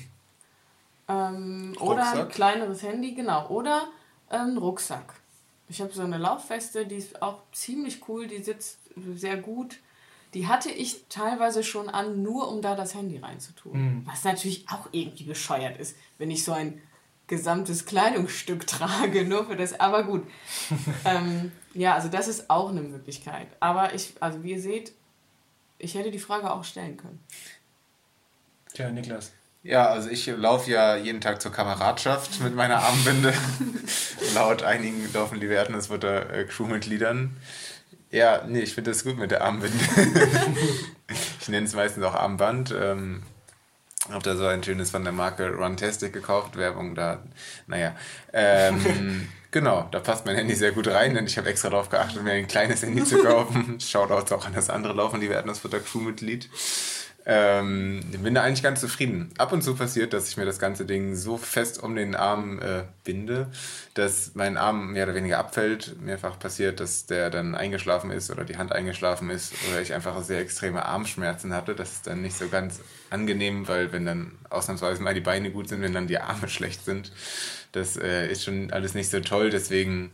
Ähm, oder ein kleineres Handy, genau. Oder ein Rucksack. Ich habe so eine Laufweste, die ist auch ziemlich cool, die sitzt sehr gut. Die hatte ich teilweise schon an, nur um da das Handy reinzutun. Mhm. Was natürlich auch irgendwie bescheuert ist, wenn ich so ein gesamtes Kleidungsstück (laughs) trage, nur für das. Aber gut. (laughs) ähm, ja, also das ist auch eine Möglichkeit. Aber ich, also wie ihr seht, ich hätte die Frage auch stellen können. Tja, Niklas. Ja, also ich laufe ja jeden Tag zur Kameradschaft mit meiner Armbinde. (laughs) Laut einigen laufen die Werten, das wird da äh, Crewmitgliedern. Ja, nee, ich finde das gut mit der Armbinde. (laughs) ich nenne es meistens auch Armband. Ähm, habe da so ein schönes von der Marke Runtastic gekauft, Werbung da. Naja, ähm, (laughs) genau, da passt mein Handy sehr gut rein, denn ich habe extra darauf geachtet, mir ein kleines Handy zu kaufen. Schaut auch an das andere Laufen, die werden das wird der Crewmitglied. Ähm, bin da eigentlich ganz zufrieden. Ab und zu passiert, dass ich mir das ganze Ding so fest um den Arm äh, binde, dass mein Arm mehr oder weniger abfällt. Mehrfach passiert, dass der dann eingeschlafen ist oder die Hand eingeschlafen ist oder ich einfach sehr extreme Armschmerzen hatte. Das ist dann nicht so ganz angenehm, weil wenn dann ausnahmsweise mal die Beine gut sind, wenn dann die Arme (laughs) schlecht sind, das äh, ist schon alles nicht so toll. Deswegen,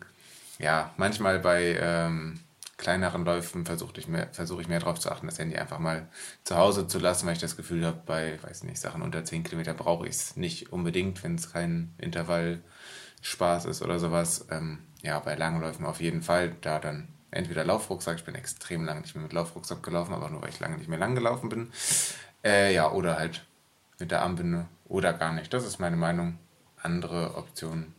ja, manchmal bei... Ähm, kleineren Läufen versuche ich mehr, versuche ich mehr darauf zu achten, das Handy einfach mal zu Hause zu lassen, weil ich das Gefühl habe, bei, weiß nicht, Sachen unter 10 Kilometer brauche ich es nicht unbedingt, wenn es kein Intervallspaß ist oder sowas. Ähm, ja, bei langen Läufen auf jeden Fall, da dann entweder Laufrucksack, ich bin extrem lange nicht mehr mit Laufrucksack gelaufen, aber nur weil ich lange nicht mehr lang gelaufen bin. Äh, ja, oder halt mit der Armbinde oder gar nicht. Das ist meine Meinung. Andere Optionen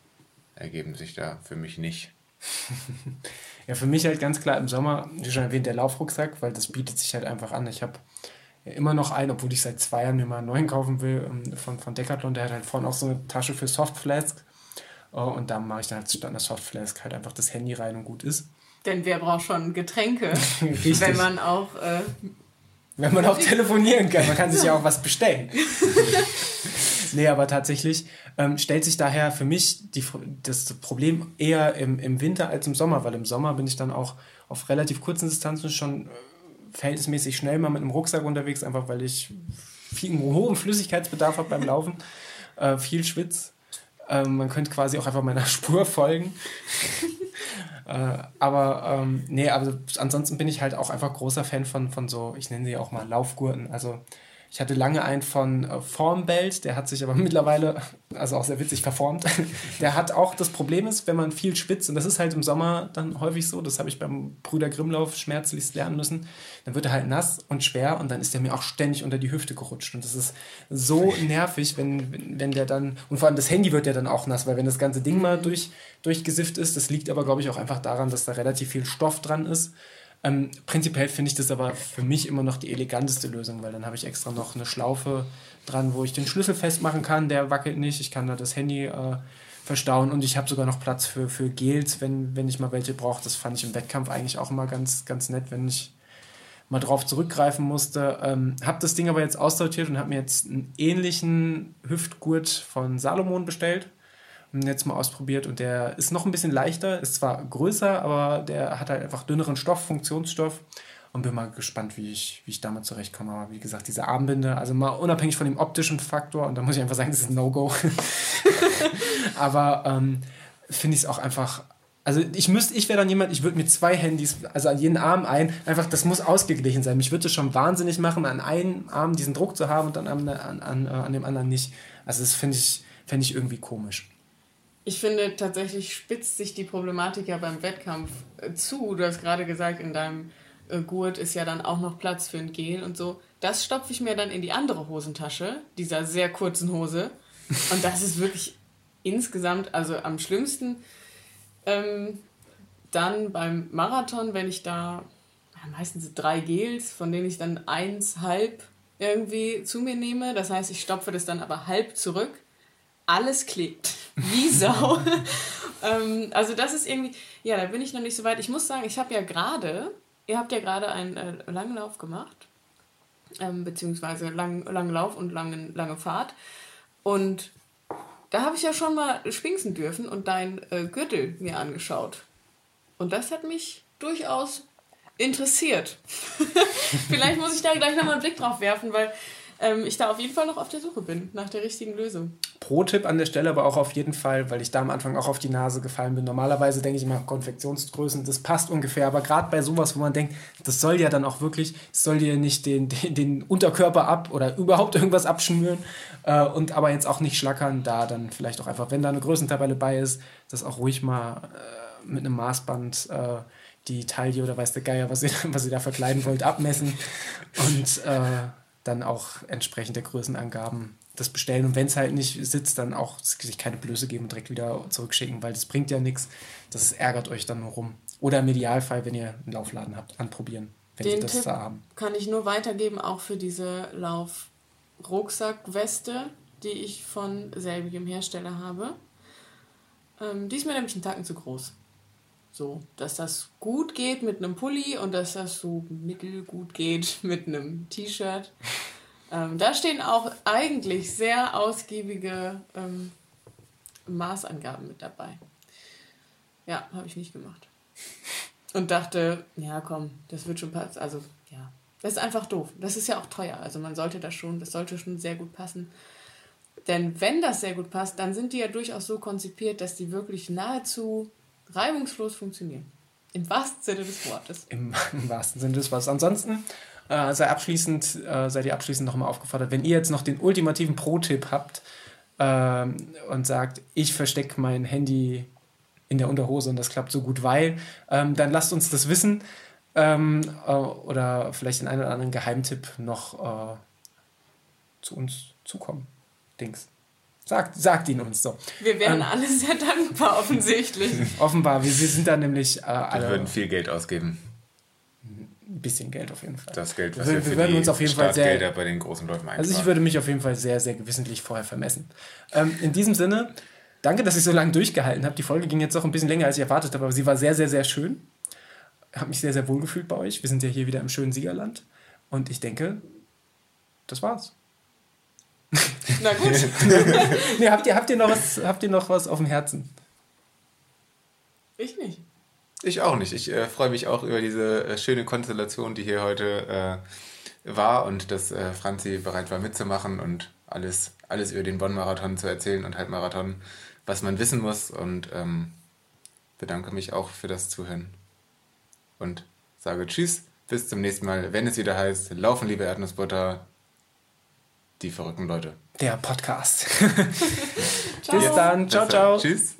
ergeben sich da für mich nicht. (laughs) Ja, für mich halt ganz klar im Sommer, wie schon erwähnt, der Laufrucksack, weil das bietet sich halt einfach an. Ich habe immer noch einen, obwohl ich seit zwei Jahren mir mal einen neuen kaufen will, ähm, von, von Decathlon. Der hat halt vorne auch so eine Tasche für Softflask. Oh, und da mache ich dann halt statt einer Softflask halt einfach das Handy rein und gut ist. Denn wer braucht schon Getränke, (laughs) wenn man auch... Äh wenn man auch (laughs) telefonieren kann. Man kann sich ja auch was bestellen. (laughs) nee, aber tatsächlich ähm, stellt sich daher für mich die, das Problem eher im, im Winter als im Sommer, weil im Sommer bin ich dann auch auf relativ kurzen Distanzen schon äh, verhältnismäßig schnell mal mit einem Rucksack unterwegs, einfach weil ich viel, einen hohen Flüssigkeitsbedarf habe beim Laufen, (laughs) äh, viel schwitz. Ähm, man könnte quasi auch einfach meiner (laughs) Spur folgen. (laughs) äh, aber ähm, nee, aber ansonsten bin ich halt auch einfach großer Fan von, von so, ich nenne sie auch mal Laufgurten. Also ich hatte lange einen von äh, Formbelt, der hat sich aber (laughs) mittlerweile, also auch sehr witzig verformt. (laughs) Der hat auch das Problem ist, wenn man viel spitzt, und das ist halt im Sommer dann häufig so, das habe ich beim Brüder Grimmlauf schmerzlichst lernen müssen, dann wird er halt nass und schwer und dann ist der mir auch ständig unter die Hüfte gerutscht. Und das ist so nervig, wenn, wenn der dann, und vor allem das Handy wird ja dann auch nass, weil wenn das ganze Ding mal durch, durchgesifft ist, das liegt aber, glaube ich, auch einfach daran, dass da relativ viel Stoff dran ist. Ähm, prinzipiell finde ich das aber für mich immer noch die eleganteste Lösung, weil dann habe ich extra noch eine Schlaufe dran, wo ich den Schlüssel festmachen kann, der wackelt nicht. Ich kann da das Handy äh, verstauen und ich habe sogar noch Platz für, für Gels, wenn, wenn ich mal welche brauche. Das fand ich im Wettkampf eigentlich auch immer ganz, ganz nett, wenn ich mal drauf zurückgreifen musste. Ähm, habe das Ding aber jetzt aussortiert und habe mir jetzt einen ähnlichen Hüftgurt von Salomon bestellt jetzt mal ausprobiert und der ist noch ein bisschen leichter, ist zwar größer, aber der hat halt einfach dünneren Stoff, Funktionsstoff und bin mal gespannt, wie ich, wie ich damit zurechtkomme. Aber wie gesagt, diese Armbinde, also mal unabhängig von dem optischen Faktor, und da muss ich einfach sagen, das ist ein No-Go. (laughs) aber ähm, finde ich es auch einfach Also ich müsste, ich wäre dann jemand, ich würde mir zwei Handys, also an jeden Arm ein, einfach, das muss ausgeglichen sein. Mich würde es schon wahnsinnig machen, an einem Arm diesen Druck zu haben und dann an, an, an, an dem anderen nicht. Also das finde ich, fände ich irgendwie komisch. Ich finde tatsächlich spitzt sich die Problematik ja beim Wettkampf äh, zu. Du hast gerade gesagt, in deinem äh, Gurt ist ja dann auch noch Platz für ein Gel und so. Das stopfe ich mir dann in die andere Hosentasche, dieser sehr kurzen Hose. Und das ist wirklich insgesamt, also am schlimmsten. Ähm, dann beim Marathon, wenn ich da meistens drei Gels, von denen ich dann eins halb irgendwie zu mir nehme. Das heißt, ich stopfe das dann aber halb zurück. Alles klebt. Wie (laughs) Sau. ähm, also das ist irgendwie, ja, da bin ich noch nicht so weit. Ich muss sagen, ich habe ja gerade, ihr habt ja gerade einen äh, langen Lauf gemacht. Ähm, beziehungsweise lang, langen Lauf und langen, lange Fahrt. Und da habe ich ja schon mal schwingsen dürfen und dein äh, Gürtel mir angeschaut. Und das hat mich durchaus interessiert. (laughs) Vielleicht muss ich da gleich nochmal einen Blick drauf werfen, weil ähm, ich da auf jeden Fall noch auf der Suche bin nach der richtigen Lösung. Pro-Tipp an der Stelle aber auch auf jeden Fall, weil ich da am Anfang auch auf die Nase gefallen bin. Normalerweise denke ich immer Konfektionsgrößen, das passt ungefähr, aber gerade bei sowas, wo man denkt, das soll ja dann auch wirklich, das soll dir nicht den, den, den Unterkörper ab oder überhaupt irgendwas abschnüren äh, und aber jetzt auch nicht schlackern, da dann vielleicht auch einfach, wenn da eine Größentabelle bei ist, das auch ruhig mal äh, mit einem Maßband äh, die Taille oder weiß der Geier, was ihr, (laughs) was ihr da verkleiden wollt, abmessen und äh, dann auch entsprechend der Größenangaben das bestellen. Und wenn es halt nicht sitzt, dann auch sich keine Blöße geben und direkt wieder zurückschicken, weil das bringt ja nichts. Das ärgert euch dann nur rum. Oder im Idealfall, wenn ihr einen Laufladen habt, anprobieren, wenn Den das Tipp haben. Kann ich nur weitergeben, auch für diese Lauf-Rucksackweste, die ich von selbigem Hersteller habe. Ähm, die ist mir nämlich einen Tacken zu groß. So, dass das gut geht mit einem Pulli und dass das so mittelgut geht (laughs) mit einem T-Shirt. Ähm, da stehen auch eigentlich sehr ausgiebige ähm, Maßangaben mit dabei. Ja, habe ich nicht gemacht. Und dachte, ja komm, das wird schon passen. Also ja, das ist einfach doof. Das ist ja auch teuer. Also man sollte das schon, das sollte schon sehr gut passen. Denn wenn das sehr gut passt, dann sind die ja durchaus so konzipiert, dass die wirklich nahezu reibungslos funktionieren. Im wahrsten Sinne des Wortes. Im, im (laughs) wahrsten Sinne des Wortes. Ansonsten äh, sei abschließend, äh, seid ihr abschließend nochmal aufgefordert, wenn ihr jetzt noch den ultimativen Pro-Tipp habt äh, und sagt, ich verstecke mein Handy in der Unterhose und das klappt so gut, weil, ähm, dann lasst uns das wissen ähm, äh, oder vielleicht den einen oder anderen Geheimtipp noch äh, zu uns zukommen. Dings. Sagt, sagt ihn uns so. Wir wären ähm, alle sehr dankbar, offensichtlich. (laughs) offenbar, wir, wir sind da nämlich äh, alle. Wir würden viel Geld ausgeben. Ein bisschen Geld auf jeden Fall. Das Geld, was wir, wir, für wir würden uns auf jeden Fall sehr, bei den großen Läufen Also ich würde mich auf jeden Fall sehr, sehr gewissentlich vorher vermessen. Ähm, in diesem Sinne, danke, dass ich so lange durchgehalten habe. Die Folge ging jetzt auch ein bisschen länger, als ich erwartet habe, aber sie war sehr, sehr, sehr schön. Ich habe mich sehr, sehr wohl gefühlt bei euch. Wir sind ja hier wieder im schönen Siegerland. Und ich denke, das war's. (laughs) Na gut. (laughs) nee, habt, ihr, habt, ihr noch was, habt ihr noch was auf dem Herzen? Ich nicht. Ich auch nicht. Ich äh, freue mich auch über diese äh, schöne Konstellation, die hier heute äh, war und dass äh, Franzi bereit war mitzumachen und alles, alles über den Bonn-Marathon zu erzählen und Halbmarathon, was man wissen muss. Und ähm, bedanke mich auch für das Zuhören. Und sage Tschüss, bis zum nächsten Mal, wenn es wieder heißt, laufen, liebe Erdnussbutter, die verrückten Leute. Der Podcast. (laughs) Bis dann. Ciao, ciao. Tschüss.